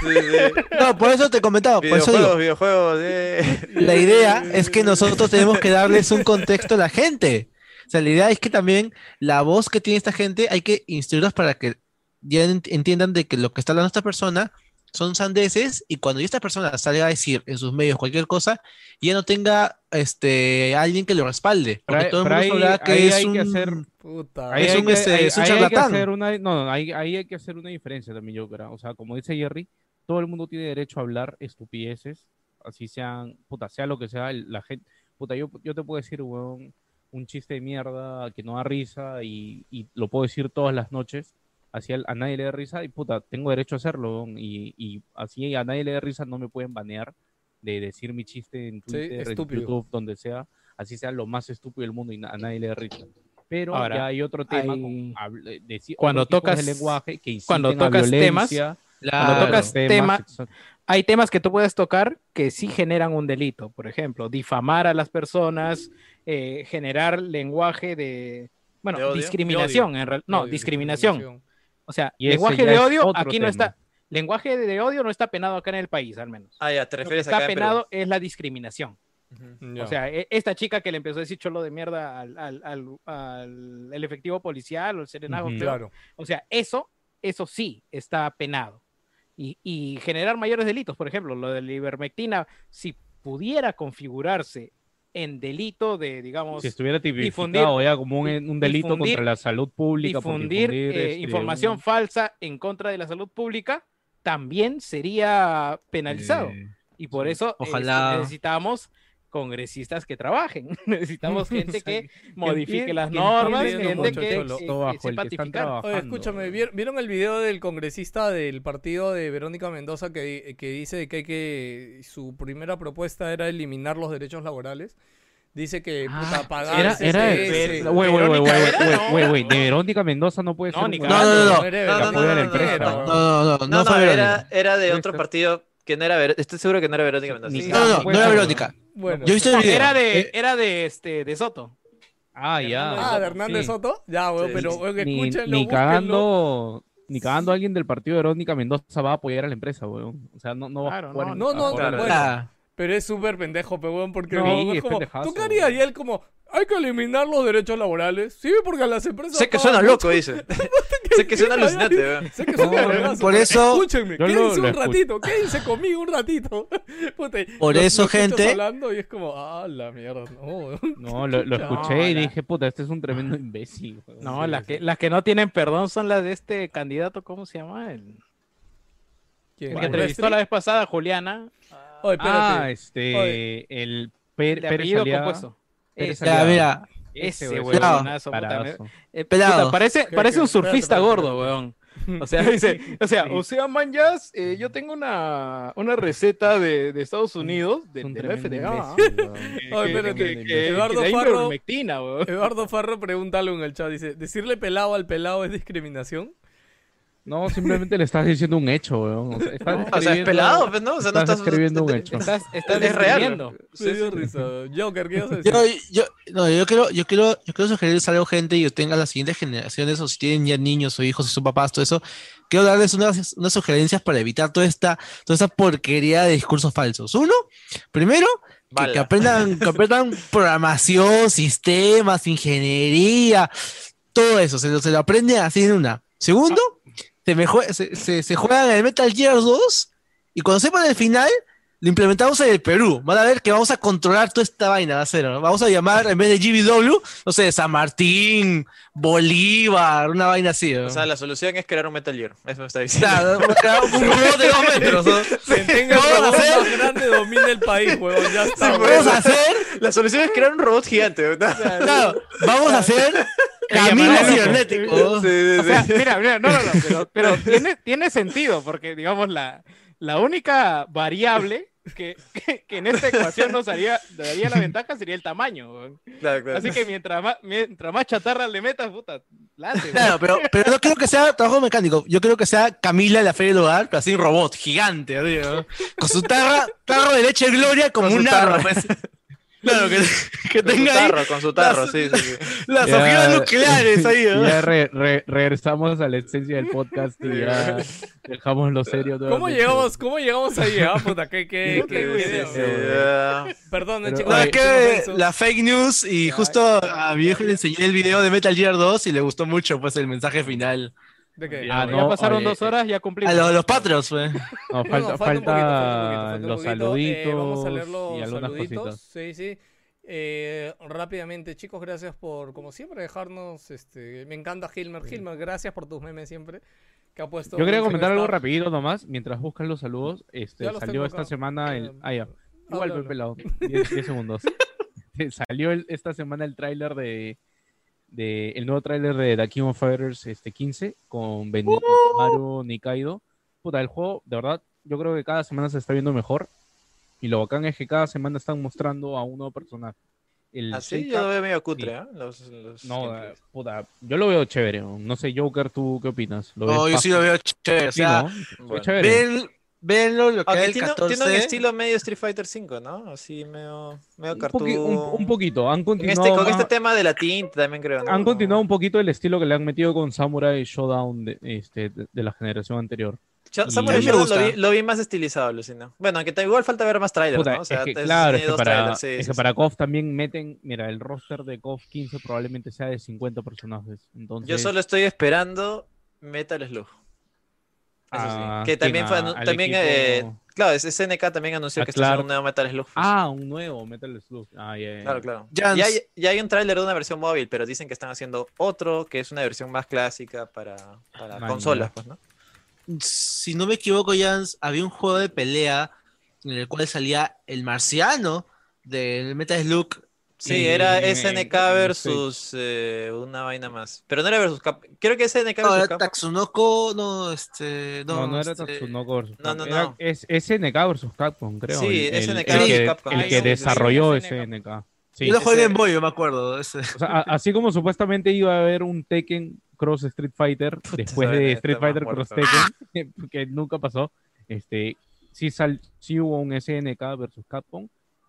sí. No, por eso te comentaba. Por eso digo, videojuegos. eh. la idea es que nosotros tenemos que darles un contexto a la gente. O sea, la idea es que también la voz que tiene esta gente hay que instruirlos para que ya ent- entiendan de que lo que está hablando esta persona son sandeces y cuando ya esta persona salga a decir en sus medios cualquier cosa, ya no tenga este alguien que lo respalde. Porque Pero- todo el mundo sabrá que ahí es hay un... que hacer- Puta. Ahí Es hay un, que- este, ahí- es un ahí hay que charlatán. hacer una- no, no, ahí, ahí hay que hacer una diferencia también, yo creo. O sea, como dice Jerry, todo el mundo tiene derecho a hablar estupideces, así sean, puta, sea lo que sea, el- la gente, puta, yo, yo te puedo decir, weón, un chiste de mierda que no da risa y, y lo puedo decir todas las noches, así a, a nadie le da risa y puta, tengo derecho a hacerlo, weón, y, y así a nadie le da risa, no me pueden banear de decir mi chiste en Twitter, en estúpido. YouTube, donde sea, así sea lo más estúpido del mundo y a nadie le da risa. Pero Ahora, ya hay otro tema hay- con habl- decir cuando otros tipos tocas- de lenguaje que cuando tocas temas, Claro. tocas tema- sexual- hay temas que tú puedes tocar que sí generan un delito. Por ejemplo, difamar a las personas, eh, generar lenguaje de, bueno, De odio. discriminación, en real- no, Odio, discriminación. O sea, Y lenguaje de odio aquí no tema. está, lenguaje de odio no está penado acá en el país, al menos. Ah, ya, te Lo que refieres está acá Perú. penado es la discriminación. O sea, e- esta chica que le empezó a decir cholo de mierda al, al, al- al- el efectivo policial o el creo. claro. O sea, eso, eso sí está penado. Y, y generar mayores delitos, por ejemplo, lo de la ivermectina, si pudiera configurarse en delito de, digamos, si estuviera difundir- tipificado ya como un, un delito difundir- contra la salud pública, difundir difundir, eh, este, información un- falsa en contra de la salud pública, también sería penalizado. Eh, Y por eso este, Ojalá. necesitamos congresistas que trabajen. necesitamos gente que modifique las que normas, gente que, sepa. Oye, escúchame, ¿vier- ¿vieron el video del congresista del partido de Verónica Mendoza que, que dice que hay que su primera propuesta era eliminar los derechos laborales? Dice que puta pagar Era, era. Güey, güey, güey, güey, güey, güey, no. güey, de Verónica Mendoza no puede No, ser. ni un- No, no, no, no. Era No, no, no, no, no, no. No, no, no, no, No, no, era, de otro partido que no era Ver- Estoy seguro que no era Verónica Mendoza. No, no, no, no era. Verónica. Bueno. Yo el No, video. era de, Eh, era de este de Soto. Ah, ya. Ah, de Hernández Sí. Soto. Ya, weón, Sí. pero escúchenlo, ni cagando, ni cagando a alguien del partido de Verónica Mendoza va a apoyar a la empresa, weón. O sea, no, no va Claro, a jugar no, no, no, en- claro. bueno. Pero es súper pendejo, pe, weón, porque No, weón, es como, ¿tú qué harías? Y él como, hay que eliminar los derechos laborales. Sí, porque a las empresas... Sé que suena mucho. loco, dice. sé que suena alucinante, weón. Sé que suena No, por eso- Escúchenme, lo- quédense un ratito, quédense conmigo un ratito. Puta, Por eso, gente- hablando y es como, ah, la mierda, no. No, lo, lo No, escuché y dije, puta, este es un tremendo imbécil. weón. No, Sí, las que, las que no tienen perdón son las de este candidato, ¿cómo se llama? El, ¿Quién? el que entrevistó la vez pasada, Juliana. Oye, Ah, este, Oye. el Per- De Pérez apellido Aliaga. compuesto. Pérez Ese, ya, Aliaga. mira. ese weón, huevonazo, eh, Pelado. puta, parece, un surfista Espérate, gordo, weón. O sea, dice, o sea, o sea, manjas, eh, yo tengo una, una receta de, de Estados Unidos, de, de la FDA, Eduardo Farro-. Eduardo Farro pregunta algo en el chat, dice, ¿decirle pelado al pelado es discriminación? No, simplemente le estás diciendo un hecho, weón. O sea, estás O sea, es escribiendo- pelado, pues, ¿no? O sea, no estás estás escribiendo un hecho. Estás, estás Es real. describiendo. Me dio risa. Joker, ¿qué ibas a decir? Yo, yo, no, yo quiero, yo quiero, yo quiero sugerirles algo, gente, y tengan las siguientes generaciones, o si tienen ya niños o hijos, si son papás, todo eso, quiero darles unas, unas sugerencias para evitar toda esta, toda esta porquería de discursos falsos. Uno, primero, que, que aprendan, que aprendan programación, sistemas, ingeniería, todo eso, se lo, se lo aprenden así en una. Segundo, se, me jue- se, se, se juegan el Metal Gear 2 y cuando sepan el final, lo implementamos en el Perú. Van a ver que vamos a controlar toda esta vaina, va a ser, ¿no? Vamos a llamar, en vez de GBW, no sé, San Martín, Bolívar, una vaina así. ¿no? O sea, la solución es crear un Metal Gear. Eso me está diciendo. Claro, un robot de dos metros. ¿no? Quien tenga el robot hacer- más grande domina el país, huevón, ya está. Vamos a hacer, La solución es crear un robot gigante, ¿verdad? claro, vamos a hacer loco. cibernéticos. Sí, sí, O sea, mira, mira, no, no, no, pero, pero tiene, tiene sentido, porque digamos la, la única variable que, que, que en esta ecuación nos haría, daría la ventaja sería el tamaño. weón. Claro, claro. Así que mientras más, mientras más chatarra le metas, puta, late. Claro, pero, pero no creo que sea trabajo mecánico. Yo creo que sea Camila en la feria del hogar, pero así un robot gigante, ¿no? con su tarra, tarro de leche de gloria como un tarro. arro. pues. Claro, que, que Con su tenga ahí tarro, con su tarro, las- sí, sí, sí. las Ya- nucleares ahí. ¿no? Ya re- re- regresamos a la esencia del podcast y ya dejamos lo serio. ¿Cómo nuevamente. llegamos, ¿Cómo llegamos ahí? Ah, puta, qué, qué, video. Perdón, Pero- chicos. No, es sin que ofensos. la fake news y justo a mi viejo le enseñé el video de Metal Gear 2 y le gustó mucho pues el mensaje final. ¿De qué? Ah, ya no, pasaron oye, dos horas, ya cumplimos. A los, los Patrios, pues. No, falta, no, falta, falta un poquito, falta un poquito, falta un los poquito. saluditos Eh, vamos a leer los y algunas saluditos. cositas. Sí, sí. Eh, rápidamente, chicos, gracias por, como siempre, dejarnos. Este, me encanta Hilmer. Hilmer, gracias por tus memes siempre. Que ha puesto. Yo quería comentar algo rapidito nomás, mientras buscan los saludos. Este, Ya los salió esta acá. semana el... Eh, Ah, ya. Igual, pelado. 10 10 segundos. Eh, salió el- esta semana el tráiler de, de... El nuevo tráiler de The King of Fighters este, 15 con Benimaru Nikaido. Puta, el juego, de verdad, yo creo que cada semana se está viendo mejor. Y lo bacán es que cada semana están mostrando a un nuevo personaje. El Así Shake yo lo veo medio cutre, sí. ¿eh? Los, los No, eh, puta, yo lo veo chévere. ¿no? Sé, Joker, ¿tú qué opinas? ¿Lo No, yo sí lo veo chévere. O Sí, sea, ¿no? Se ve Bueno. chévere. Venlo lo que Aunque hay el tiene, 14. tiene un estilo medio Street Fighter 5, ¿no? Así medio, medio Un, cartoon. poqui- un- un poquito. Han Con continuado, este, con más- este tema de la tinta también creo, ¿no? han continuado un poquito el estilo que le han metido con Samurai Showdown de, este, de, de la generación anterior. Samurai Shodown lo gusta. vi, lo vi más estilizado, Lucina. Bueno, aunque igual falta ver más trailers, Puta, ¿no? O sea, es que, es- claro, es que para, trailers, sí, es sí, que sí. para KOF también meten, mira, el roster de KOF 15 probablemente sea de 50 personajes. Entonces, Yo solo estoy esperando Metal Slug. Eso sí. ¿A Que también fue, ¿A- anu- al también, equipo? eh, claro, es- SNK también anunció a que está haciendo Clark. un nuevo Metal Slug. Ah, un nuevo Metal Slug. Ah, Claro, claro. Ya hay, ya hay un tráiler de una versión móvil, pero dicen que están haciendo otro, que es una versión más clásica para, para Man, consolas, pues, ¿no? si no me equivoco, Jans, había un juego de pelea en el cual salía el marciano del Metal Slug. Sí, Y- era y- SNK y- versus eh, una vaina más. Pero no era versus Cap. Creo que SNK No, versus era Capcom. Tatsunoko, no, este. No, No, no era este, Tatsunoko versus no, no, Capcom. Era- no. es SNK versus Capcom, creo. Sí, el, SNK el versus que, Capcom. el que desarrolló sí, SNK. SNK. Sí. Yo lo jugué en Boy, yo me acuerdo. ese. O sea, a- así como supuestamente iba a haber un Tekken Cross Street Fighter después de Street Fighter Cross. Tekken, que nunca pasó. Este, sí, sal, sí hubo un SNK versus Capcom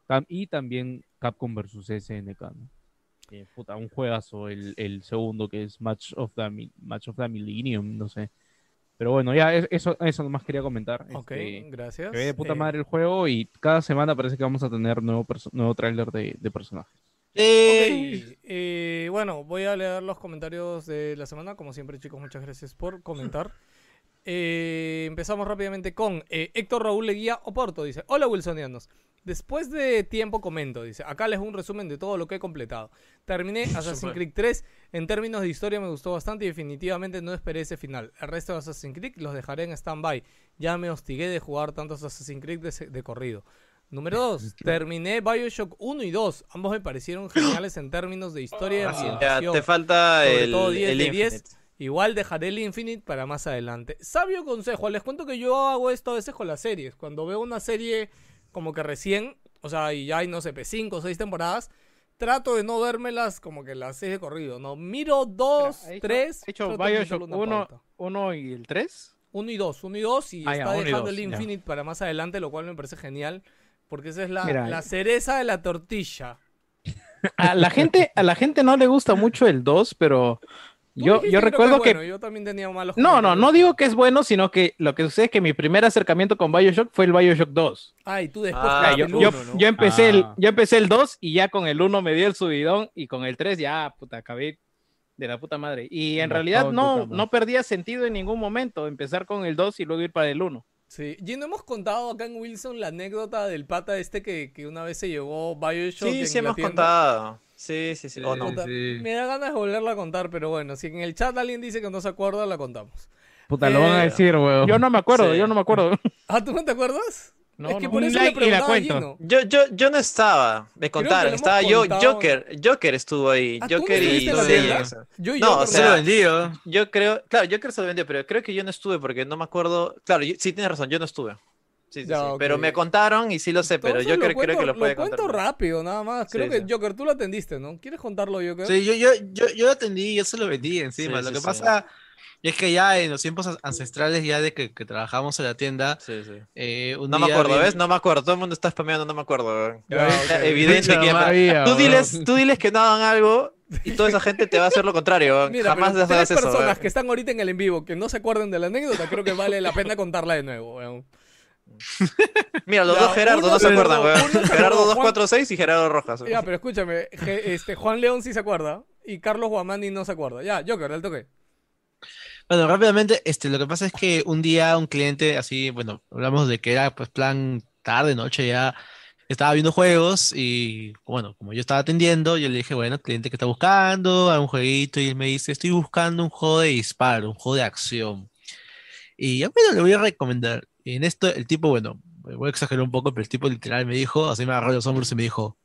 tam- y también Capcom versus SNK. ¿no? Eh, puta, un juegazo el, el segundo que es Match of the, Match of the Millennium, no sé. Pero bueno, ya es- eso, eso nomás quería comentar. Ok, Este, gracias. se ve de puta Eh, madre el juego y cada semana parece que vamos a tener nuevo, nuevo tráiler de, de personajes. Eh, Ok, eh, bueno, voy a leer los comentarios de la semana. Como siempre, chicos, muchas gracias por comentar. Eh, empezamos rápidamente con eh, Héctor Raúl Leguía Oporto. Dice: Hola, Wilsonianos. Después de tiempo comento, dice, acá les un resumen de todo lo que he completado. Terminé Assassin's. Creed 3, en términos de historia me gustó bastante y definitivamente no esperé ese final. El resto de Assassin's Creed los dejaré en stand-by. Ya me hostigué de jugar tantos Assassin's Creed de, corrido. Número 2. Terminé Bioshock 1 y 2. Ambos me parecieron geniales en términos de historia y Ah, Ya, ambientación. te falta Sobre el, todo 10 el de 10. Igual dejaré el Infinite para más adelante. Sabio consejo. Les cuento que yo hago esto a veces con las series. Cuando veo una serie como que recién, o sea, y ya hay, no sé, 5 o 6 temporadas, trato de no vérmelas como que las 6 de corrido. No, miro 2, Mira, ha hecho- 3. ha hecho Bioshock 1, 1 y el 3. 1 y 2, 1 y 2 y Ah, ya, está uno y dejando dos, el ya. Infinite para más adelante, lo cual me parece genial. Porque esa es la, Mira, la eh. cereza de la tortilla. A la gente, a la gente no le gusta mucho el 2, pero yo, yo recuerdo es que... bueno, yo también tenía malos No, no, no digo que es bueno, sino que lo que sucede es que mi primer acercamiento con Bioshock fue el Bioshock 2. Ah, y tú después Ah, yo, el yo- uno, ¿no? yo empecé el, Ah. yo empecé el 2 y ya con el 1 me dio el subidón y con el 3 ya, puta, acabé de la puta madre. Y en realidad no, no perdía sentido en ningún momento empezar con el 2 y luego ir para el 1. Sí, y no hemos contado acá en Wilson la anécdota del pata este que, que una vez se llevó Bioshock Sí, en sí la hemos tienda. contado. Sí, sí, sí. O no. Puta, Sí. Me da ganas de volverla a contar, pero bueno, si en el chat alguien dice que no se acuerda, la contamos. Puta, lo van a Eh, decir, weón. Yo no me acuerdo, Sí. yo no me acuerdo. Ah, ¿tú no te acuerdas? No, es que no. por eso like le y la cuento. Yo, yo, yo no estaba, me contaron. Estaba yo. Joker. Joker estuvo ahí. Ah, ¿tú no Joker y. la. Yo No, yo, o pero- Se lo vendió. Yo creo, claro, Joker se lo vendió, pero creo que yo no estuve porque no me acuerdo. Claro, yo- sí tienes razón, yo no estuve. Sí, sí, Ya, sí. ok. Pero me contaron y sí lo sé, pero Entonces yo lo creo, creo cuento- que lo puede cuento contar. rápido, nada más. Creo Sí, que sí. Joker, tú lo atendiste, ¿no? ¿Quieres contarlo, Joker? Sí, yo, yo, yo, yo lo atendí, yo se lo vendí encima. Sí, lo sí, que sí. pasa es que ya en los tiempos ancestrales, ya de que, que trabajamos en la tienda, Sí, sí. eh, un No me día acuerdo, vi- ¿ves? No me acuerdo. Todo el mundo está spameando, no me acuerdo. weón. Ya, ok. Evidente que Tú diles, tú diles que no hagan algo y toda esa gente te va a hacer lo contrario. Mira, Jamás pero eso. personas que están ahorita en el en vivo que no se acuerden de la anécdota, creo que vale la pena contarla de nuevo, weón. Mira, los Ya, dos Gerardo uno no se acuerdan, weón. Gerardo acordó, Juan- 246 y Gerardo Rojas. Ya, pero escúchame, je- este, Juan León sí se acuerda y Carlos Guamani no se acuerda. Ya, Joker, al toque. Bueno, rápidamente, este, lo que pasa es que un día un cliente así, bueno, hablamos de que era pues plan tarde, noche, ya estaba viendo juegos y bueno, como yo estaba atendiendo, yo le dije, bueno, cliente que está buscando, a un jueguito y él me dice, estoy buscando un juego de disparo, un juego de acción. Y yo, bueno, le voy a recomendar. Y en esto el tipo, bueno, voy a exagerar un poco, pero el tipo literal me dijo, así me agarró los hombros y me dijo,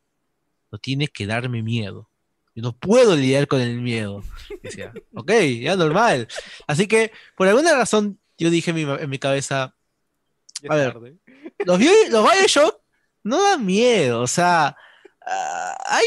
no tiene que darme miedo. Yo no puedo lidiar con el miedo. Y decía, ok, ya normal. Así que, por alguna razón, yo dije en mi, en mi cabeza, a ver, los, los Bioshock no dan miedo, o sea, ah, hay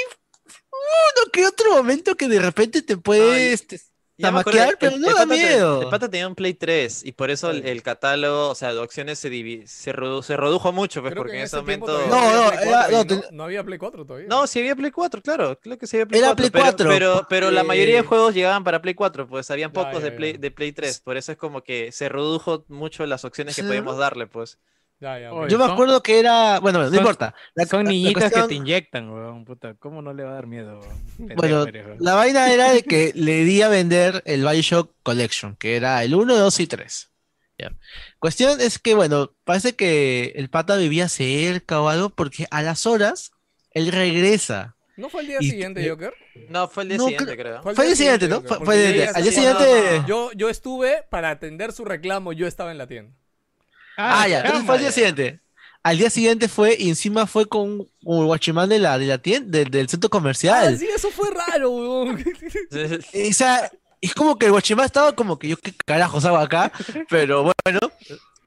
uno que otro momento que de repente te puede este, Ya tamaquear, pero no da pata te- miedo. el pata tenía un Play 3 y por eso el, el catálogo, o sea, de opciones se, divi- se, redu- se redujo mucho, pues, Creo porque que en ese momento... No, había no, Play era- 4 ahí, no, ¿no? ten- No había Play 4 todavía. No, sí había Play 4, claro, claro que sí había Play Era 4. Play pero, 4, Pero, pero la eh, mayoría de juegos llegaban para Play 4, pues habían Ya, pocos ya, de, ya. Play, de Play 3, por eso es como que se redujo mucho las opciones que Sí. podíamos darle, pues. Ya, ya, Oye, ok. Yo me son- acuerdo que era, bueno, no son- importa. La- Son niñitas que te inyectan, weón. Puta, ¿cómo no le va a dar miedo, weón? Pendejo Bueno, weón. la vaina era de que le di a vender el Bioshock Collection, que era el 1, 2 y 3. Ya. Cuestión es que, bueno, parece que el pata vivía cerca o algo, porque a las horas él regresa. ¿No fue el día y- siguiente, Joker? No, fue el día No, siguiente, creo-. Fue el día siguiente, ¿no? Fue- el día al siguiente- Yo, yo estuve para atender su reclamo, yo estaba en la tienda. Ah, ya, entonces fue al día siguiente. Al día siguiente fue, y encima fue con, con el guachimán de la, de la tienda, del, del centro Ah, comercial. sí, eso fue raro, weón. O sea, es como que el guachimán estaba como que yo qué carajos hago acá, pero bueno,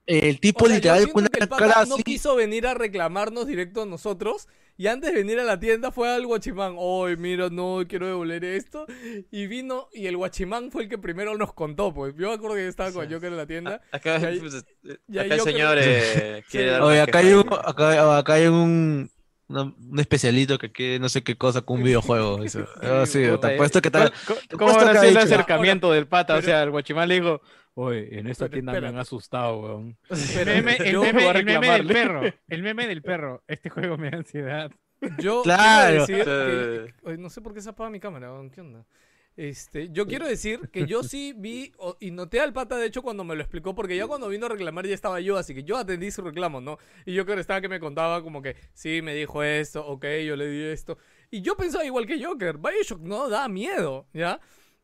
el tipo O sea, literal con una cara no así. quiso venir a reclamarnos directo a nosotros y antes de venir a la tienda fue al guachimán, oye, mira, no, quiero devolver esto. Y vino y el guachimán fue el que primero nos contó, pues. Yo me acuerdo que yo estaba con Joker en la tienda. Acá, Y ahí- pues, y acá el yo señor creo- eh, quiere Sí. dar Oye, una acá queja hay ahí. un, acá, acá hay un, una- un especialito que quiere no sé qué cosa con un videojuego. dice. Ah, sí, te apuesto que tal. ¿Cómo- te ¿Cómo apuesto habrá que ha sido el acercamiento del pata? O sea, el guachimán le dijo, oye, en esta Pero tienda me han asustado, weón. Pero Meme- el, meme, a el meme del perro. El meme del perro. Este juego me da ansiedad. yo Claro. decir que- no sé por qué se apaga mi cámara, weón, ¿qué onda? Este, yo quiero decir que yo sí vi o- y noté al pata, de hecho, cuando me lo explicó, porque ya cuando vino a reclamar ya estaba yo, así que yo atendí su reclamo, ¿no? Y yo creo que estaba que me contaba como que, sí, me dijo esto, ok, yo le di esto. Y yo pensaba igual que Joker, Bioshock no da miedo, ¿ya?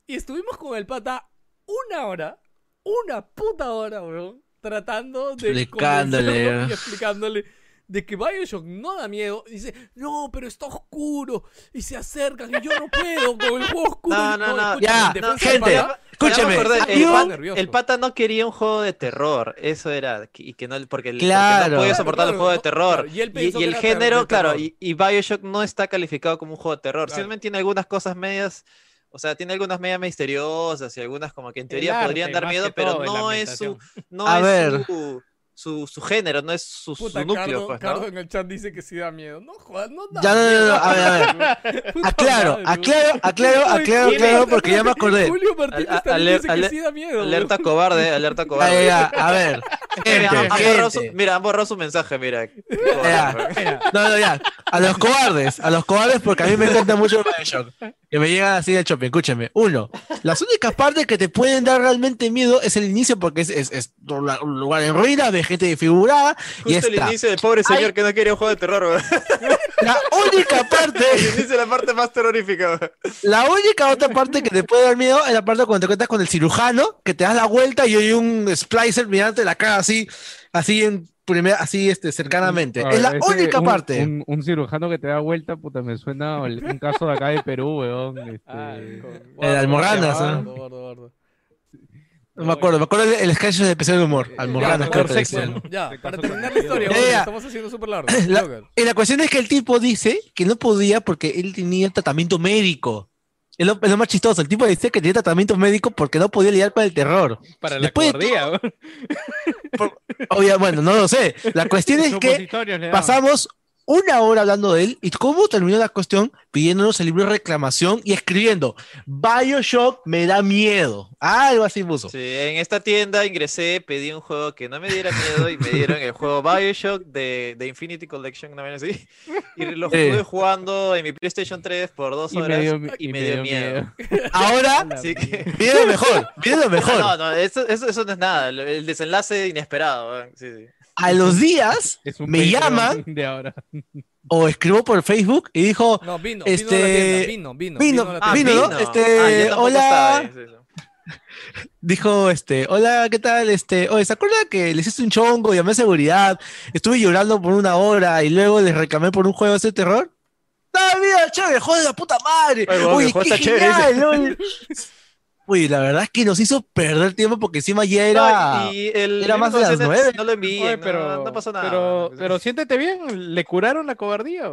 Y estuvimos con el pata una hora, una puta hora, weón, tratando de Explicándole, y explicándole de que Bioshock no da miedo. Y dice, no, pero está oscuro. Y se acercan y yo no puedo con el juego oscuro. No, no, no, escúchame, ya, gente, escúchame, el, pata no quería un juego de terror, eso era, y que no, porque, el- porque Claro. no podía Claro, soportar claro, el juego de terror. claro, y él Y, pensó y que el género, claro, y, y Bioshock no está calificado como un juego de terror. Claro. Simplemente tiene algunas cosas medias, o sea, tiene algunas medias misteriosas y algunas como que en teoría arte, podrían dar miedo, pero no es su, no A es ver. su, su, su género, no es su, su Puta, núcleo, Cardo, pues, Cardo ¿no? en el chat dice que sí da miedo. No, jodas, no da Ya, no, no, no, a ver, a ver. Aclaro, aclaro, aclaro, aclaro, aclaro, porque ya me acordé. Julio Martínez Al- también aler- dice que sí da miedo. Alerta weón. cobarde, alerta cobarde. ya, ya, a ver. Mira, Gente, han borrado su, gente. mira, han borrado su mensaje, mira. Ya. No, no, ya. A los cobardes, a los cobardes, porque a mí me encanta mucho el Bioshock. Que me llegan así del shopping. Escúchame. Uno, las únicas partes que te pueden dar realmente miedo es el inicio, porque es, es, es un lugar en ruina, de gente desfigurada, y Justo el está. inicio del pobre señor Ay. que no quería un juego de terror. La única parte, El inicio es la parte más terrorífica, la única otra parte que te puede dar miedo es la parte cuando te cuentas con el cirujano, que te das la vuelta y hay un splicer mirándote la cara así, así en primera, así este, cercanamente. A Es la ver, ese- única un- parte. Un, un cirujano que te da vuelta, puta, me suena el- un caso de acá de Perú, weón. este, Ah, Eh, con- El Almorranas, Guardo, No me acuerdo, me acuerdo el, el sketch de episodio de humor. Almorranas, ya, creo que. Ya, para terminar la historia, Ya, bueno, ya. estamos haciendo súper largo. La-. Y la cuestión es que el tipo dice que no podía porque él tenía tratamiento médico. Es lo, es lo más chistoso. El tipo decía que tenía tratamiento médico porque no podía lidiar con el terror. Para la Después de cobardía. Obvia- bueno, no lo sé. La cuestión es que pasamos una hora hablando de él y cómo terminó la cuestión pidiéndonos el libro de reclamación y escribiendo Bioshock me da miedo. Algo así puso. Sí, en esta tienda ingresé, pedí un juego que no me diera miedo y me dieron el juego Bioshock de, de Infinity Collection, una vez así. Y lo estuve jugando en mi PlayStation 3 por dos Y me horas dio, y me dio miedo. Ahora que... viene lo mejor, viene lo mejor. No, no, eso, eso, eso no es nada. El desenlace inesperado. Sí, sí. A los días Es un me llaman de ahora. o escribo por Facebook y dijo, No, vino, Este, vino a la tienda, vino, vino. vino, Ah, vino, ¿no? Este, Ah, hola. dijo, este, hola, ¿qué tal? Este, oye, ¿se acuerda que le hiciste un chongo, llamé a seguridad, estuve llorando por una hora y luego les reclamé por un juego de terror? ¡Ah, mira, chévere, joder, la puta madre! Oye, qué genial, oye. Oye, la verdad es que nos hizo perder tiempo porque encima ya era... No, y el era más de las nueve. No lo envíen, Oye, no, pero, no pasó nada. Pero, pero siéntete bien, le curaron la cobardía.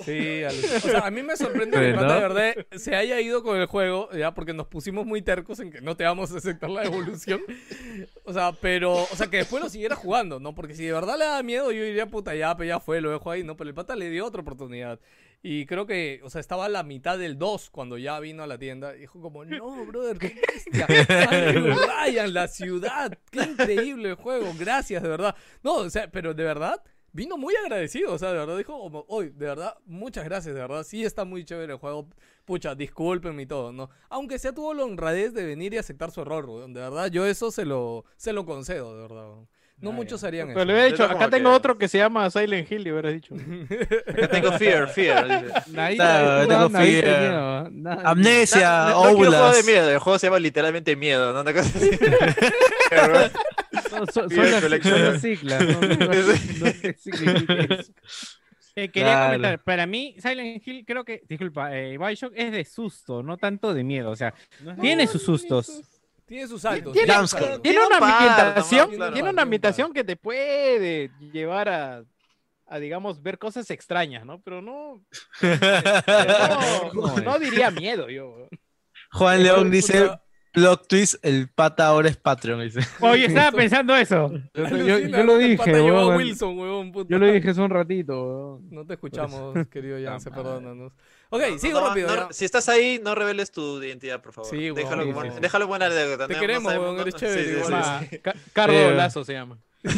Sí, o sea, a mí me sorprende que Pata de verdad se haya ido con el juego, ya, porque nos pusimos muy tercos en que no te vamos a aceptar la devolución. O sea, pero, o sea, que después lo siguiera jugando, ¿no? Porque si de verdad le da miedo, yo diría, puta, ya, pues ya fue, lo dejo ahí, ¿no? Pero el pata le dio otra oportunidad. Y creo que, o sea, estaba a la mitad del 2 cuando ya vino a la tienda. Dijo como, no, brother, qué bestia. Andrew Ryan, la ciudad. Qué increíble el juego. Gracias, de verdad. No, o sea, pero de verdad, vino muy agradecido. O sea, de verdad dijo como, hoy, de verdad, muchas gracias, de verdad. Sí está muy chévere el juego. Pucha, discúlpenme y todo, ¿no? Aunque sea tuvo la honradez de venir y aceptar su error. De verdad, yo eso se lo, se lo concedo, de verdad. No muchos harían Pero eso. le hubiera dicho, acá tengo que- otro que se llama Silent Hill, y hubieras dicho. Acá tengo fear, fear. Nadie, Claro, no, tengo nadie fear. tenía, nadie. Amnesia, No, no quiero juego de miedo, el juego se llama literalmente miedo, ¿no? Una cosa así. No, son, son las, son las siglas. No, no, no, no sé qué significa eso. Eh, quería Claro. comentar, para mí Silent Hill creo que, disculpa, eh, Bioshock es de susto, no tanto de miedo, o sea, tiene sus sustos. Tiene sus saltos. Tiene- una par, ambientación, nomás, claro. tiene Tiene un una ambientación que te puede llevar a, a, digamos, ver cosas extrañas, ¿no? Pero no, no, No, no diría miedo yo. Juan León dice, plot twist, el pata ahora es Patreon, dice. Oye, estaba pensando eso. Yo, yo- yo lo dije, weón. Wilson, weón, puta. Yo lo dije hace un ratito, weón. No te escuchamos, querido Yance, perdónanos. Ok, No, sigo no, rápido. no, si estás ahí, no reveles tu identidad, por favor. Sí, déjalo, weón, como, sí. déjalo buena anécdota. Te queremos, weón, eres chévere, Sí, sí, sí, sí. Cardo. Lazo se llama.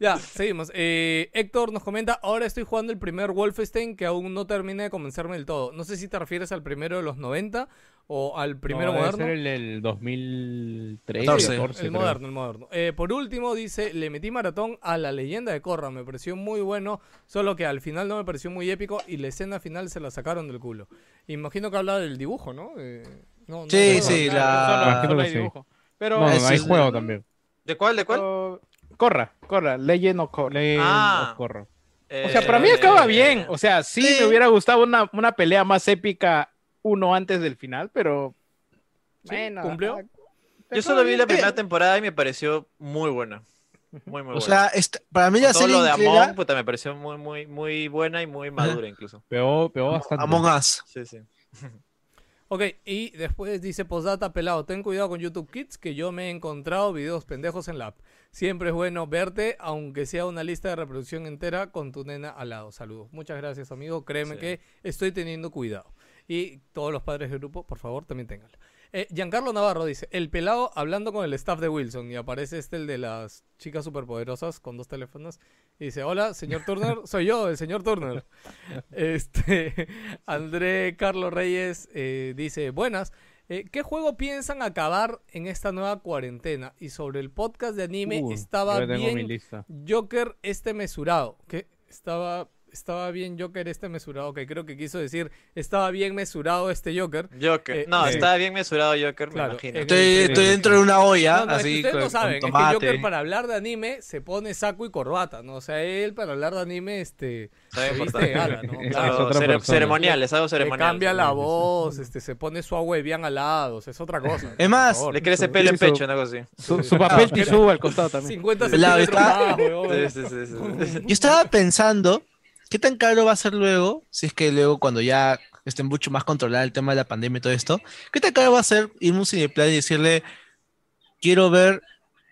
Ya, seguimos. Eh, Héctor nos comenta, ahora estoy jugando el primer Wolfenstein que aún no termina de convencerme del todo. No sé si te refieres al primero de los 90 o al primero No, debe moderno. ser el del 2013, 14. 14, El moderno, el moderno. Eh, por último, dice, le metí maratón a la leyenda de Korra, me pareció muy bueno, solo que al final no me pareció muy épico y la escena final se la sacaron del culo. Imagino que habla del dibujo, ¿no? Eh, no, no Sí, sí, la- solo- hay dibujo. Pero No, hay juego también. ¿De cuál? ¿De cuál? Corra, corra, Legend of Korra. Legend Ah. of Korra. O sea, para mí acaba bien. O sea, sí, sí. me hubiera gustado una, una pelea más épica uno antes del final, pero. Sí, bueno, ¿cumplió? Yo solo vi la Eh. primera temporada y me pareció muy buena. Muy, muy buena. O sea, esta- para mí la todo lo de incluida- Among puta, me pareció muy, muy, muy buena y muy madura incluso. Pegó, pegó bastante. Among Us. Sí, sí. Ok, y después dice postdata pelado, ten cuidado con YouTube Kids que yo me he encontrado videos pendejos en la app. Siempre es bueno verte, aunque sea una lista de reproducción entera con tu nena al lado. Saludos. Muchas gracias, amigo. Créeme Sí. que estoy teniendo cuidado. Y todos los padres del grupo, por favor, también ténganlo. Eh, Giancarlo Navarro dice, el pelado hablando con el staff de Wilson y aparece este el de las chicas superpoderosas con dos teléfonos y dice, hola, señor Turner, soy yo, el señor Turner. este, André Carlos Reyes eh, dice, buenas, eh, ¿qué juego piensan acabar en esta nueva cuarentena? Y sobre el podcast de anime Uh, estaba yo bien. Joker este mesurado, que estaba estaba bien Joker este mesurado, que creo que quiso decir, estaba bien mesurado este Joker. Joker. Eh, no, eh, estaba bien mesurado Joker, Claro, me imagino. eh, Estoy, dentro de una olla, No, no, es que así ustedes con, no saben, es que Joker para hablar de anime se pone saco y corbata, ¿no? O sea, él para hablar de anime, este, se viste de gala, ¿no? Es Claro, otra cere- persona. ceremonial, es algo Le ceremonial. cambia la voz, este, se pone su agua bien al lado, o sea, es otra cosa. Es más. Le crece pelo en pecho, una cosa así. Su, su papel tisú al costado también. 50 Pelado, centímetros más. Yo estaba pensando, ¿qué tan caro va a ser luego? Si es que luego cuando ya esté mucho más controlado el tema de la pandemia y todo esto, ¿qué tan caro va a ser ir a un cineplan y decirle, quiero ver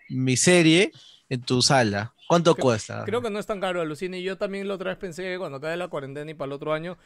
mi serie en tu sala? ¿Cuánto cuesta? Creo que no es tan caro, alucine. Y yo también la otra vez pensé que cuando acabe la cuarentena y para el otro año,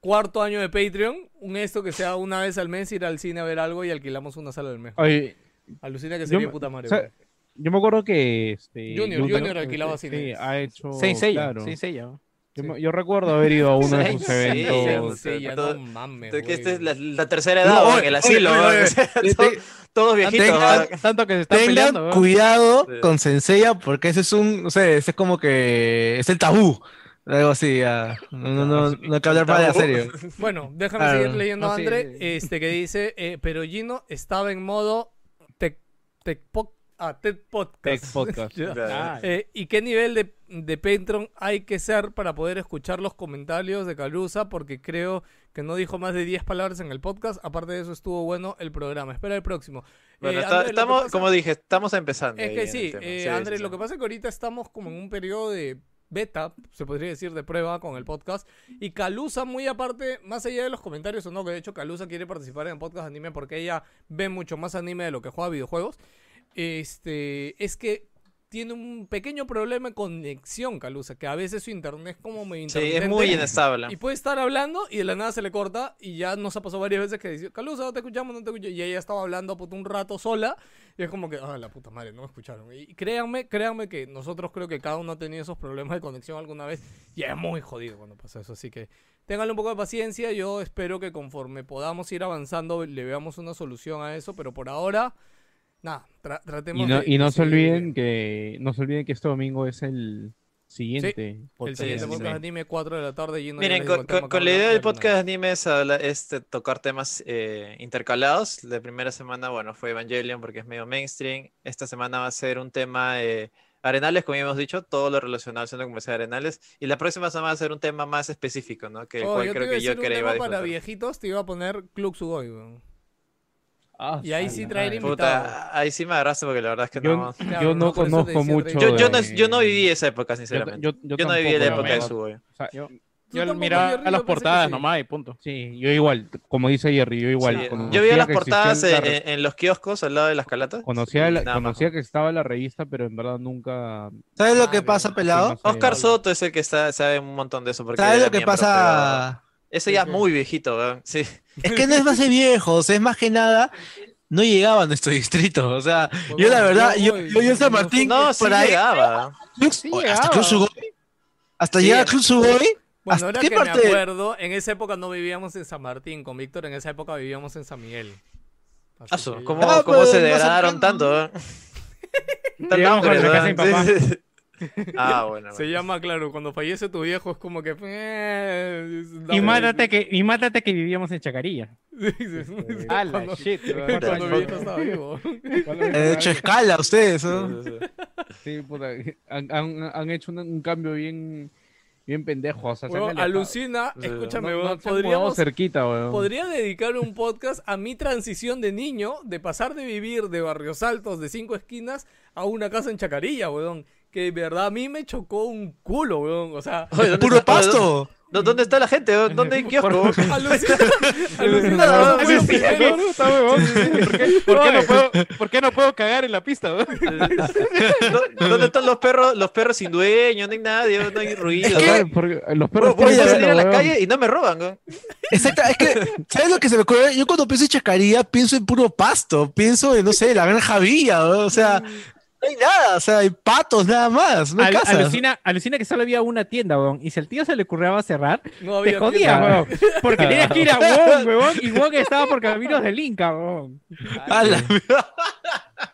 cuarto año de Patreon, un esto que sea una vez al mes, ir al cine a ver algo y alquilamos una sala del mes. Oye, Alucina que Yo sería me- puta madre. o sea, weón. yo me acuerdo que este, Junior, Yuntaro, Junior alquilaba sí, ha hecho. Saint Seiya, claro. Seiya. Yo, recuerdo haber ido a uno de sus eventos. Sí, ya todo- no mames. Que esta es la, la tercera edad, No, el asilo, oye, oye, o sea, oye, todos viejitos. tengan-. Tanto que se están Tengan peleando. ¿no? cuidado Sí. con Senseiya porque ese es un, no sé, ese es como que es el tabú. Algo así, ah, no, no, no, no hay que hablar de serio. Bueno, déjame Claro. seguir leyendo No, a sí, André, sí. este que dice, eh, pero Gino estaba en modo po- ah, TED Podcast. Tech Podcast. Ah, Eh, ¿Y qué nivel de, de Patreon hay que ser para poder escuchar los comentarios de Calusa? Porque creo que no dijo más de 10 palabras en el podcast. Aparte de eso, estuvo bueno el programa. Espera el próximo. Bueno, Eh, está- André, lo que estamos, pasa- como dije, estamos empezando. Es que sí, eh, Sí, André, sí, lo que pasa es que ahorita estamos como en un periodo de beta, se podría decir, de prueba con el podcast. Y Calusa, muy aparte, más allá de los comentarios o no, que de hecho Calusa quiere participar en el podcast de anime porque ella ve mucho más anime de lo que juega videojuegos. Este, es que tiene un pequeño problema de conexión, Calusa, que a veces su internet es como medio Sí, es muy inestable. Y puede estar hablando y de la nada se le corta y ya nos ha pasado varias veces que dice, Calusa, no te escuchamos, no te escuchamos. Y ella estaba hablando puta, un rato sola y es como que, ah, la puta madre, no me escucharon. Y créanme, créanme que nosotros creo que cada uno ha tenido esos problemas de conexión alguna vez y es muy jodido cuando pasa eso. Así que ténganle un poco de paciencia. Yo espero que conforme podamos ir avanzando le veamos una solución a eso, pero por ahora, nada, tra- tratemos Y no, de- y no de se olviden que no se olviden que este domingo es el siguiente El podcast siguiente podcast de anime. anime, 4 de la tarde. Ya Miren, con, el con- con la idea de del podcast de anime es, habla- es tocar temas eh, intercalados. La primera semana, bueno, fue Evangelion porque es medio mainstream. Esta semana va a ser un tema eh, arenales, como ya hemos dicho, todo lo relacionado al centro comercial de arenales. Y la próxima semana va a ser un tema más específico, ¿no? Que el Oh, cual yo te creo iba a que yo quería para viejitos, te iba a poner Club Sugoi, weón. Ah, Y ahí sí traer madre. invitado. Puta, ahí sí me agarraste porque la verdad es que Yo, no. Claro, yo no, conozco mucho. Yo, yo, no, yo no viví esa época, sinceramente. yo- Yo, yo no viví la época de Sugoi. O sea, Yo, miraba Jerry, las portadas sí. nomás y punto. Sí, yo igual, como dice Jerry, yo igual. Sí, yo vi las portadas en, re- en- en los kioscos al lado de las calatas. Conocía, la- conocía que estaba la revista, pero en verdad nunca. ¿Sabes lo que pasa, pelado? Oscar Soto es el que está, sabe un montón de eso. Porque ¿Sabes lo que pasa? Sí, ya es muy viejito, weón. Sí. Es que no es más de viejos, es más que nada. No llegaba a nuestro distrito, o sea, Pues yo la verdad, yo yo, yo, yo en San Martín, No, sí por ahí, llegaba. Sí hasta. Club hasta Sí. llegar a Club Sugoi, Bueno, ¿hasta ahora qué que me parte? acuerdo, en esa época no vivíamos en San Martín con Víctor, en esa época vivíamos en San Miguel. Así Asu, que- ¿Cómo, Ah, cómo pues, se degradaron tanto? weón? Tanto Llegamos a hambre, la casa de papá. Ah, bueno. Se bueno. llama, claro, cuando fallece tu viejo es como que... eh, Y mátate que, y mátate que vivíamos en Chacarilla. Sí, sí, sí. Ah, la Cuando- shit. Cuando mi viejo estaba vivo. he hecho escala ustedes, ¿no? Sí, puta, han, han- han hecho un, un cambio bien, bien pendejo. O sea, se Weón, alejado. alucina, Sí. escúchame, No- no se podríamos... cerquita, weón. Podría dedicar un podcast a mi transición de niño, de pasar de vivir de barrios altos de cinco esquinas a una casa en Chacarilla, weón. Que de verdad a mí me chocó un culo, weón. O sea, Oye, ¿dónde Puro está- pasto. ¿dó- ¿Dónde está la gente? ¿Dónde hay kiosco? alucina, alucina, No, weón, sí, fue sí, primero. Puta, huevón. ¿Por qué, por qué no puedo, ¿Por qué no puedo cagar en la pista? weón? ¿Dó- ¿Dónde están los perros, los perros sin dueño? No hay nadie, no hay ruido. ¿Qué? Claro, porque los perros Voy a salir a la weón. calle y no me roban. weón. Exacto, es que, ¿sabes lo que se me ocurre? Yo cuando pienso en Chacarilla, pienso en puro pasto, pienso en, no sé, la granja Villa, ¿no? o sea, no hay nada, o sea, hay patos nada más, no hay Al- casas. alucina, alucina que solo había una tienda, weón. Y si al tío se le ocurriaba cerrar, No te tienda. weón. Porque tenías que ir a Wong, weón. Y Wong estaba por caminos del Inca, weón. A la-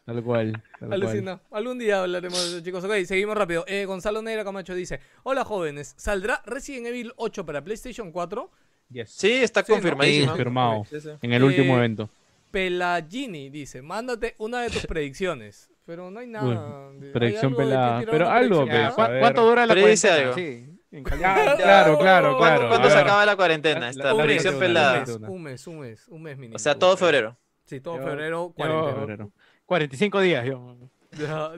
Tal cual. tal cual. Alucina. Algún día hablaremos de eso, chicos. Ok, seguimos rápido. Eh, Gonzalo Negra Camacho dice: Hola jóvenes, ¿saldrá Resident Evil 8 para PlayStation 4? Yes. Sí, está Sí, ¿no? confirmadísimo. Sí, confirmado. Sí, sí. En el Eh, último evento. Pelagini dice: Mándate una de tus predicciones. Pero no hay nada. de- ¿hay predicción pelada. Pero algo. ¿Cuánto dura la Pero dice cuarentena? algo. Sí, en claro, claro, ¿Cuándo- claro. ¿Cuándo se acaba la cuarentena? Esta Un mes, predicción una, pelada. Un mes, un mes, un mes, un mes mínimo. O sea, todo febrero. Sí, todo Yo- febrero, yo- cuarentena. Febrero. 45 días yo. Ya,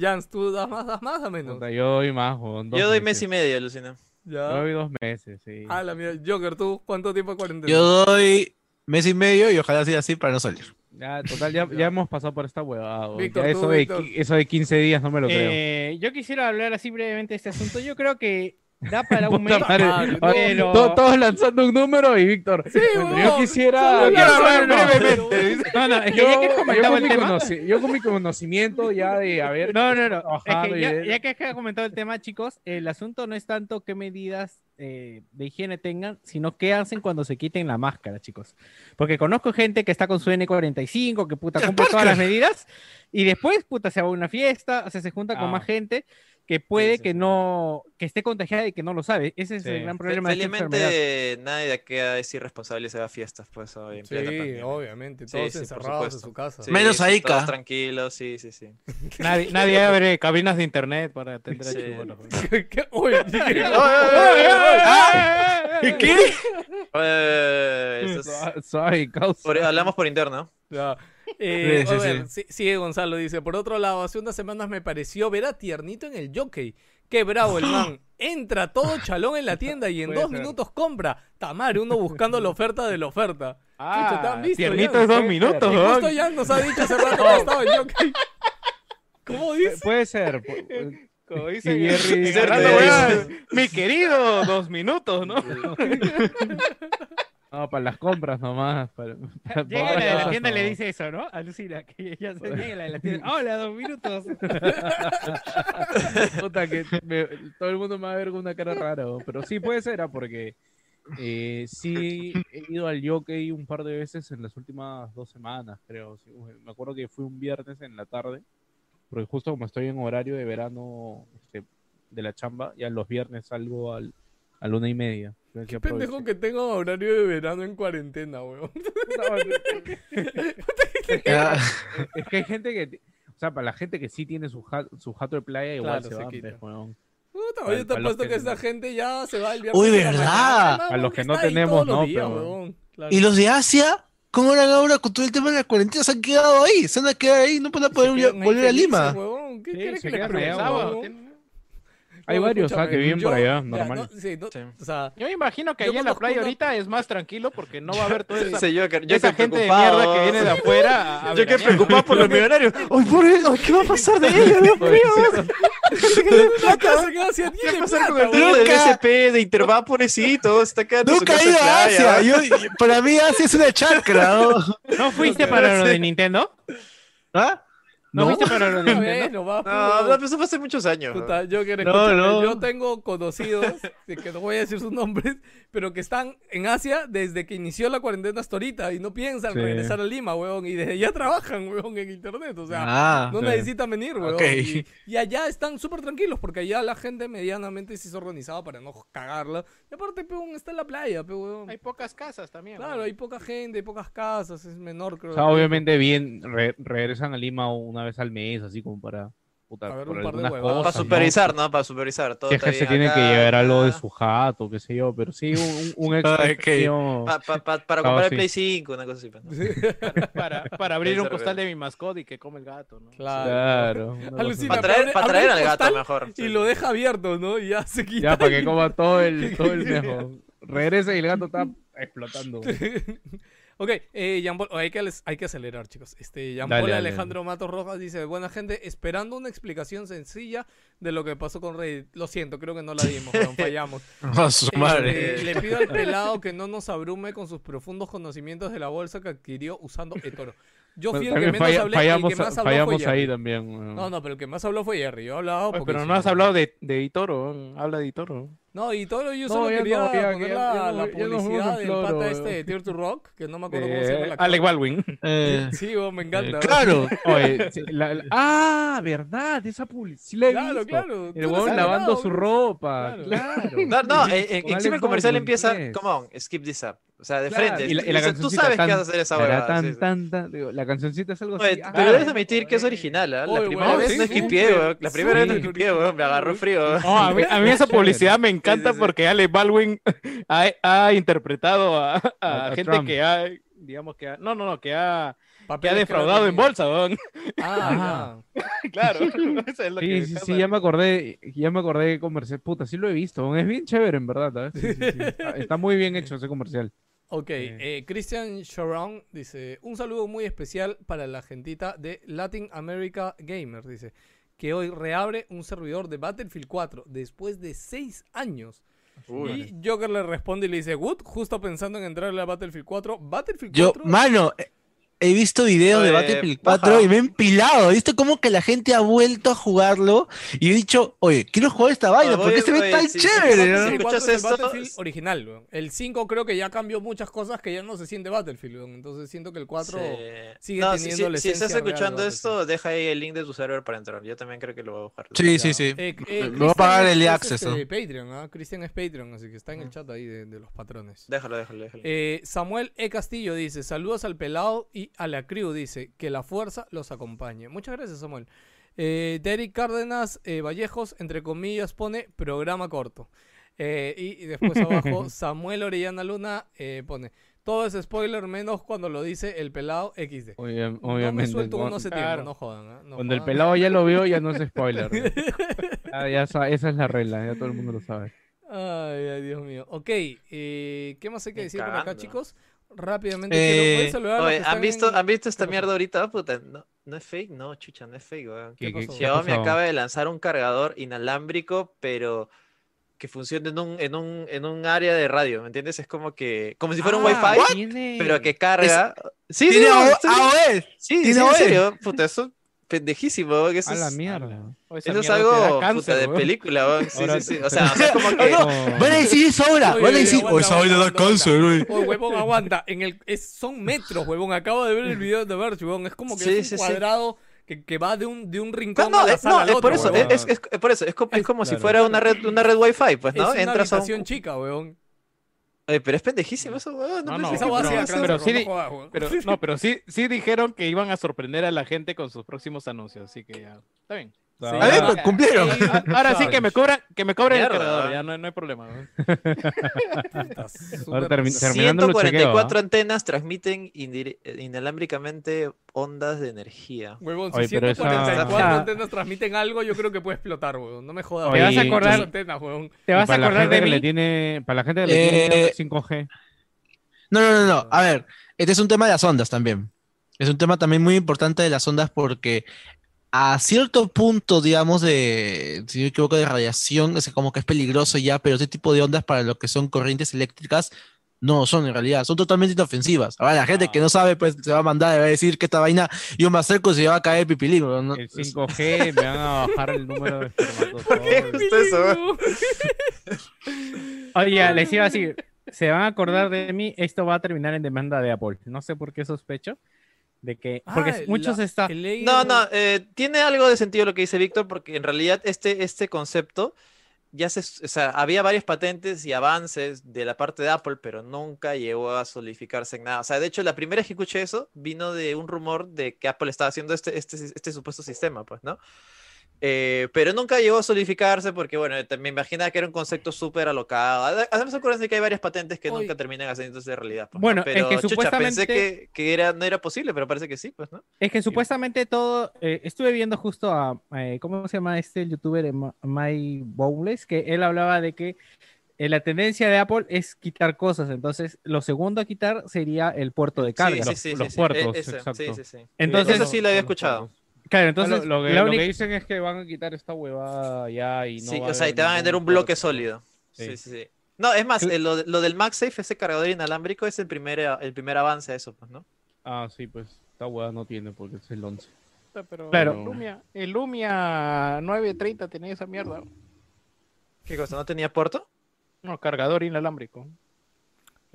Jans, ¿tú das más, das más o menos? Yo doy más, Yo doy mes meses. y medio, Lucina. Yo Ya. doy dos meses, sí. Ah, la mía. Joker, ¿tú cuánto tiempo de cuarentena? Yo doy mes y medio y ojalá sea así para no salir. Ya, total, ya, ya hemos pasado por esta huevada. Víctor, tú, eso, de, Víctor. eso de 15 días no me lo creo. Eh, yo quisiera hablar así brevemente de este asunto. Yo creo que da para un mes. madre. madre, Ah, pero- to- Todos lanzando un número y Víctor. huevón. yo quisiera. Yo- quiero no, hablar no, no, brevemente. No, no, es que Yo, ya que comentado con el mi tema. yo con mi conocimiento ya de haber. No, no, no. Es que ya, ya que has comentado el tema, chicos, el asunto no es tanto qué medidas eh, de higiene tengan, sino qué hacen cuando se quiten la máscara, chicos. Porque conozco gente que está con su N45, que puta cumple todas las medidas, y después, puta, se va a una fiesta, o sea, se junta con Ah. más gente que puede sí, que sí. no, que esté contagiada y que no lo sabe. Ese es Sí. el gran problema de esta enfermedad. Felizmente nadie de aquí es irresponsable y se va a fiestas, pues, hoy en Sí, plena obviamente. Todos encerrados en su casa. Sí, Menos ahí, todos tranquilos, sí, sí, sí. Nadie, nadie abre cabinas de internet para atender a chibolos. ¿Qué? Uy, ¿Qué? Eso es- Suave, suave, causa. hablamos por interno. Ya. Eh, Sí, ver, si- sigue Gonzalo, dice, por otro lado, hace unas semanas me pareció ver a Tiernito en el jockey. Qué bravo el man. Entra todo chalón en la tienda y en Puede dos ser. minutos compra. Tamar, uno buscando la oferta de la oferta. Chucha, ¿te han visto, tiernito Jan? es dos minutos, Y justo Jan nos ha dicho hace rato que estaba en jockey. ¿Cómo dice? Puede ser. Como Sí, dicen, Jerry, mi querido, dos minutos, ¿no? No, para las compras nomás. Para, para- Llega la de la tienda y le dice eso, ¿no? Alucina, que ya se llega la de la tienda. Hola, dos minutos. Puta, que me- todo el mundo me va a ver con una cara rara, ¿no? pero sí puede ser, ¿ah? porque eh, sí he ido al jockey un par de veces en las últimas dos semanas, creo. sí. Me acuerdo que fui un viernes en la tarde, porque justo como estoy en horario de verano este, de la chamba, ya los viernes salgo al, a la una y media. Qué pendejo que tengo horario de verano en cuarentena, weón. No, es, que, es que hay gente que, o sea, para la gente que sí tiene su, ja- su jato de playa, igual Claro, se se van, quita. pues, weón. Puta, Para- oye, te para he los puesto que que esta no. gente ya se va el viernes. Uy, ¿verdad? mañana, A weón, los que no tenemos, no, días, pero- weón. Claro. ¿Y los de Asia? ¿Cómo eran ahora con todo el tema de la cuarentena? Se han quedado ahí, se van a quedar ahí, no van a poder volver a Lima. weón. ¿Qué Sí, quieres se que les quedan allá, preguntaba, weón. weón? Hay No, varios, ah, que viven por yo- allá, ya, normal. no, sí, no, Sí. o sea, Yo me imagino que Yo ahí en la playa ahorita es más tranquilo porque no va a haber toda esa, Ese Joker, Joker esa gente de mierda que viene de afuera. a- a Joker veranear. preocupado por los millonarios. ¡Ay, por ay, ¿Qué va a pasar de ellos? Dios mío! que Asia ¿Qué va a pasar con el del SP de Intervá, pobrecito? Está Nunca he ido a. Asia. Yo, para mí Asia es una chacra. ¿no? ¿No fuiste para lo de Nintendo? ¿Ah? ¿No, fuiste para lo de A Nintendo? no No, no, eso fue hace muchos años. Puta, Joker, No, escúchame, no. yo tengo conocidos, que no voy a decir sus nombres, pero que están en Asia desde que inició la cuarentena hasta ahorita y no piensan Sí. regresar a Lima, weón, y desde ya trabajan, weón, en internet, o sea, Ah, no sí. necesitan venir, weón. Ok. Y, y allá están súper tranquilos porque allá la gente medianamente se organizaba para no cagarla. Y aparte, peón, está en la playa, weón. Hay pocas casas también. Claro, ¿no? hay poca gente, hay pocas casas, es menor, creo. O sea, obviamente bien, re- regresan a Lima una vez al mes, así como para, puta, A ver, por un par de algunas huevadas. cosas, Para supervisar, ¿no? Para supervisar. Todo Si es que se tiene que llevar algo de su jato, qué sé yo, pero sí, un, un extra. Ok. pequeño- Pa- pa- pa- para comprar sí. el Play 5, una cosa así. pues, ¿no? Para, para abrir un costal de mi mascota y que come el gato, ¿no? Claro. Alucina, Para traer, para traer al gato mejor. Y lo deja abierto, ¿no? Y ya se quita. Ya, para que coma todo el, todo el mejor. Regresa y el gato está explotando. Ok, eh, Jean Paul- oh, hay, que, hay que acelerar, chicos. Este, Jean Paul dale, Alejandro Matos Rojas dice: Buena gente, esperando una explicación sencilla de lo que pasó con Reddit. Lo siento, creo que no la dimos, weón, fallamos. A su Eh, madre. le pido al pelado que no nos abrume con sus profundos conocimientos de la bolsa que adquirió usando eToro. Yo Bueno, fui el que menos falla- hablé, fallamos, el que más habló fallamos fue ahí también. No, no, pero el que más habló fue Jerry. Yo Oye, porque pero no has hablado de, de Itoro, habla de Itoro. No, y todo yo No, solo ya quería no, ya- poner ya- la, ya no- la no publicidad del Floro, pata este de Tear to Rock, que no me acuerdo cómo se llama el Eh, actor. Alec Baldwin. Eh, Sí, weón, me encanta. eh, claro. Oye, sí, la- la- ah, verdad, esa publicidad. Sí la he Claro, visto. claro. El huevón lavando su ropa. Claro. Claro. No, no, Sí, con encima el comercial Baldwin, empieza, come on, skip this up. O sea, de Claro, frente. y la- y la O sea, tú cancioncita sabes que tan- vas a hacer esa huevada. tan, sí, sí. tan, tan, digo, la cancioncita es algo Oye, así. ah, pero debes claro. admitir que es original, ¿ah? La Oye, primera vez sí, no esquipié, weón. La primera vez no esquipié, weón. Me agarró frío. No, a mí, a mí esa publicidad me encanta Sí, sí. porque Alec Baldwin ha, ha interpretado a, a A- a gente Trump. que ha, digamos que ha, no, no, no, que ha, que ha que defraudado en bolsa, weón. Ah, claro. Eso es lo que Sí, me sí, sí, ya me acordé, ya me acordé de comercial. Puta, sí lo he visto. Es bien chévere, en verdad. ¿eh? Sí, sí, sí. Está, está muy bien hecho ese comercial. Ok, eh, Christian Sharon dice, un saludo muy especial para la gentita de Latin America Gamer, dice, que hoy reabre un servidor de Battlefield 4 después de 6 años. y Joker le responde y le dice, Good, justo pensando en entrarle a Battlefield 4. Battlefield Yo, 4... mano, eh, he visto videos de Battlefield baja. 4 y me he empilado. He visto como que la gente ha vuelto a jugarlo y he dicho, oye, quiero jugar esta vaina, Oye, ¿por qué se ve oye, tan sí, chévere? sí, no? sí, El 4 escuchas es el esto, Battlefield es- original, weón. El 5 creo que ya cambió muchas cosas que ya no se siente Battlefield, weón. Entonces siento que el 4 Sí. sigue No, teniendo si- la si estás esencia escuchando esto, deja ahí el link de tu server para entrar. Yo también creo que lo voy a bajar. Sí, sí, sí. Eh, eh, Me voy a pagar el es- access, este, Patreon, ¿ah? Cristian es Patreon, así que está en el chat ahí de, de los patrones. Déjalo, déjalo, déjalo. Eh, Samuel E. Castillo dice, saludos al pelado y a la crew, dice, que la fuerza los acompañe. Muchas gracias, Samuel. Eh, Derek Cárdenas eh, Vallejos, entre comillas, pone programa corto. Eh, y, y después abajo, Samuel Orellana Luna eh, pone, todo es spoiler menos cuando lo dice el pelado XD. Obvia- no me obviamente. suelto cuando- uno hace tiempo, claro. no jodan. ¿ah? No Cuando el pelado ya lo vio, ya no es spoiler. ¿no? Ya- ya sa- esa es la regla, ya todo el mundo lo sabe. Ay, ay, Dios mío. Ok, eh, ¿qué más hay que decir por acá, chicos? Rápidamente, Eh, quiero- saludar Oye, ¿han visto, en- ¿han visto esta ¿Qué mierda ahorita? Puta, no, no es fake, no, chucha, no es fake, weón. ¿Qué- qué- pasó? qué ha Xiaomi acaba de lanzar un cargador inalámbrico, pero que funcione en un, en un, en un área de radio, ¿me entiendes? Es como que, como si fuera un Ah, wifi, pero que carga. Sí, sí, Tiene AOS. sí, sí, tiene en AOS. serio, puta, eso pendejísimo, weón, que eso A la es, mierda. Eso es algo puta, cáncer, de weón. película, weón. Sí, Ahora- sí, sí. O sea, o sea, es como que. No, Van a decir eso ahora. Oye, Van a oye, decir, oh, esa vaina da cáncer, güey. Oh, huevón, aguanta. En el, es, son metros, huevón. Acabo de ver el video de Verge, huevón. Es como que Sí, es un sí, sí. cuadrado que, que va de un, de un No, rincón no, a la es, sala no, al es por otro, eso, es, es, es por eso, es, co- es como si claro. fuera una red, una red wifi, pues, ¿no? Es una Entras a un... habitación chica, huevón. Oye, pero es pendejísimo eso, weón. No, No, no, pero sí jodas. Pero, no, pero sí, sí dijeron que iban a sorprender a la gente con sus próximos anuncios, así que ya, está bien. Sí. A ver, pues, cumplieron. Ah, Ahora sí que me cobran, que me cobren el cargador, ya no, no hay problema. Ahora termi- terminando el chequeo. 144 ¿ah? antenas transmiten eh, inalámbricamente ondas de energía. Huevón, si Oye, pero esa- 144 esa- antenas transmiten algo, yo creo que puede explotar, huevón. No me jodas. Te vas a acordar- antenas, huevón. ¿Te vas a acordar de que le tiene, para la gente que le Eh, tiene 5G. No, no, no, no. A ver, este es un tema de las ondas también. Es un tema también muy importante de las ondas porque a cierto punto, digamos, de, si no me equivoco, de radiación, es como que es peligroso ya, pero ese tipo de ondas para lo que son corrientes eléctricas no son en realidad, son totalmente inofensivas. Ahora la gente que no sabe, pues se va a mandar, va a decir que esta vaina, yo me acerco y se va a caer pipilín. ¿no? El 5G me van a bajar el número de espermatozoides. Justo eso. Oye, les iba a decir, se van a acordar de mí, esto va a terminar en demanda de Apple. No sé por qué sospecho de que porque Ah, muchos la- está el No, no, eh, tiene algo de sentido lo que dice Víctor, porque en realidad este, este concepto ya se, o sea, había varias patentes y avances de la parte de Apple, pero nunca llegó a solidificarse en nada. O sea, de hecho, la primera vez que escuché eso vino de un rumor de que Apple estaba haciendo este, este, este supuesto sistema, pues, ¿no? Eh, pero nunca llegó a solidificarse porque, bueno, me imaginaba que era un concepto súper alocado. Ade- Además, acuérdense que hay varias patentes que nunca terminan haciéndose realidad. pues, ¿no? Bueno, es pero, que chucha, pensé supuestamente- que, que era, no era posible, pero parece que sí, pues, ¿no? Es que supuestamente todo, eh, estuve viendo justo a, eh, ¿cómo se llama este youtuber? Eh, Ma- My Bowles, que él hablaba de que eh, la tendencia de Apple es quitar cosas, entonces lo segundo a quitar sería el puerto de carga. Sí, sí, los- sí, los sí, sí, puertos, e- ese, exacto. Sí, sí, sí. Entonces- eso sí lo había escuchado. Claro, Entonces, lo, que, lo dicen es que van a quitar esta huevada ya y no Sí, va o sea, y te van a vender un bloque sólido. Sí, Sí. sí, sí. No, es más, eh, lo, lo del MagSafe, ese cargador inalámbrico, es el primer, el primer avance a eso, pues, ¿no? Ah, sí, pues. Esta hueá no tiene porque es el 11. Pero Claro. el Lumia, el Lumia 930 tenía esa mierda. ¿Qué cosa? ¿No tenía puerto? No, cargador inalámbrico.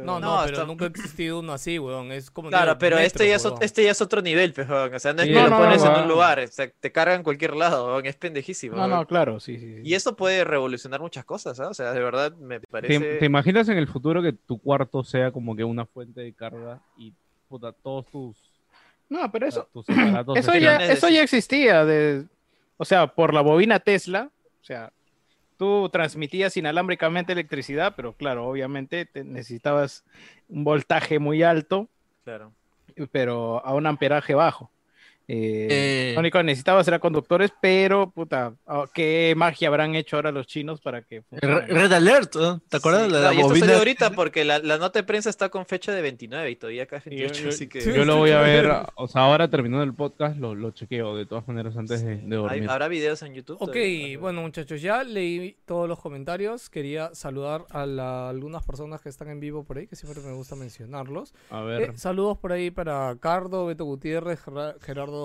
No, no, No, pero nunca ha existido uno así, weón. Es como Claro, pero metro, este ya, es, este ya es otro nivel, pejón. O sea, no es Sí, que no, lo no, pones en un lugar, o sea, te carga en cualquier lado, weón, es pendejísimo. No, weón. no, claro, sí, sí. sí. Y eso puede revolucionar muchas cosas, ¿ah? O sea, de verdad me parece... ¿Te, te imaginas en el futuro que tu cuarto sea como que una fuente de carga y puta, todos tus, No, pero eso, tus aparatos eso ya, eso ya existía. De, o sea, por la bobina Tesla, o sea, tú transmitías inalámbricamente electricidad, pero claro, obviamente te necesitabas un voltaje muy alto, Claro. pero a un amperaje bajo. Eh, Eh. Lo único que necesitabas era conductores, pero puta, oh, ¿qué magia habrán hecho ahora los chinos para que funcione? Re- Red Alert, ¿no? ¿te acuerdas? Sí, la y esto bobina? salió ahorita porque la, la nota de prensa está con fecha de 29 y todavía acá es Sí, 28, yo, así que... yo lo voy a ver, o sea, ahora terminando el podcast lo, lo chequeo de todas maneras antes de, de ¿Hay- dormir. ¿Habrá videos en YouTube? Ok, todavía? bueno muchachos, ya leí todos los comentarios. Quería saludar a la- algunas personas que están en vivo por ahí, que siempre me gusta mencionarlos. A Eh, ver, saludos por ahí para Cardo, Beto Gutiérrez, Gerra-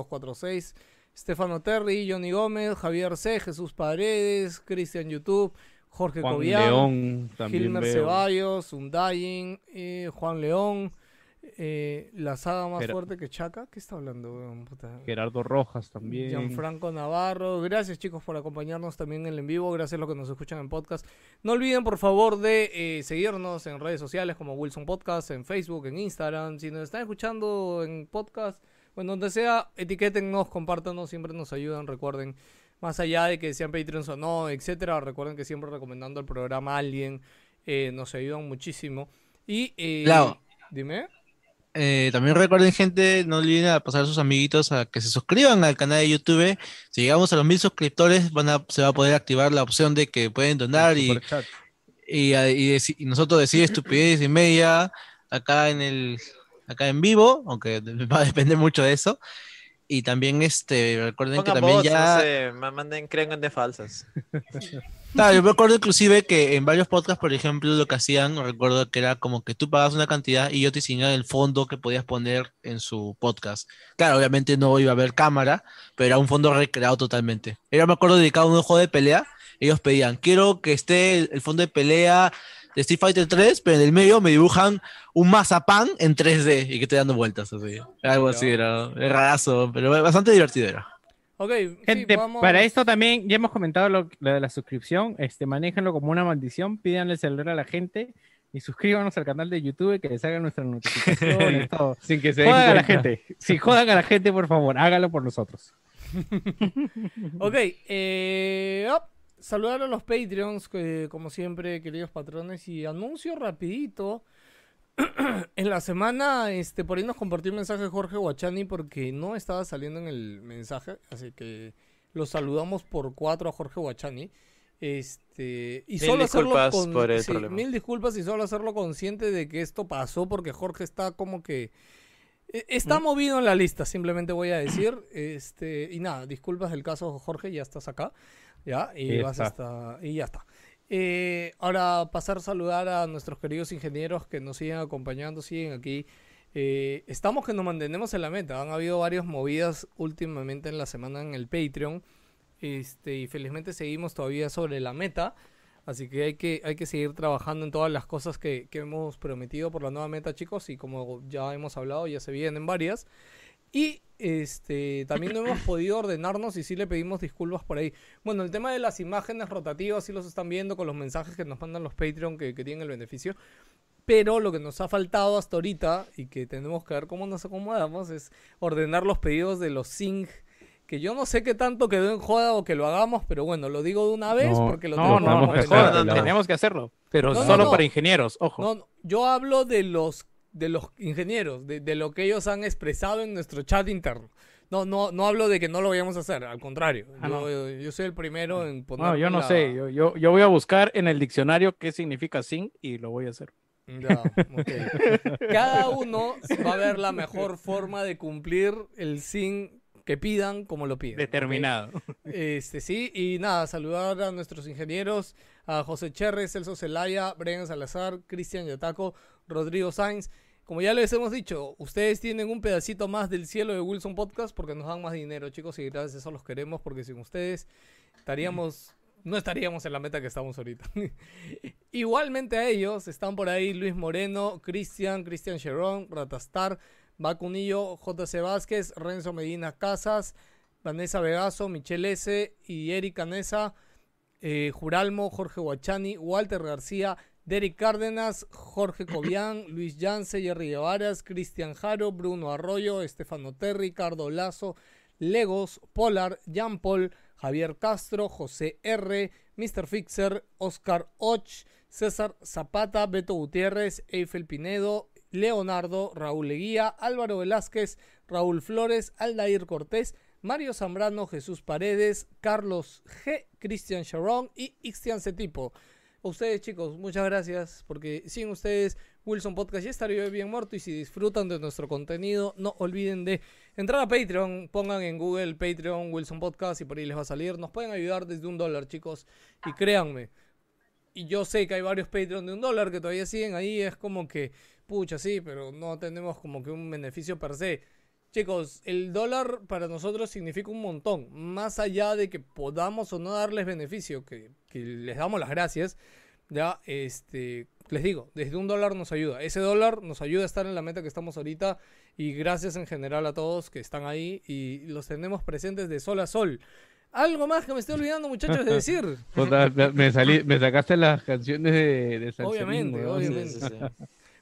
Gerardo246, Stefano Terry, Johnny Gómez, Javier C, Jesús Paredes, Cristian YouTube, Jorge Juan Cobian, León Gilmer veo. Ceballos, Undayin, eh, Juan León, eh, la saga más fuerte que Chaca. ¿Qué está hablando? weón? Puta. Gerardo Rojas también. Gianfranco Navarro, gracias chicos por acompañarnos también en el en vivo, gracias a los que nos escuchan en podcast. No olviden por favor de eh, seguirnos en redes sociales como Wilson Podcast, en Facebook, en Instagram. Si nos están escuchando en podcast, bueno, donde sea, etiquétennos, compártanos, siempre nos ayudan, recuerden. Más allá de que sean Patreons o no, etcétera, recuerden que siempre recomendando el programa a alguien eh, nos ayudan muchísimo. Y, eh, Lau. dime. Eh, también recuerden, gente, no olviden a pasar a sus amiguitos a que se suscriban al canal de YouTube. Si llegamos a los mil suscriptores, van a, se va a poder activar la opción de que pueden donar y, y, y nosotros decir estupidez y media acá en el acá en vivo, aunque va a depender mucho de eso. Y también este recuerden que Pongan también bots, ya no sé, ma- manden, creen de falsas. Claro, yo me acuerdo inclusive que en varios podcasts, por ejemplo, lo que hacían, recuerdo que era como que tú pagabas una cantidad y yo te enseñaba el fondo que podías poner en su podcast. Claro, obviamente no iba a haber cámara, pero era un fondo recreado totalmente. Era, me acuerdo, dedicado a un juego de pelea. Ellos pedían, quiero que esté el, el fondo de pelea de Street Fighter 3, pero en el medio me dibujan un mazapán en 3D y que estoy dando vueltas así. Algo así, era, era rarazo, pero bastante divertido era. Ok, sí, Gente, vamos- para esto también, ya hemos comentado lo, lo de la suscripción, este, manéjenlo como una maldición, pídanle el celular a la gente y suscríbanos al canal de YouTube que les hagan nuestras notificaciones, todo. Sin que se den Jodan a la gente. Si jodan a la gente, por favor, hágalo por nosotros. Ok, eh, ah, saludar a los Patreons, que, como siempre, queridos patrones, y anuncio rapidito. en la semana, este, por ahí nos compartió un mensaje Jorge Guachani porque no estaba saliendo en el mensaje, así que lo saludamos por cuatro a Jorge Guachani. Este, y Mil solo hacerlo disculpas con- por el sí, problema. Mil disculpas y solo hacerlo consciente de que esto pasó porque Jorge está como que eh, Está movido en la lista, simplemente voy a decir. Este, y nada, disculpas del caso, Jorge, ya estás acá. Ya, y, vas está. hasta, y ya está. Eh, ahora pasar a saludar a nuestros queridos ingenieros que nos siguen acompañando, siguen aquí. Eh, estamos que nos mantenemos en la meta. Han habido varias movidas últimamente en la semana en el Patreon. Este, y felizmente seguimos todavía sobre la meta. Así que hay que, hay que seguir trabajando en todas las cosas que, que hemos prometido por la nueva meta, chicos. Y como ya hemos hablado, ya se vienen varias. Y este también no hemos podido ordenarnos y sí le pedimos disculpas por ahí. Bueno, el tema de las imágenes rotativas sí los están viendo con los mensajes que nos mandan los Patreon que, que tienen el beneficio. Pero lo que nos ha faltado hasta ahorita y que tenemos que ver cómo nos acomodamos es ordenar los pedidos de los sync. Que yo no sé qué tanto quedó en joda o que lo hagamos, pero bueno, lo digo de una vez No, porque lo No, tenemos no, que hacer, tenemos que hacerlo. Pero No, no, solo no. para ingenieros, ojo. No, no, yo hablo de los de los ingenieros, de, de lo que ellos han expresado en nuestro chat interno. No, no, no hablo de que no lo vayamos a hacer, al contrario. Ah, yo, no. yo- yo soy el primero en poner. No, yo no la- sé. Yo, yo, yo voy a buscar en el diccionario qué significa sync y lo voy a hacer. Ya. Cada uno va a ver la mejor forma de cumplir el sin que pidan como lo piden. Determinado. Este, sí, y nada, saludar a nuestros ingenieros, a José Cherres, Celso Celaya, Brian Salazar, Cristian Yataco, Rodrigo Sainz, como ya les hemos dicho, ustedes tienen un pedacito más del cielo de Wilson Podcast porque nos dan más dinero, chicos, y gracias a eso los queremos porque sin ustedes estaríamos no estaríamos en la meta que estamos ahorita. Igualmente a ellos están por ahí Luis Moreno, Cristian, Cristian Cherón, Ratastar, Vacunillo, JC Vázquez, Renzo Medina Casas, Vanessa Vegaso, Michelle S. y Erika Nesa, eh, Juralmo, Jorge Guachani, Walter García, Derek Cárdenas, Jorge Cobian, Luis Yance, Jerry Guevaras, Cristian Jaro, Bruno Arroyo, Estefano Terry, Ricardo Lazo, Legos, Polar, Jean Paul, Javier Castro, José R., Mr. Fixer, Oscar Och, César Zapata, Beto Gutiérrez, Eiffel Pinedo, Leonardo, Raúl Leguía, Álvaro Velázquez, Raúl Flores, Aldair Cortés, Mario Zambrano, Jesús Paredes, Carlos G, Cristian Sharon y Ixtian Cetipo. A ustedes chicos, muchas gracias porque sin ustedes Wilson Podcast ya estaría bien muerto y si disfrutan de nuestro contenido no olviden de entrar a Patreon, pongan en Google Patreon Wilson Podcast y por ahí les va a salir. Nos pueden ayudar desde un dólar chicos y créanme. Y yo sé que hay varios Patreon de un dólar que todavía siguen ahí, es como que, pucha, sí, pero no tenemos como que un beneficio per se. Chicos, el dólar para nosotros significa un montón. Más allá de que podamos o no darles beneficio, que, que les damos las gracias, ya, este, les digo, desde un dólar nos ayuda. Ese dólar nos ayuda a estar en la meta que estamos ahorita y gracias en general a todos que están ahí y los tenemos presentes de sol a sol. Algo más que me estoy olvidando, muchachos, de decir. Me, salí, me sacaste las canciones de, de Obviamente, obviamente.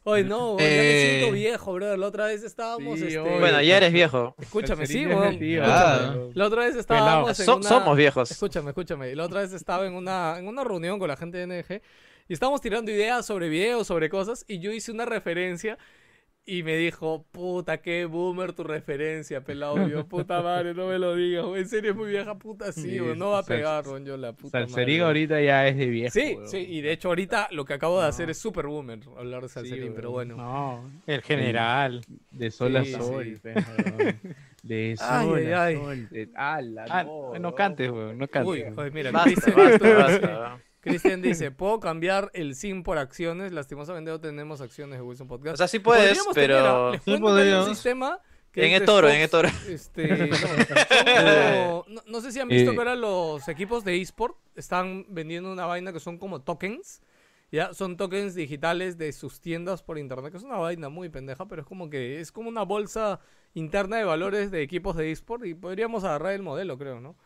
Hoy no, ya me Eh. siento viejo, bro. La otra vez estábamos. Sí, este. Bueno, ya eres viejo. Escúchame, sí, es weón. tío, Ah. weón. La otra vez estábamos en So- una... Somos viejos. Escúchame, escúchame. La otra vez estaba en una, en una reunión con la gente de NG y estábamos tirando ideas sobre videos, sobre cosas, y yo hice una referencia y me dijo, puta, qué boomer tu referencia, pelado. Yo, puta madre, no me lo digas. En serio es muy vieja, puta, sí. No va a pegar, weón, yo la puta Salserín madre. ahorita ya es de viejo. Sí, sí, y de hecho ahorita lo que acabo de hacer es super boomer, hablar de Salserín, pero bueno. No, el general. De sol a sol. sí. De sol Ay, ay, a ay. sol. de- ala, Ah, no, no cantes, weón, no cantes. Uy, joder, mira, Basta, basta, basta. Cristian dice, ¿puedo cambiar el SIM por acciones? Lastimosamente no tenemos acciones de Wilson Podcast. O sea, sí puedes, tener, pero... un sistema que En es de eToro, en stocks, eToro. Este, no, sé si han visto Eh. que ahora los equipos de eSport están vendiendo una vaina que son como tokens. Ya, son tokens digitales de sus tiendas por internet, que es una vaina muy pendeja, pero es como que es como una bolsa interna de valores de equipos de eSport y podríamos agarrar el modelo, creo, ¿no?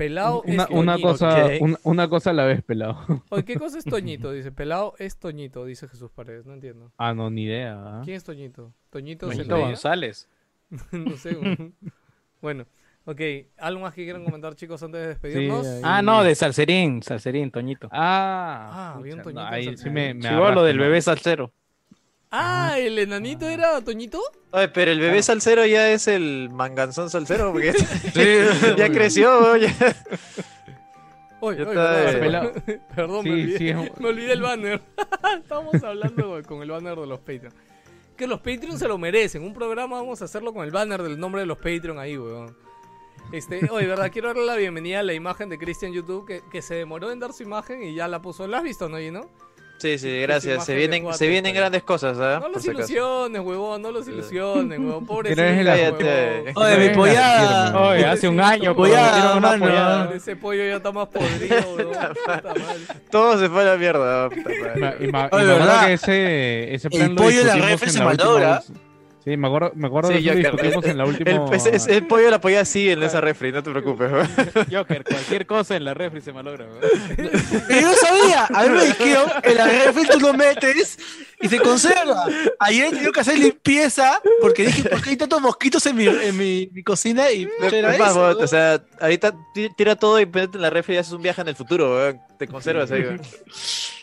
Pelado Una, es una Toñito. cosa, una, una cosa a la vez, pelado. Oye, ¿qué cosa es Toñito? Dice, pelado es Toñito, dice Jesús Paredes, no entiendo. Ah, no, ni idea. ¿ah? ¿Quién es Toñito? Toñito González. no sé. güey. bueno, ok. ¿Algo más que quieran comentar, chicos, antes de despedirnos? ahí- Ah, no, de Salserín, Salserín, Toñito. Ah, Ah, había un Toñito no, ahí sí me, me lo del bebé salsero. Ah, ¿el enanito era Toñito? Oye, pero el bebé salsero ya es el manganzón salsero, porque ya creció, weón, ya. Oye, Ya oye, está, perdón, eh. perdón, me, olvidé, sí, es- me olvidé el banner. Estamos hablando con el banner de los Patreon. Que los Patreon se lo merecen. Un programa vamos a hacerlo con el banner del nombre de los Patreon ahí, weón. Este, oye, verdad, quiero darle la bienvenida a la imagen de Cristian YouTube que, que se demoró en dar su imagen y ya la puso. ¿La has visto, no, Gino? Sí, sí, gracias. Se vienen, cuatro, se vienen grandes cosas, ¿ah? No los ilusiones, huevón, no los ilusiones, huevón. Pobrecito, el huevón. Oye, mi pollada. Oye, hace un año, Pollada, mano. pollada. Ese pollo ya está más podrido, huevón. Todo se fue a la mierda. puta Y madre. y Oye, ¿verdad? que ese, ese El plan lo pollo de la refri se última malogra. Sí, me acuerdo, me acuerdo Sí, que lo Joker, discutimos en la última... El, ese- ese- el pollo la podía así en esa refri, no te preocupes. Joker, cualquier cosa en la refri se malogra. yo sabía, a mí me dijeron, en la refri tú lo metes y se conserva. Ayer he tenido que hacer limpieza porque dije, ¿por qué hay tantos mosquitos en mi, en mi, mi cocina? Y Es era más, eso, ¿no? o sea, ahorita ti- tira todo y en la refri y haces un viaje en el futuro, weón. Te conservas ahí,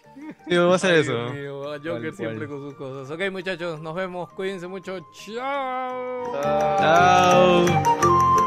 Yo voy a hacer eso. Mío, Joker Tal siempre cual. con sus cosas. Ok, muchachos, nos vemos. Cuídense mucho. Chao. Chao.